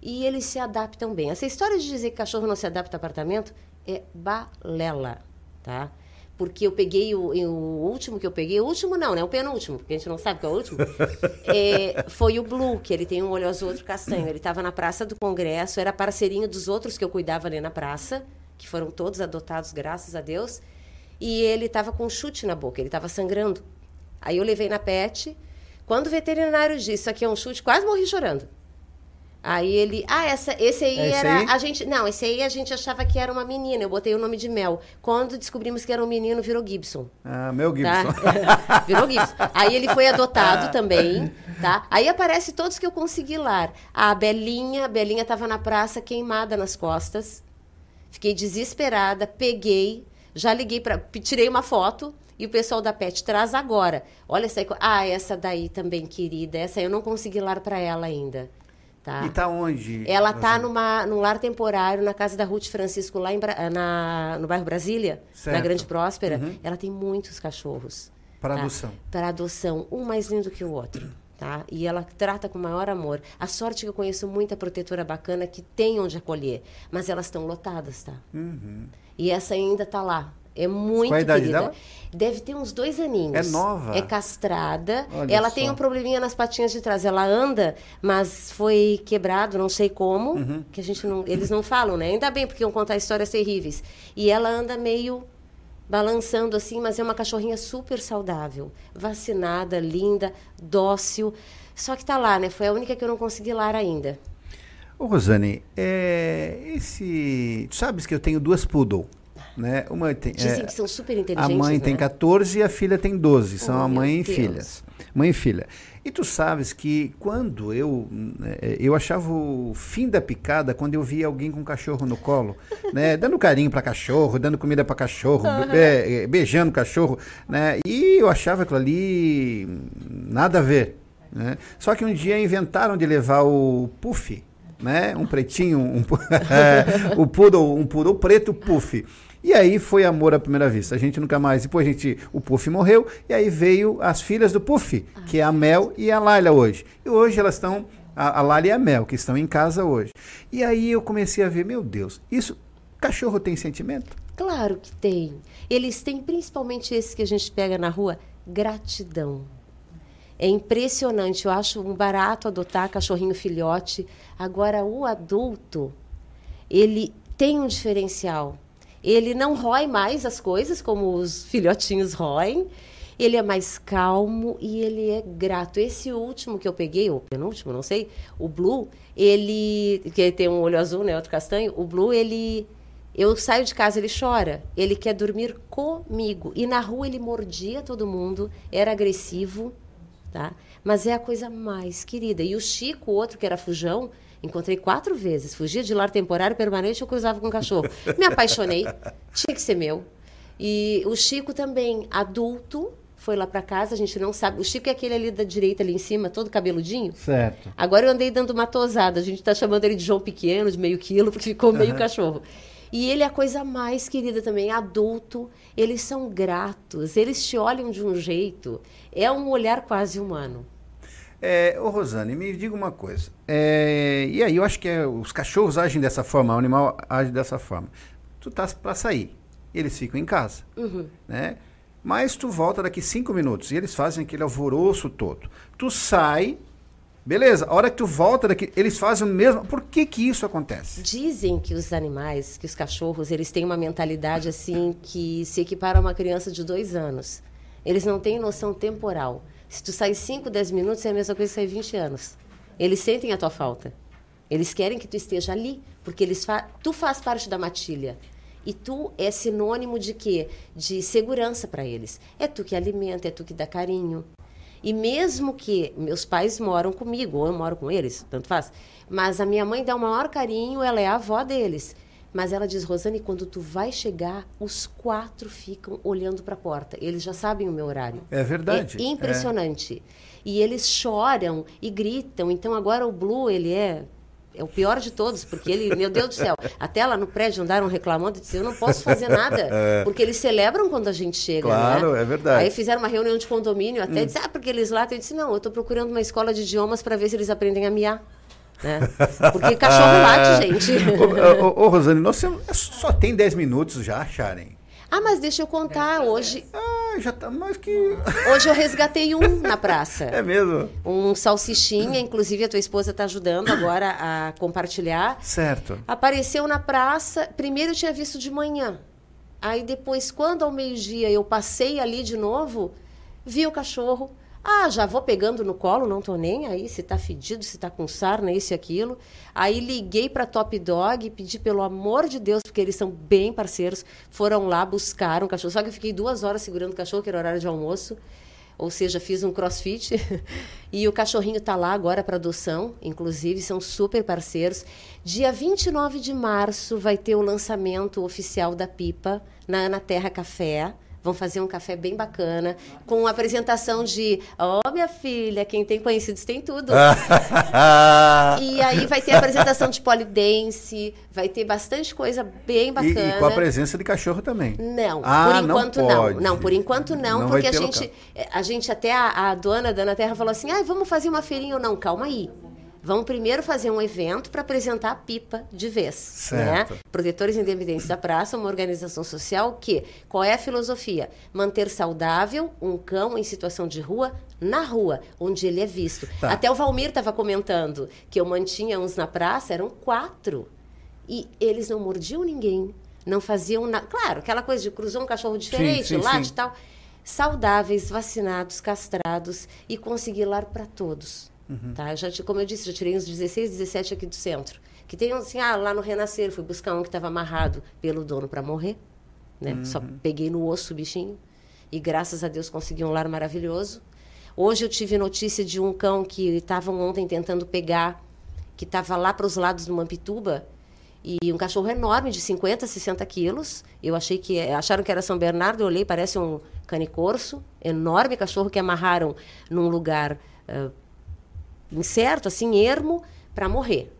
L: E eles se adaptam bem. Essa história de dizer que cachorro não se adapta a apartamento é balela, tá? Porque eu peguei o, o último que eu peguei, o último não, né? O penúltimo, porque a gente não sabe qual é o último. É, foi o Blue, que ele tem um olho azul, outro castanho. Ele estava na Praça do Congresso, era parceirinho dos outros que eu cuidava ali na praça, que foram todos adotados, graças a Deus. E ele estava com um chute na boca, ele estava sangrando. Aí eu levei na pet. Quando o veterinário disse, isso aqui é um chute, quase morri chorando. Aí ele, ah, essa, esse aí
B: É esse
L: era
B: aí?
L: a gente, não, esse aí a gente achava que era uma menina. Eu botei o nome de Mel. Quando descobrimos que era um menino, virou Gibson.
B: Ah, meu Gibson.
L: Tá? Virou Gibson. Aí ele foi adotado também, tá? Aí aparece todos que eu consegui lá. A Belinha, a Belinha estava na praça queimada nas costas. Fiquei desesperada, peguei, já liguei para, tirei uma foto e o pessoal da Pet traz agora. Olha essa aí, ah, essa daí também querida, essa eu não consegui lar para ela ainda. Tá?
B: E tá onde?
L: Ela tá numa, num lar temporário na casa da Ruth Francisco, lá em Bra- na, no bairro Brasília,
B: Certo.
L: na Grande Próspera.
B: Uhum.
L: Ela tem muitos cachorros.
B: Para
L: tá?
B: adoção.
L: Para adoção, um mais lindo que o outro. Tá? E ela trata com o maior amor. A sorte é que eu conheço muita protetora bacana que tem onde acolher, mas elas estão lotadas, tá?
B: Uhum.
L: E essa ainda tá lá. É muito
B: Qual a idade
L: querida.
B: dela?
L: Deve ter uns dois aninhos.
B: É nova?
L: É castrada.
B: Olha
L: ela
B: só.
L: tem um probleminha nas patinhas de trás. Ela anda, mas foi quebrado, não sei como.
B: Uhum.
L: Que a gente não, eles não falam, né? Ainda bem, porque iam contar histórias terríveis. E ela anda meio balançando assim, mas é uma cachorrinha super saudável, vacinada, linda, dócil. Só que tá lá, né? Foi a única que eu não consegui lar ainda.
B: Ô, Rosane, é, esse. Tu sabes que eu tenho duas poodle, né? Uma tem,
L: Dizem
B: é,
L: que são super
B: A
L: inteligentes.
B: mãe
L: né?
B: tem 14 e a filha tem 12. São
L: Oh,
B: a mãe e
L: Deus.
B: filhas. Mãe e filha. E tu sabes que quando eu. eh, Eu achava o fim da picada quando eu via alguém com um cachorro no colo, né? Dando carinho para cachorro, dando comida para cachorro, be- eh, beijando o cachorro, né? E eu achava aquilo ali nada a ver. Né? Só que um dia inventaram de levar o Puff, né? Um pretinho, um, é, o poodle, um poodle preto Puff. E aí foi amor à primeira vista. A gente nunca mais. Depois a gente, o Puff morreu e aí veio as filhas do Puff, que é a Mel e a Laila hoje. E hoje elas estão a, a Laila e a Mel que estão em casa hoje. E aí eu comecei a ver, meu Deus, isso cachorro tem sentimento?
L: Claro que tem. Eles têm, principalmente esse que a gente pega na rua, gratidão. É impressionante. Eu acho um barato adotar cachorrinho filhote. Agora, o adulto, ele tem um diferencial. Ele não rói mais as coisas como os filhotinhos roem. Ele é mais calmo e ele é grato. Esse último que eu peguei, ou penúltimo, não sei, o Blue, ele. que tem um olho azul, né? Outro castanho. O Blue, ele. Eu saio de casa, ele chora. Ele quer dormir comigo. E na rua ele mordia todo mundo, era agressivo, tá? Mas é a coisa mais querida. E o Chico, o outro que era fujão, encontrei quatro vezes. Fugia de lar temporário, permanente, eu cruzava com o cachorro. Me apaixonei. Tinha que ser meu. E o Chico também, adulto, foi lá para casa, a gente não sabe. O Chico é aquele ali da direita, ali em cima, todo cabeludinho.
B: Certo.
L: Agora eu andei dando uma tosada. A gente está chamando ele de João Pequeno, de meio quilo, porque ficou meio
B: Aham.
L: cachorro. E ele é a coisa mais querida também, adulto. Eles são gratos, eles te olham de um jeito. É um olhar quase humano.
B: É, ô Rosane, me diga uma coisa. É, e aí, eu acho que é, os cachorros agem dessa forma, o animal age dessa forma. Tu tá para sair, eles ficam em casa,
L: Uhum.
B: né? Mas tu volta daqui cinco minutos e eles fazem aquele alvoroço todo. Tu sai, beleza? A hora que tu volta daqui, eles fazem o mesmo. Por que que isso acontece?
L: Dizem que os animais, que os cachorros, eles têm uma mentalidade assim que se equipara a uma criança de dois anos. Eles não têm noção temporal. Se tu sai 5, 10 minutos, é a mesma coisa que sair 20 anos. Eles sentem a tua falta. Eles querem que tu esteja ali, porque eles fa tu faz parte da matilha. E tu é sinônimo de quê? De segurança para eles. É tu que alimenta, é tu que dá carinho. E mesmo que meus pais moram comigo, ou eu moro com eles, tanto faz. Mas a minha mãe dá o maior carinho, ela é a avó deles. Mas ela diz, Rosane, quando tu vai chegar, os quatro ficam olhando para a porta. Eles já sabem o meu horário.
B: É verdade.
L: É impressionante. E eles choram e gritam. Então agora o Blue, ele é é o pior de todos, porque ele, meu Deus do céu, até lá no prédio andaram reclamando, disse, eu não posso fazer nada,
B: É.
L: porque eles celebram quando a gente chega,
B: Claro,
L: né?
B: é verdade.
L: Aí fizeram uma reunião de condomínio, até
B: Hum.
L: disse, ah, porque eles lá, eu disse, não, eu estou procurando uma escola de idiomas para ver se eles aprendem a miar, né? Porque cachorro late, gente.
B: ô, ô, ô, Rosane, nós temos- só tem 10 minutos já, Sharon.
L: Ah, mas deixa eu contar, hoje...
B: Ah, já tá mais que...
L: Hoje eu resgatei um na praça.
B: É mesmo?
L: Um salsichinha, inclusive a tua esposa está ajudando agora a compartilhar.
B: Certo.
L: Apareceu na praça, primeiro eu tinha visto de manhã. Aí depois, quando ao meio-dia eu passei ali de novo, vi o cachorro. Ah, já vou pegando no colo, não tô nem aí se tá fedido, se tá com sarna, isso e aquilo. Aí liguei para Top Dog e pedi pelo amor de Deus, porque eles são bem parceiros, foram lá, buscaram o cachorro. Só que eu fiquei duas horas segurando o cachorro, que era horário de almoço. Ou seja, fiz um crossfit. e o cachorrinho tá lá agora para adoção, inclusive, são super parceiros. Dia 29 de março vai ter o lançamento oficial da Pipa na Ana Terra Café. Vão fazer um café bem bacana, com apresentação de, ó, minha filha, quem tem conhecidos tem tudo. e aí vai ter apresentação de polidense, vai ter bastante coisa bem
B: E,
L: bacana.
B: e com a presença de cachorro também.
L: Não,
B: Ah,
L: por
B: não
L: enquanto não,
B: pode.
L: não. por enquanto não,
B: Não
L: porque a gente,
B: local.
L: a gente até a, a dona da Ana Terra falou assim: "Ah, vamos fazer uma feirinha ou não? Calma aí. Vamos primeiro fazer um evento para apresentar a pipa de vez.
B: Certo.
L: Né? Protetores Independentes da Praça, uma organização social que, qual é a filosofia? Manter saudável um cão em situação de rua na rua, onde ele é visto.
B: Tá.
L: Até o Valmir estava comentando que eu mantinha uns na praça, eram quatro. E eles não mordiam ninguém, não faziam nada. Claro, aquela coisa de cruzou um cachorro diferente,
B: sim,
L: late e tal. Saudáveis, vacinados, castrados e consegui lar para todos.
B: Uhum.
L: Tá? Eu já, como eu disse, já tirei uns 16, 17 aqui do centro. Que tem assim, ah, lá no Renascer, fui buscar um que estava amarrado pelo dono para morrer. Né? Só
B: Uhum.
L: peguei no osso o bichinho. E graças a Deus consegui um lar maravilhoso. Hoje eu tive notícia de um cão que estavam ontem tentando pegar, que estava lá para os lados do Mampituba. E um cachorro enorme, de 50, 60 quilos. Eu achei que. Acharam que era São Bernardo, eu olhei, parece um canicorso. Enorme cachorro que amarraram num lugar ah, incerto, assim, ermo, para morrer.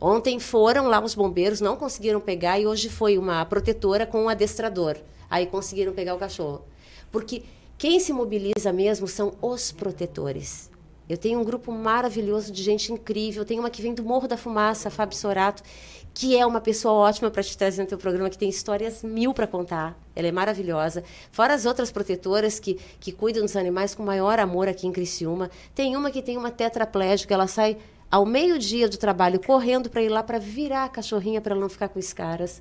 L: Ontem foram lá os bombeiros, não conseguiram pegar, e hoje foi uma protetora com um adestrador. Aí conseguiram pegar o cachorro. Porque quem se mobiliza mesmo são os protetores. Eu tenho um grupo maravilhoso de gente incrível. Tem uma que vem do Morro da Fumaça, Fábio Sorato, que é uma pessoa ótima para te trazer no teu programa, que tem histórias mil para contar. Ela é maravilhosa. Fora as outras protetoras que, que cuidam dos animais com maior amor aqui em Criciúma. Tem uma que tem uma tetraplégica, ela sai ao meio-dia do trabalho correndo para ir lá para virar a cachorrinha para ela não ficar com escaras.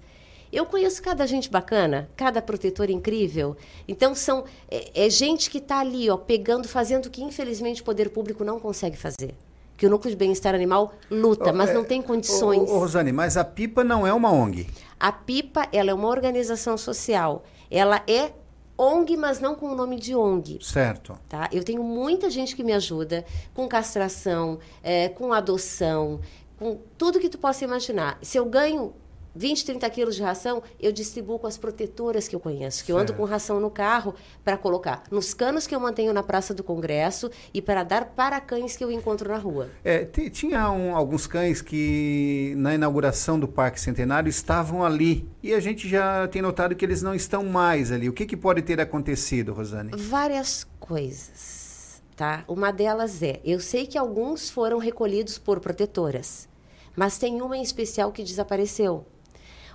L: Eu conheço cada gente bacana, cada protetor incrível. Então são é, é gente que está ali, ó, pegando, fazendo o que infelizmente o poder público não consegue fazer. Que o núcleo de bem-estar animal luta, mas
B: é,
L: não tem condições.
B: Ô, ô, Rosane, mas a pipa não é uma ONG.
L: A PIPA, ela é uma organização social. Ela é ONG, mas não com o nome de ONG.
B: Certo.
L: Tá? Eu tenho muita gente que me ajuda com castração, eh, com adoção, com tudo que tu possa imaginar. Se eu ganho 20, 30 quilos de ração, eu distribuo com as protetoras que eu conheço, que eu ando com ração no carro para colocar nos canos que eu mantenho na Praça do Congresso e para dar para cães que eu encontro na rua.
B: É, ti- tinha um- alguns cães que na inauguração do Parque Centenário estavam ali e a gente já tem notado que eles não estão mais ali. O que, que pode ter acontecido, Rosane?
L: Várias coisas, tá? Uma delas é, eu sei que alguns foram recolhidos por protetoras, mas tem uma em especial que desapareceu.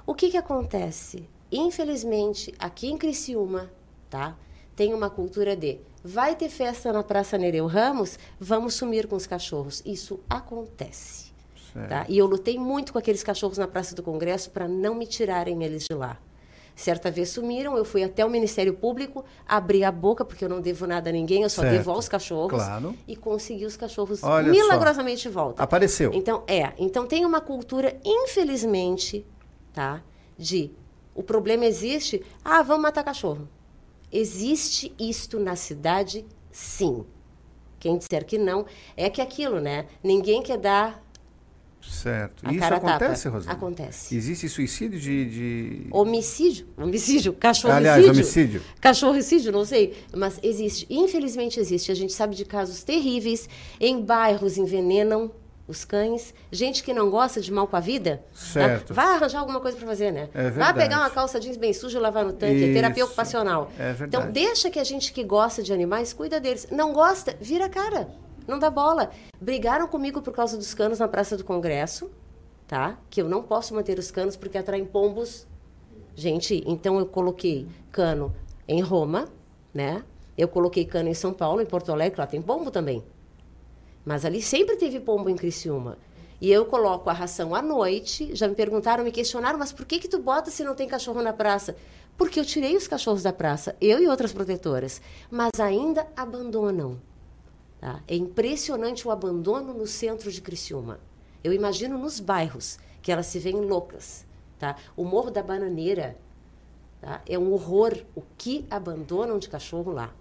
L: O que que acontece? Infelizmente, aqui em Criciúma, tá? Tem uma cultura de vai ter festa na Praça Nereu Ramos, vamos sumir com os cachorros. Isso acontece. Tá? E eu lutei muito com aqueles cachorros na Praça do Congresso para não me tirarem eles de lá. Certa vez sumiram, eu fui até o Ministério Público, abri a boca, porque eu não devo nada a ninguém, eu só
B: Certo.
L: devo aos cachorros.
B: Claro.
L: E consegui os cachorros
B: Olha só.
L: milagrosamente de volta.
B: Apareceu.
L: Então, é. Então tem uma cultura, infelizmente, tá? De o problema existe, ah, vamos matar cachorro. Existe isto na cidade, sim. Quem disser que não, é que aquilo, né? Ninguém quer dar
B: Certo.
L: A
B: Isso
L: cara tapa.
B: acontece, Rosane?
L: Acontece.
B: Existe suicídio de. de...
L: Homicídio, homicídio, cachorro
B: Aliás, homicídio.
L: Cachorricídio, não sei, mas existe. Infelizmente existe. A gente sabe de casos terríveis. Em bairros envenenam os cães. Gente que não gosta de mal com a vida.
B: Certo.
L: né? Vai arranjar alguma coisa para fazer, né?
B: É
L: Vai pegar uma calça jeans bem suja e lavar no tanque. É terapia
B: Isso.
L: ocupacional.
B: É verdade.
L: Então deixa que a gente que gosta de animais cuida deles. Não gosta, vira a cara. Não dá bola. Brigaram comigo por causa dos canos na Praça do Congresso, tá? Que eu não posso manter os canos porque atraem pombos Gente, então eu coloquei cano em Roma, né? Eu coloquei cano em São Paulo, em Porto Alegre, lá tem pombo também. Mas ali sempre teve pombo em Criciúma. E eu coloco a ração à noite. Já me perguntaram, me questionaram, mas por que que tu bota se não tem cachorro na praça? Porque eu tirei os cachorros da praça, eu e outras protetoras. Mas ainda abandonam. Tá? É impressionante o abandono no centro de Criciúma. Eu imagino nos bairros, que elas se veem loucas. Tá? O Morro da Bananeira tá? é um horror o que abandonam de cachorro lá.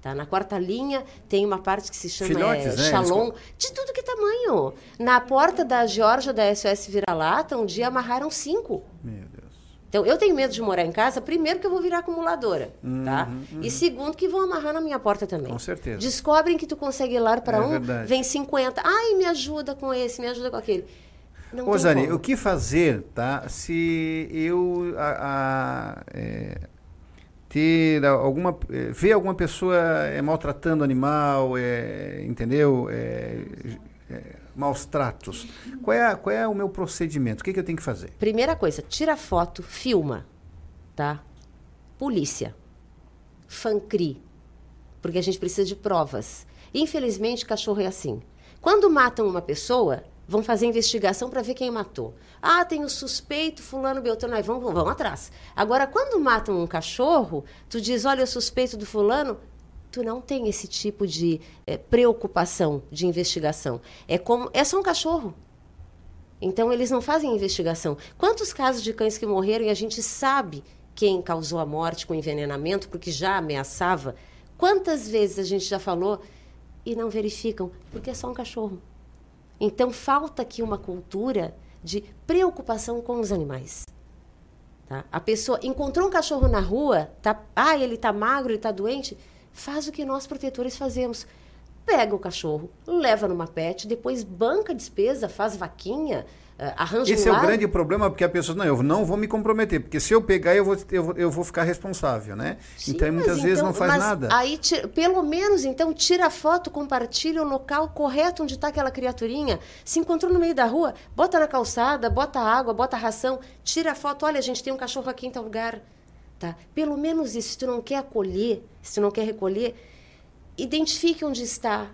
L: Tá? Na quarta linha tem uma parte que se chama
B: Filhotes,
L: é,
B: né?
L: Shalom, de tudo que tamanho. Na porta da Georgia da SOS Vira-Lata, um dia amarraram cinco.
B: Meu Deus.
L: Então, eu tenho medo de morar em casa, primeiro que eu vou virar acumuladora, tá?
B: Uhum,
L: E segundo que vão amarrar na minha porta também.
B: Com certeza.
L: Descobrem que tu consegue ir lá para
B: É
L: um,
B: verdade.
L: vem 50. Ai, me ajuda com esse, me ajuda com aquele. Não
B: Rosane,
L: como.
B: o que fazer, tá? Se eu a, a, é, ter alguma é, ver alguma pessoa é, maltratando animal, é, entendeu? É, é, maus tratos, qual é, a- qual é o meu procedimento? O que, que eu tenho que fazer?
L: Primeira coisa, tira foto, filma, tá? Polícia, FANCRI, porque a gente precisa de provas. Infelizmente, cachorro é assim. Quando matam uma pessoa, vão fazer investigação para ver quem matou. Ah, tem o suspeito, fulano, beltrano, aí vão, vão atrás. Agora, quando matam um cachorro, tu diz, olha, o suspeito do fulano, tu não tem esse tipo de eh, preocupação de investigação. É como, é só um cachorro. Então, eles não fazem investigação. Quantos casos de cães que morreram e a gente sabe quem causou a morte com envenenamento, porque já ameaçava? Quantas vezes a gente já falou e não verificam, porque é só um cachorro. Então, falta aqui uma cultura de preocupação com os animais. Tá? A pessoa encontrou um cachorro na rua, tá, ah, ele está magro, ele está doente, faz o que nós protetores fazemos. Pega o cachorro, leva numa pet, depois banca a despesa, faz vaquinha, arranja
B: Esse
L: um
B: é o
L: lar.
B: grande problema, porque a pessoa, não, eu não vou me comprometer, porque se eu pegar, eu vou, eu vou, eu vou ficar responsável, né? então,
L: Sim,
B: muitas
L: mas
B: vezes
L: então-
B: não faz nada.
L: Aí, pelo menos, então, tira a foto, compartilha o local correto onde está aquela criaturinha. Se encontrou no meio da rua, bota na calçada, bota água, bota ração, tira a foto. Olha, a gente tem um cachorro aqui em tal lugar. Tá? Pelo menos isso. Se tu não quer acolher, se tu não quer recolher, identifique onde está.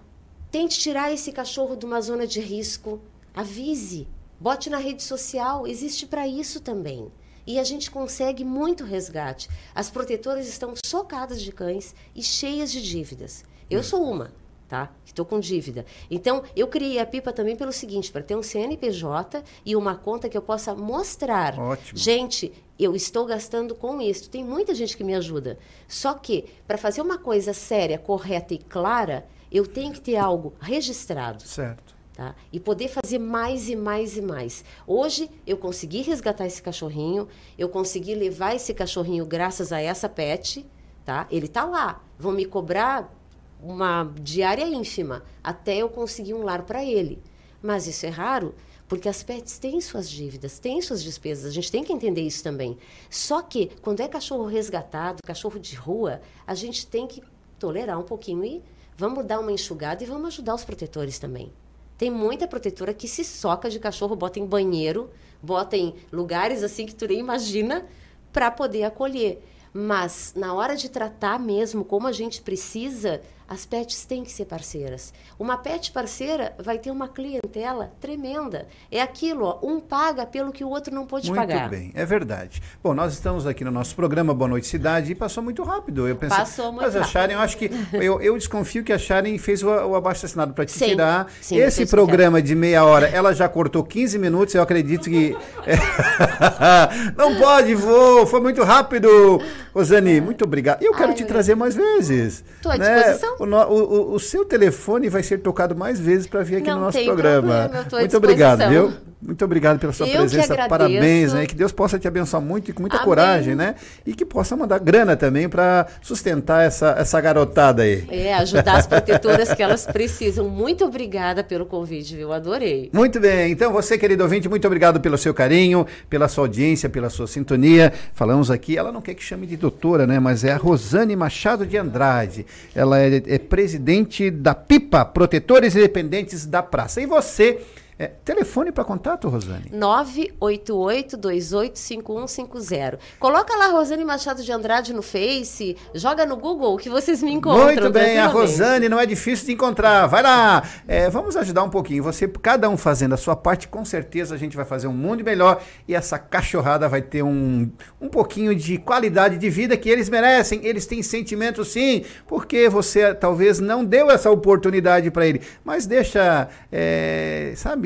L: Tente tirar esse cachorro de uma zona de risco. Avise. Bote na rede social. Existe para isso também. E a gente consegue muito resgate. As protetoras estão socadas de cães e cheias de dívidas. Eu sou uma, tá? Estou com dívida. Então, eu criei a Pipa também pelo seguinte, para ter um CNPJ e uma conta que eu possa mostrar.
B: Ótimo.
L: Gente, eu estou gastando com isso. Tem muita gente que me ajuda. Só que, para fazer uma coisa séria, correta e clara, eu tenho que ter algo registrado.
B: Certo.
L: Tá? E poder fazer mais e mais e mais. Hoje eu consegui resgatar esse cachorrinho, eu consegui levar esse cachorrinho graças a essa pet, tá? Ele tá lá. Vão me cobrar uma diária ínfima até eu conseguir um lar para ele. Mas isso é raro, porque as pets têm suas dívidas, têm suas despesas. A gente tem que entender isso também. Só que quando é cachorro resgatado, cachorro de rua, a gente tem que tolerar um pouquinho e vamos dar uma enxugada e vamos ajudar os protetores também. Tem muita protetora que se soca de cachorro, bota em banheiro, bota em lugares assim que tu nem imagina para poder acolher. Mas na hora de tratar mesmo como a gente precisa, as pets têm que ser parceiras. Uma pet parceira vai ter uma clientela tremenda. É aquilo, ó, um paga pelo que o outro não pôde
B: Muito
L: pagar.
B: bem, é verdade. Bom, nós estamos aqui no nosso programa Boa Noite Cidade e passou muito rápido. Eu pensei,
L: Passou muito
B: mas a
L: rápido.
B: Sharon, eu acho que eu, eu desconfio que a Sharon fez o, o abaixo assinado para te
L: Sim,
B: tirar.
L: sim,
B: Esse programa de meia hora, ela já cortou 15 minutos. Eu acredito que não pode, vou, foi muito rápido. Rosane, muito obrigado. E eu quero
L: Ai,
B: te
L: eu-
B: trazer mais vezes.
L: Tô à
B: né?
L: disposição.
B: O, o- o- seu telefone vai ser tocado mais vezes para vir aqui
L: Não
B: no nosso programa.
L: problema,
B: muito obrigado, viu? Muito obrigado pela sua
L: Eu
B: presença. Parabéns, né? Que Deus possa te abençoar muito e com muita
L: Amém.
B: coragem, né? E que possa mandar grana também para sustentar essa, essa garotada aí.
L: É, ajudar as protetoras que elas precisam. Muito obrigada pelo convite, viu? Adorei.
B: Muito bem, então você, querido ouvinte, muito obrigado pelo seu carinho, pela sua audiência, pela sua sintonia. Falamos aqui, ela não quer que chame de doutora, né? Mas é a Rosane Machado de Andrade. Ela é, é presidente da PIPA, Protetores Independentes da Praça. E você, é, telefone para contato, Rosane?
L: 988-285150. Coloca lá Rosane Machado de Andrade no Face, joga no Google que vocês me encontram.
B: Muito bem, a. Rosane não é difícil de encontrar. Vai lá, É, vamos ajudar um pouquinho. Você, cada um fazendo a sua parte, com certeza a gente vai fazer um mundo melhor e essa cachorrada vai ter um, um pouquinho de qualidade de vida que eles merecem. Eles têm sentimento sim, porque você talvez não deu essa oportunidade para ele, mas deixa, é, sabe?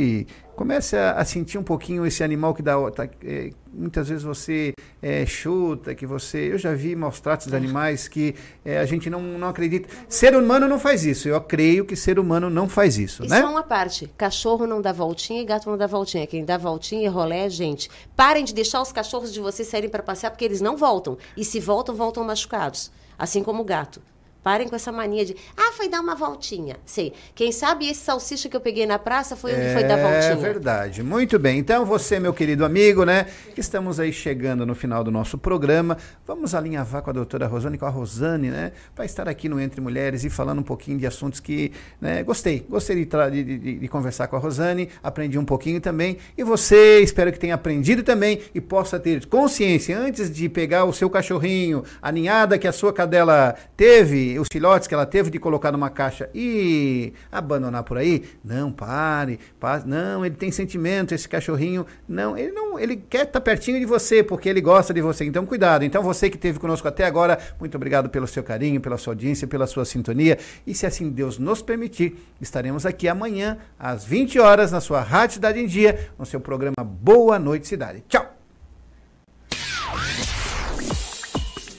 B: Comece a, a sentir um pouquinho esse animal que dá. tá, é, muitas vezes você é, chuta, que você. Eu já vi maus tratos de animais que é, a gente não, não acredita. Ser humano não faz isso. Eu creio que ser humano não faz isso,
L: E
B: né?
L: só uma parte: cachorro não dá voltinha e gato não dá voltinha. Quem dá voltinha e rolé é gente. Parem de deixar os cachorros de vocês saírem para passear porque eles não voltam. E se voltam, voltam machucados. Assim como o gato. Parem com essa mania de, ah, foi dar uma voltinha. Sei. Quem sabe esse salsicha que eu peguei na praça foi onde foi dar voltinha.
B: É verdade. Muito bem. Então, você, meu querido amigo, né? que Estamos aí chegando no final do nosso programa. Vamos alinhavar com a doutora Rosane, com a Rosane, né? Para estar aqui no Entre Mulheres e falando um pouquinho de assuntos que né, gostei. Gostei de, de- de- de conversar com a Rosane, aprendi um pouquinho também. E você, espero que tenha aprendido também e possa ter consciência antes de pegar o seu cachorrinho, a ninhada que a sua cadela teve, os filhotes que ela teve de colocar numa caixa e abandonar por aí. Não, pare, pare. Não, ele tem sentimento, esse cachorrinho. Não, ele não, ele quer estar pertinho de você porque ele gosta de você. Então, cuidado. Então, você que esteve conosco até agora, muito obrigado pelo seu carinho, pela sua audiência, pela sua sintonia. E se assim Deus nos permitir, estaremos aqui amanhã às 20 horas na sua Rádio Cidade em Dia, no seu programa Boa Noite Cidade. Tchau.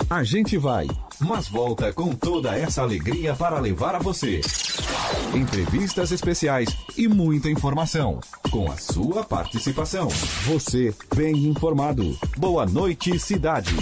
A: A gente vai, mas volta com toda essa alegria para levar a você. Entrevistas especiais e muita informação. Com a sua participação. Você bem informado. Boa noite, cidade.